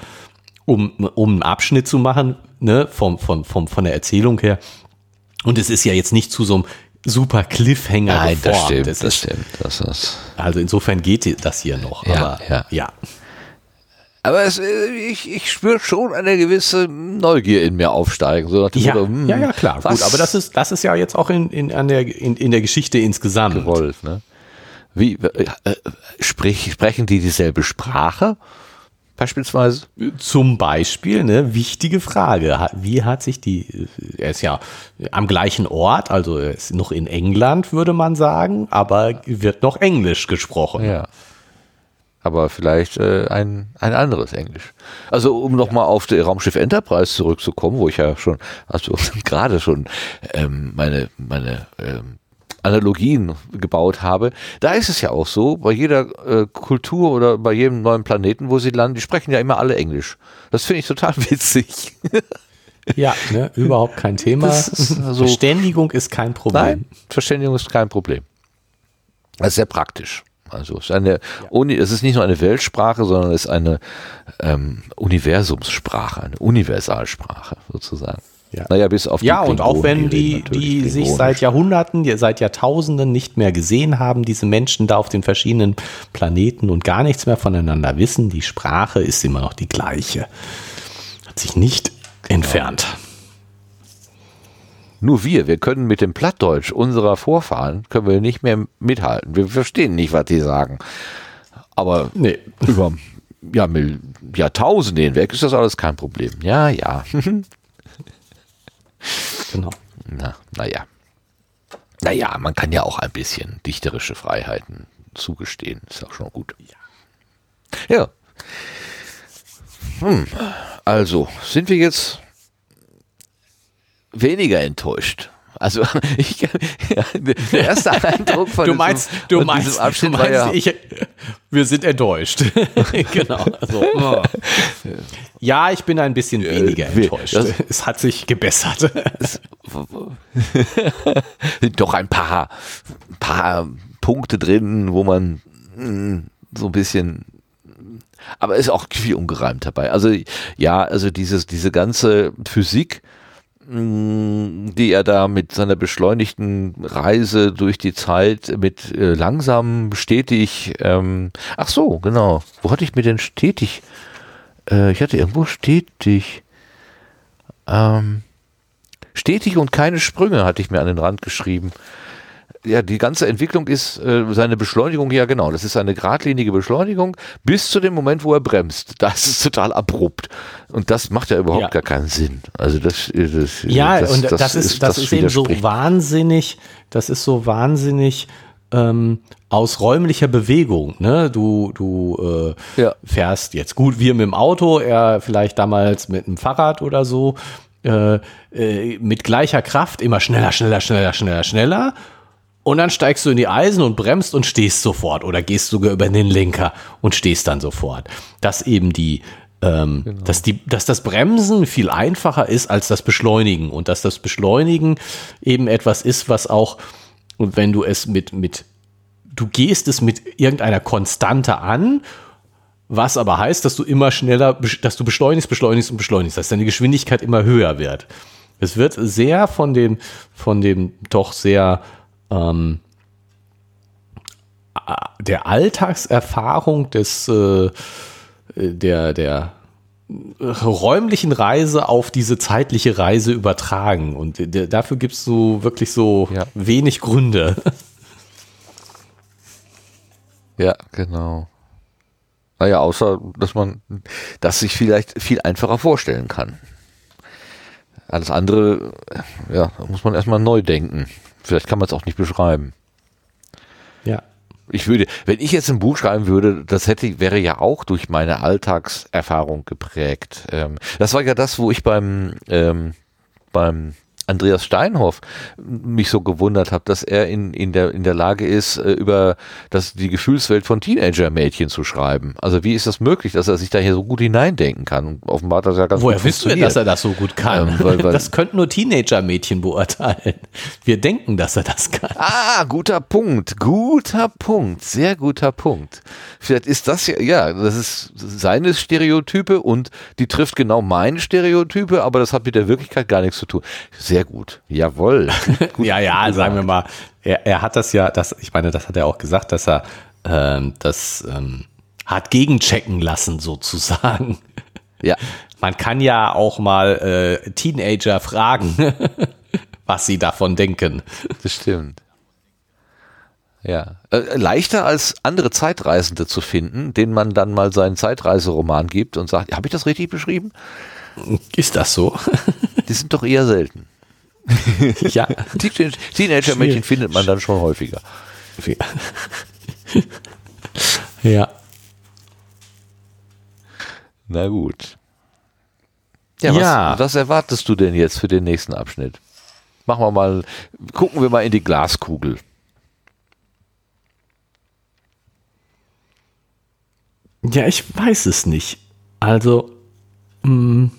S2: um, um einen Abschnitt zu machen, ne, vom, vom, vom, von der Erzählung her. Und es ist ja jetzt nicht zu so einem super Cliffhanger
S1: Nein, das
S2: geformt.
S1: stimmt,
S2: Es
S1: das
S2: ist,
S1: stimmt. Das ist,
S2: also insofern geht das hier noch.
S1: Ja,
S2: aber
S1: ja.
S2: ja.
S1: aber es, äh, ich, ich spüre schon eine gewisse Neugier in mir aufsteigen. So
S2: Ja,
S1: Motto, hm,
S2: ja, ja, klar.
S1: was
S2: Gut, aber das ist, das ist ja jetzt auch in, in, an der, in, in der Geschichte insgesamt.
S1: gewollt, ne? Wie, äh, äh, sprich, sprechen die dieselbe Sprache? Beispielsweise?
S2: Zum Beispiel, ne, wichtige Frage. Wie hat sich die, er ist ja am gleichen Ort, also er ist noch in England, würde man sagen, aber wird noch Englisch gesprochen.
S1: Ja. Aber vielleicht äh, ein, ein anderes Englisch. Also um nochmal auf das Raumschiff Enterprise zurückzukommen, wo ich ja schon, also gerade schon ähm, meine, meine ähm, Analogien gebaut habe, da ist es ja auch so, bei jeder äh, Kultur oder bei jedem neuen Planeten, wo sie landen, die sprechen ja immer alle Englisch. Das finde ich total witzig.
S2: Ja, ne, überhaupt kein Thema.
S1: Ist also-
S2: Verständigung ist kein Problem.
S1: Nein, Verständigung ist kein Problem. Das ist sehr praktisch. Also es ist, eine Uni, es ist nicht nur eine Weltsprache, sondern es ist eine ähm, Universumssprache, eine Universalsprache sozusagen.
S2: Ja.
S1: Naja, bis auf die
S2: Ja, und auch
S1: Klingonen,
S2: wenn die,
S1: natürlich
S2: die sich seit Jahrhunderten, die- seit Jahrtausenden nicht mehr gesehen haben, diese Menschen da auf den verschiedenen Planeten und gar nichts mehr voneinander wissen, die Sprache ist immer noch die gleiche. Hat sich nicht entfernt.
S1: Nur wir, wir können mit dem Plattdeutsch unserer Vorfahren, können wir nicht mehr mithalten. Wir verstehen nicht, was die sagen. Aber
S2: Nee.
S1: über ja, Jahrtausende hinweg ist das alles kein Problem. Ja, ja.
S2: Genau.
S1: Na, naja. Naja, man kann ja auch ein bisschen dichterische Freiheiten zugestehen. Ist auch schon gut. Ja. Hm. Also, sind wir jetzt weniger enttäuscht? Also, ich, ja, der erste Eindruck von
S2: Du
S1: diesem-
S2: meinst, du
S1: von
S2: meinst,
S1: diesem
S2: du
S1: Abschnitt war
S2: meinst
S1: ja,
S2: ich, wir sind enttäuscht. genau. Also, oh. Ja, ich bin ein bisschen weniger
S1: Äh,
S2: enttäuscht.
S1: das-
S2: es hat sich gebessert.
S1: doch ein paar, ein paar Punkte drin, wo man mm, so ein bisschen aber ist auch viel ungereimt dabei. Also ja, also dieses, diese ganze Physik, mh, die er da mit seiner beschleunigten Reise durch die Zeit mit äh, langsam stetig, ähm, ach so, genau. Wo hatte ich mir denn stetig? Äh, ich hatte irgendwo stetig. Ähm, stetig und keine Sprünge hatte ich mir an den Rand geschrieben. Ja, die ganze Entwicklung ist äh, seine Beschleunigung, ja genau, das ist eine geradlinige Beschleunigung bis zu dem Moment, wo er bremst. Das ist total abrupt. Und das macht ja überhaupt
S2: Ja.
S1: gar keinen Sinn. Also das, das
S2: Ja,
S1: das,
S2: und das, ist, das, ist eben so wahnsinnig, das ist so wahnsinnig ähm, aus räumlicher Bewegung. Ne? Du, du äh,
S1: Ja.
S2: fährst jetzt gut, wir mit dem Auto, er vielleicht damals mit dem Fahrrad oder so, äh, äh, mit gleicher Kraft immer schneller, schneller, schneller, schneller, schneller. Und dann steigst du in die Eisen und bremst und stehst sofort oder gehst sogar über den Lenker und stehst dann sofort. Dass eben die, ähm,
S1: Genau.
S2: dass die, dass das Bremsen viel einfacher ist als das Beschleunigen und dass das Beschleunigen eben etwas ist, was auch, und wenn du es mit, mit, du gehst es mit irgendeiner Konstante an, was aber heißt, dass du immer schneller, dass du beschleunigst, beschleunigst und beschleunigst, dass deine Geschwindigkeit immer höher wird. Es wird sehr von dem, von dem doch sehr ähm, a- der Alltagserfahrung des äh, der der räumlichen Reise auf diese zeitliche Reise übertragen und dafür gibst du wirklich so
S1: Ja.
S2: wenig Gründe.
S1: Ja, genau. Naja, außer, dass man das sich vielleicht viel einfacher vorstellen kann. Alles andere, ja, da muss man erstmal neu denken. Vielleicht kann man es auch nicht beschreiben.
S2: Ja.
S1: Ich würde, wenn ich jetzt ein Buch schreiben würde, das hätte, wäre ja auch durch meine Alltagserfahrung geprägt. Ähm, das war ja das, wo ich beim, ähm, beim Andreas Steinhoff mich so gewundert habe, dass er in, in, der, in der Lage ist, äh, über das, die Gefühlswelt von Teenager-Mädchen zu schreiben. Also wie ist das möglich, dass er sich da hier so gut hineindenken kann? Und offenbar hat das ja ganz
S2: Woher
S1: gut
S2: wissen wir, dass er das so gut kann?
S1: Ähm, weil- weil-
S2: das könnten nur Teenager-Mädchen beurteilen. Wir denken, dass er das kann.
S1: Ah, guter Punkt, guter Punkt, sehr guter Punkt. Vielleicht ist das ja, ja, das ist seine Stereotype und die trifft genau meine Stereotype, aber das hat mit der Wirklichkeit gar nichts zu tun. Sehr gut, jawohl. Gut,
S2: ja, ja,
S1: gut
S2: sagen wir mal, er, er hat das ja, das, ich meine, das hat er auch gesagt, dass er ähm, das ähm, hat gegenchecken lassen sozusagen.
S1: Ja,
S2: Man kann ja auch mal äh, Teenager fragen, was sie davon denken.
S1: das stimmt. Ja. Äh, leichter als andere Zeitreisende zu finden, denen man dann mal seinen Zeitreiseroman gibt und sagt, habe ich das richtig beschrieben?
S2: Ist das so?
S1: Die sind doch eher selten.
S2: Ja.
S1: Teenager-Mädchen findet man dann schon häufiger.
S2: ja.
S1: Na gut. Ja, was,
S2: Ja.
S1: was erwartest du denn jetzt für den nächsten Abschnitt? Machen wir mal, gucken wir mal in die Glaskugel.
S2: Ja, ich weiß es nicht. Also, mh,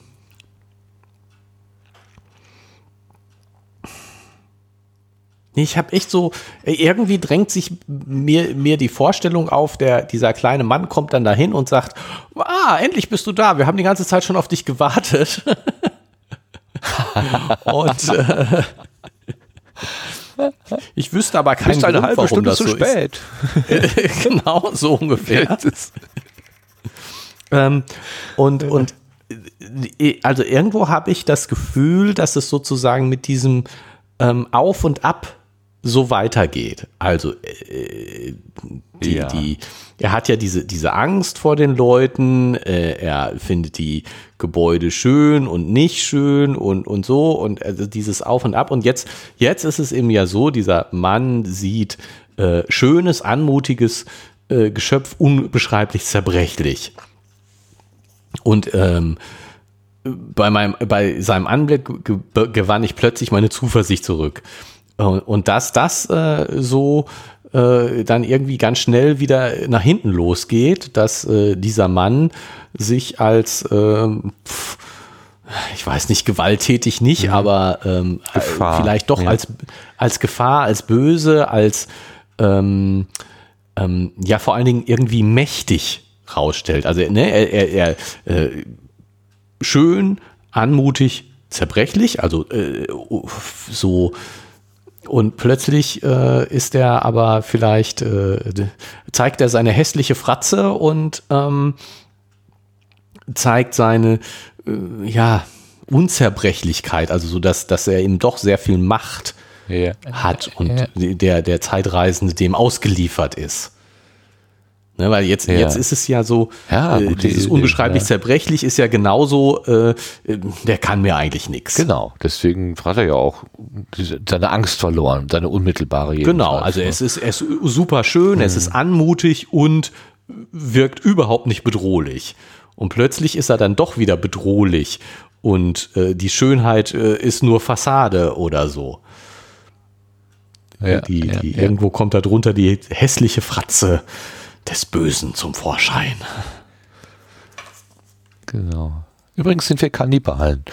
S2: Nee, Ich habe echt so, irgendwie drängt sich mir, mir die Vorstellung auf, der, dieser kleine Mann kommt dann dahin und sagt, ah, endlich bist du da, wir haben die ganze Zeit schon auf dich gewartet. und äh, ich wüsste aber keinen
S1: Bist eine
S2: Grund,
S1: halbe
S2: warum
S1: Stunde
S2: das
S1: zu
S2: so
S1: spät.
S2: ist. genau, so ungefähr. Ähm, und, und äh, also irgendwo habe ich das Gefühl, dass es sozusagen mit diesem ähm, Auf und Ab so weitergeht. Also äh, die,
S1: Ja.
S2: die, er hat ja diese, diese Angst vor den Leuten, äh, er findet die Gebäude schön und nicht schön und, und so und also dieses Auf und Ab. Und jetzt, jetzt ist es eben ja so, dieser Mann sieht äh, schönes, anmutiges äh, Geschöpf unbeschreiblich zerbrechlich. Und ähm, bei, meinem, bei seinem Anblick ge gewann ich plötzlich meine Zuversicht zurück. Und, und dass das äh, so äh, dann irgendwie ganz schnell wieder nach hinten losgeht, dass äh, dieser Mann sich als, ähm, pf, ich weiß nicht, gewalttätig nicht, aber ähm,
S1: Gefahr,
S2: äh, vielleicht doch
S1: ja.
S2: als, als Gefahr, als böse, als ähm, ähm, ja vor allen Dingen irgendwie mächtig rausstellt. Also ne, er, er, er äh, schön, anmutig, zerbrechlich, also äh, so und plötzlich äh, ist er aber vielleicht, äh, zeigt er seine hässliche Fratze und ähm, zeigt seine, äh, ja, Unzerbrechlichkeit, also so, dass, dass er eben doch sehr viel Macht
S1: Ja.
S2: hat und der, der Zeitreisende dem ausgeliefert ist. Ne, weil jetzt,
S1: Ja.
S2: jetzt ist es ja so,
S1: Ja,
S2: äh, dieses
S1: Idee,
S2: unbeschreiblich
S1: ja.
S2: zerbrechlich ist ja genauso, äh, äh, der kann mir eigentlich nichts.
S1: Genau, deswegen hat er ja auch seine Angst verloren, seine unmittelbare
S2: Genau, also
S1: ne?
S2: es ist, es ist super schön, es ist anmutig und wirkt überhaupt nicht bedrohlich. Und plötzlich ist er dann doch wieder bedrohlich und äh, die Schönheit äh, ist nur Fassade oder so.
S1: ja,
S2: die, die. Irgendwo kommt da drunter die hässliche Fratze des Bösen zum Vorschein.
S1: Genau. Übrigens sind wir Kannibalen.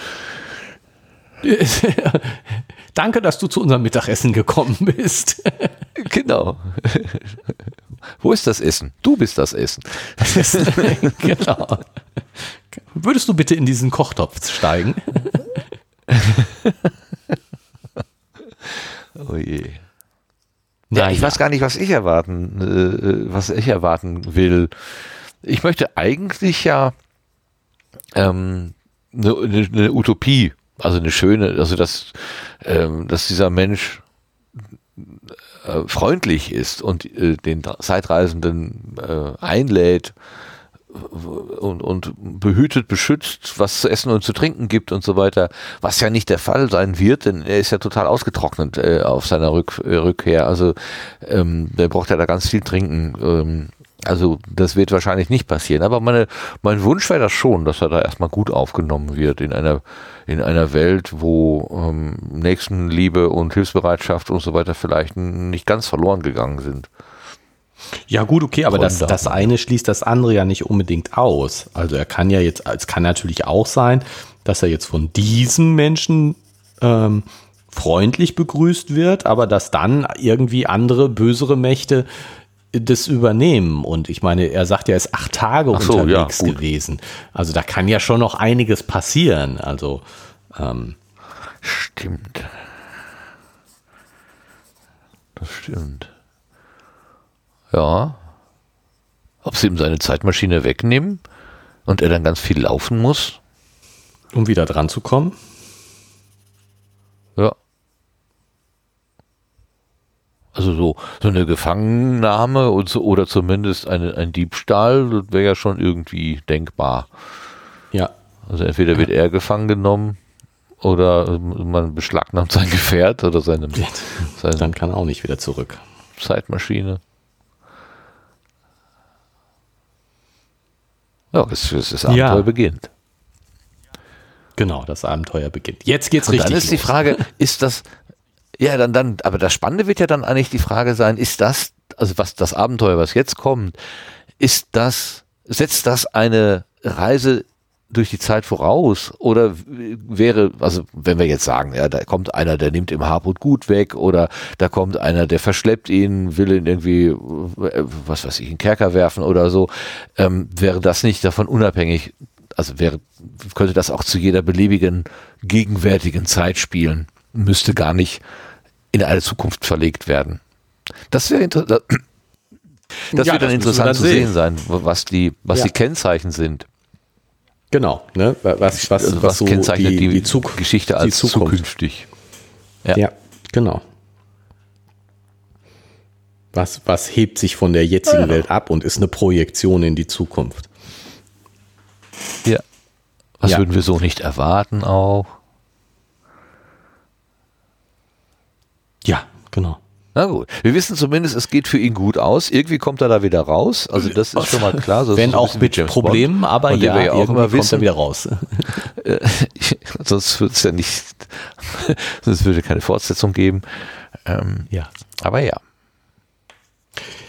S2: Danke, dass du zu unserem Mittagessen gekommen bist.
S1: Genau. Wo ist das Essen? Du bist das Essen.
S2: genau. Würdest du bitte in diesen Kochtopf steigen?
S1: Oh je. Ja, ich
S2: Naja.
S1: weiß gar nicht, was ich erwarten, äh, was ich erwarten will. Ich möchte eigentlich ja ähm, eine, eine, eine Utopie, also eine schöne, also dass, ähm, dass dieser Mensch äh, freundlich ist und äh, den Zeitreisenden äh, einlädt und, und behütet, beschützt, was zu essen und zu trinken gibt und so weiter, was ja nicht der Fall sein wird, denn er ist ja total ausgetrocknet äh, auf seiner Rück, äh, Rückkehr. Also ähm, der braucht ja da ganz viel trinken. Ähm, also das wird wahrscheinlich nicht passieren. Aber meine, mein Wunsch wäre das schon, dass er da erstmal gut aufgenommen wird in einer, in einer Welt, wo ähm, Nächstenliebe und Hilfsbereitschaft und so weiter vielleicht nicht ganz verloren gegangen sind.
S2: Ja, gut, okay, aber das, das eine schließt das andere ja nicht unbedingt aus. Also er kann ja jetzt, es kann natürlich auch sein, dass er jetzt von diesem Menschen ähm, freundlich begrüßt wird, aber dass dann irgendwie andere bösere Mächte das übernehmen. Und ich meine, er sagt ja, er ist acht Tage
S1: so, ja,
S2: unterwegs
S1: gut.
S2: gewesen. Also da kann ja schon noch einiges passieren. Also ähm,
S1: Stimmt. Das stimmt. Ja. Ob sie ihm seine Zeitmaschine wegnehmen und er dann ganz viel laufen muss?
S2: um wieder dran zu kommen.
S1: Ja. Also so, so eine Gefangennahme und so, oder zumindest eine, ein Diebstahl, wäre ja schon irgendwie denkbar.
S2: Ja.
S1: Also entweder wird er gefangen genommen oder man beschlagnahmt sein Gefährt oder seine,
S2: seine Dann kann er auch nicht wieder zurück.
S1: Zeitmaschine. Ja, es, es, das Abenteuer ja. beginnt.
S2: Genau, das Abenteuer beginnt. Jetzt geht's
S1: Und
S2: richtig.
S1: Dann ist los. die Frage, ist das, ja, dann, dann, aber das Spannende wird ja dann eigentlich die Frage sein, ist das, also was das Abenteuer, was jetzt kommt, ist das, setzt das eine Reise durch die Zeit voraus oder wäre, also wenn wir jetzt sagen, ja, da kommt einer, der nimmt im Habut gut weg oder da kommt einer, der verschleppt ihn, will ihn irgendwie, äh, was weiß ich, in den Kerker werfen oder so, ähm, wäre das nicht davon unabhängig, also wäre, könnte das auch zu jeder beliebigen gegenwärtigen Zeit spielen, müsste gar nicht in eine Zukunft verlegt werden. Das wäre interessant. Das ja, wird dann interessant dann zu sehen. sehen sein, was die, was ja. die Kennzeichen sind.
S2: Genau, ne? was, was, was,
S1: was so kennzeichnet die,
S2: die Zug
S1: Geschichte als die zukünftig.
S2: Ja. ja, genau. Was, was hebt sich von der jetzigen ja. Welt ab und ist eine Projektion in die Zukunft?
S1: Ja. Was ja. würden wir so nicht erwarten auch?
S2: Ja, genau.
S1: Na gut. Wir wissen zumindest, es geht für ihn gut aus. Irgendwie kommt er da wieder raus. Also das ist schon mal klar.
S2: So Wenn auch mit Problemen, Bond. aber ja,
S1: ja auch immer wissen, kommt er
S2: wieder raus.
S1: Äh, sonst würde es ja nicht, sonst würde keine Fortsetzung geben. Ähm, ja. Aber ja.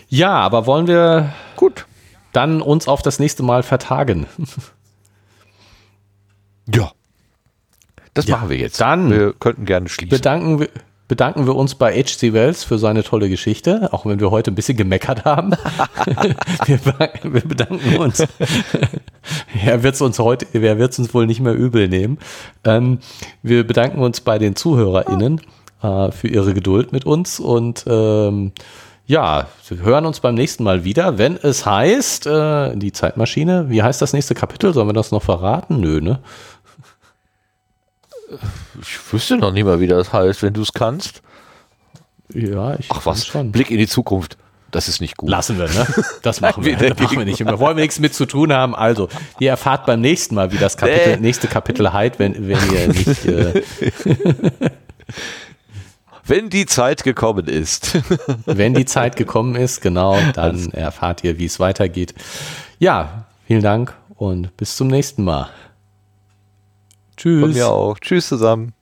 S2: Ja, aber wollen wir
S1: gut
S2: dann uns auf das nächste Mal vertagen?
S1: ja. Das ja. machen wir jetzt.
S2: Dann
S1: wir könnten gerne schließen.
S2: Bedanken wir bedanken wir uns bei H.C. Wells für seine tolle Geschichte, auch wenn wir heute ein bisschen gemeckert haben. wir, wir, bedanken uns. er wird es uns heute, er wird es uns wohl nicht mehr übel nehmen. Ähm, wir bedanken uns bei den ZuhörerInnen äh, für ihre Geduld mit uns und ähm, ja, wir hören uns beim nächsten Mal wieder, wenn es heißt, äh, die Zeitmaschine, wie heißt das nächste Kapitel? Sollen wir das noch verraten? Nö, ne?
S1: Ich wüsste noch nicht mal, wie das heißt, wenn du es kannst.
S2: Ja, ich
S1: Ach was, schon. Blick in die Zukunft. Das ist nicht gut.
S2: Lassen wir, ne? Das machen wir. das machen wir nicht. Wir wollen nichts mit zu tun haben. Also, ihr erfahrt beim nächsten Mal, wie das Kapitel, nächste Kapitel heißt, wenn, wenn ihr nicht. Äh
S1: wenn die Zeit gekommen ist.
S2: wenn die Zeit gekommen ist, genau, dann erfahrt ihr, wie es weitergeht. Ja, vielen Dank und bis zum nächsten Mal.
S1: Tschüss. Von mir auch. Tschüss zusammen.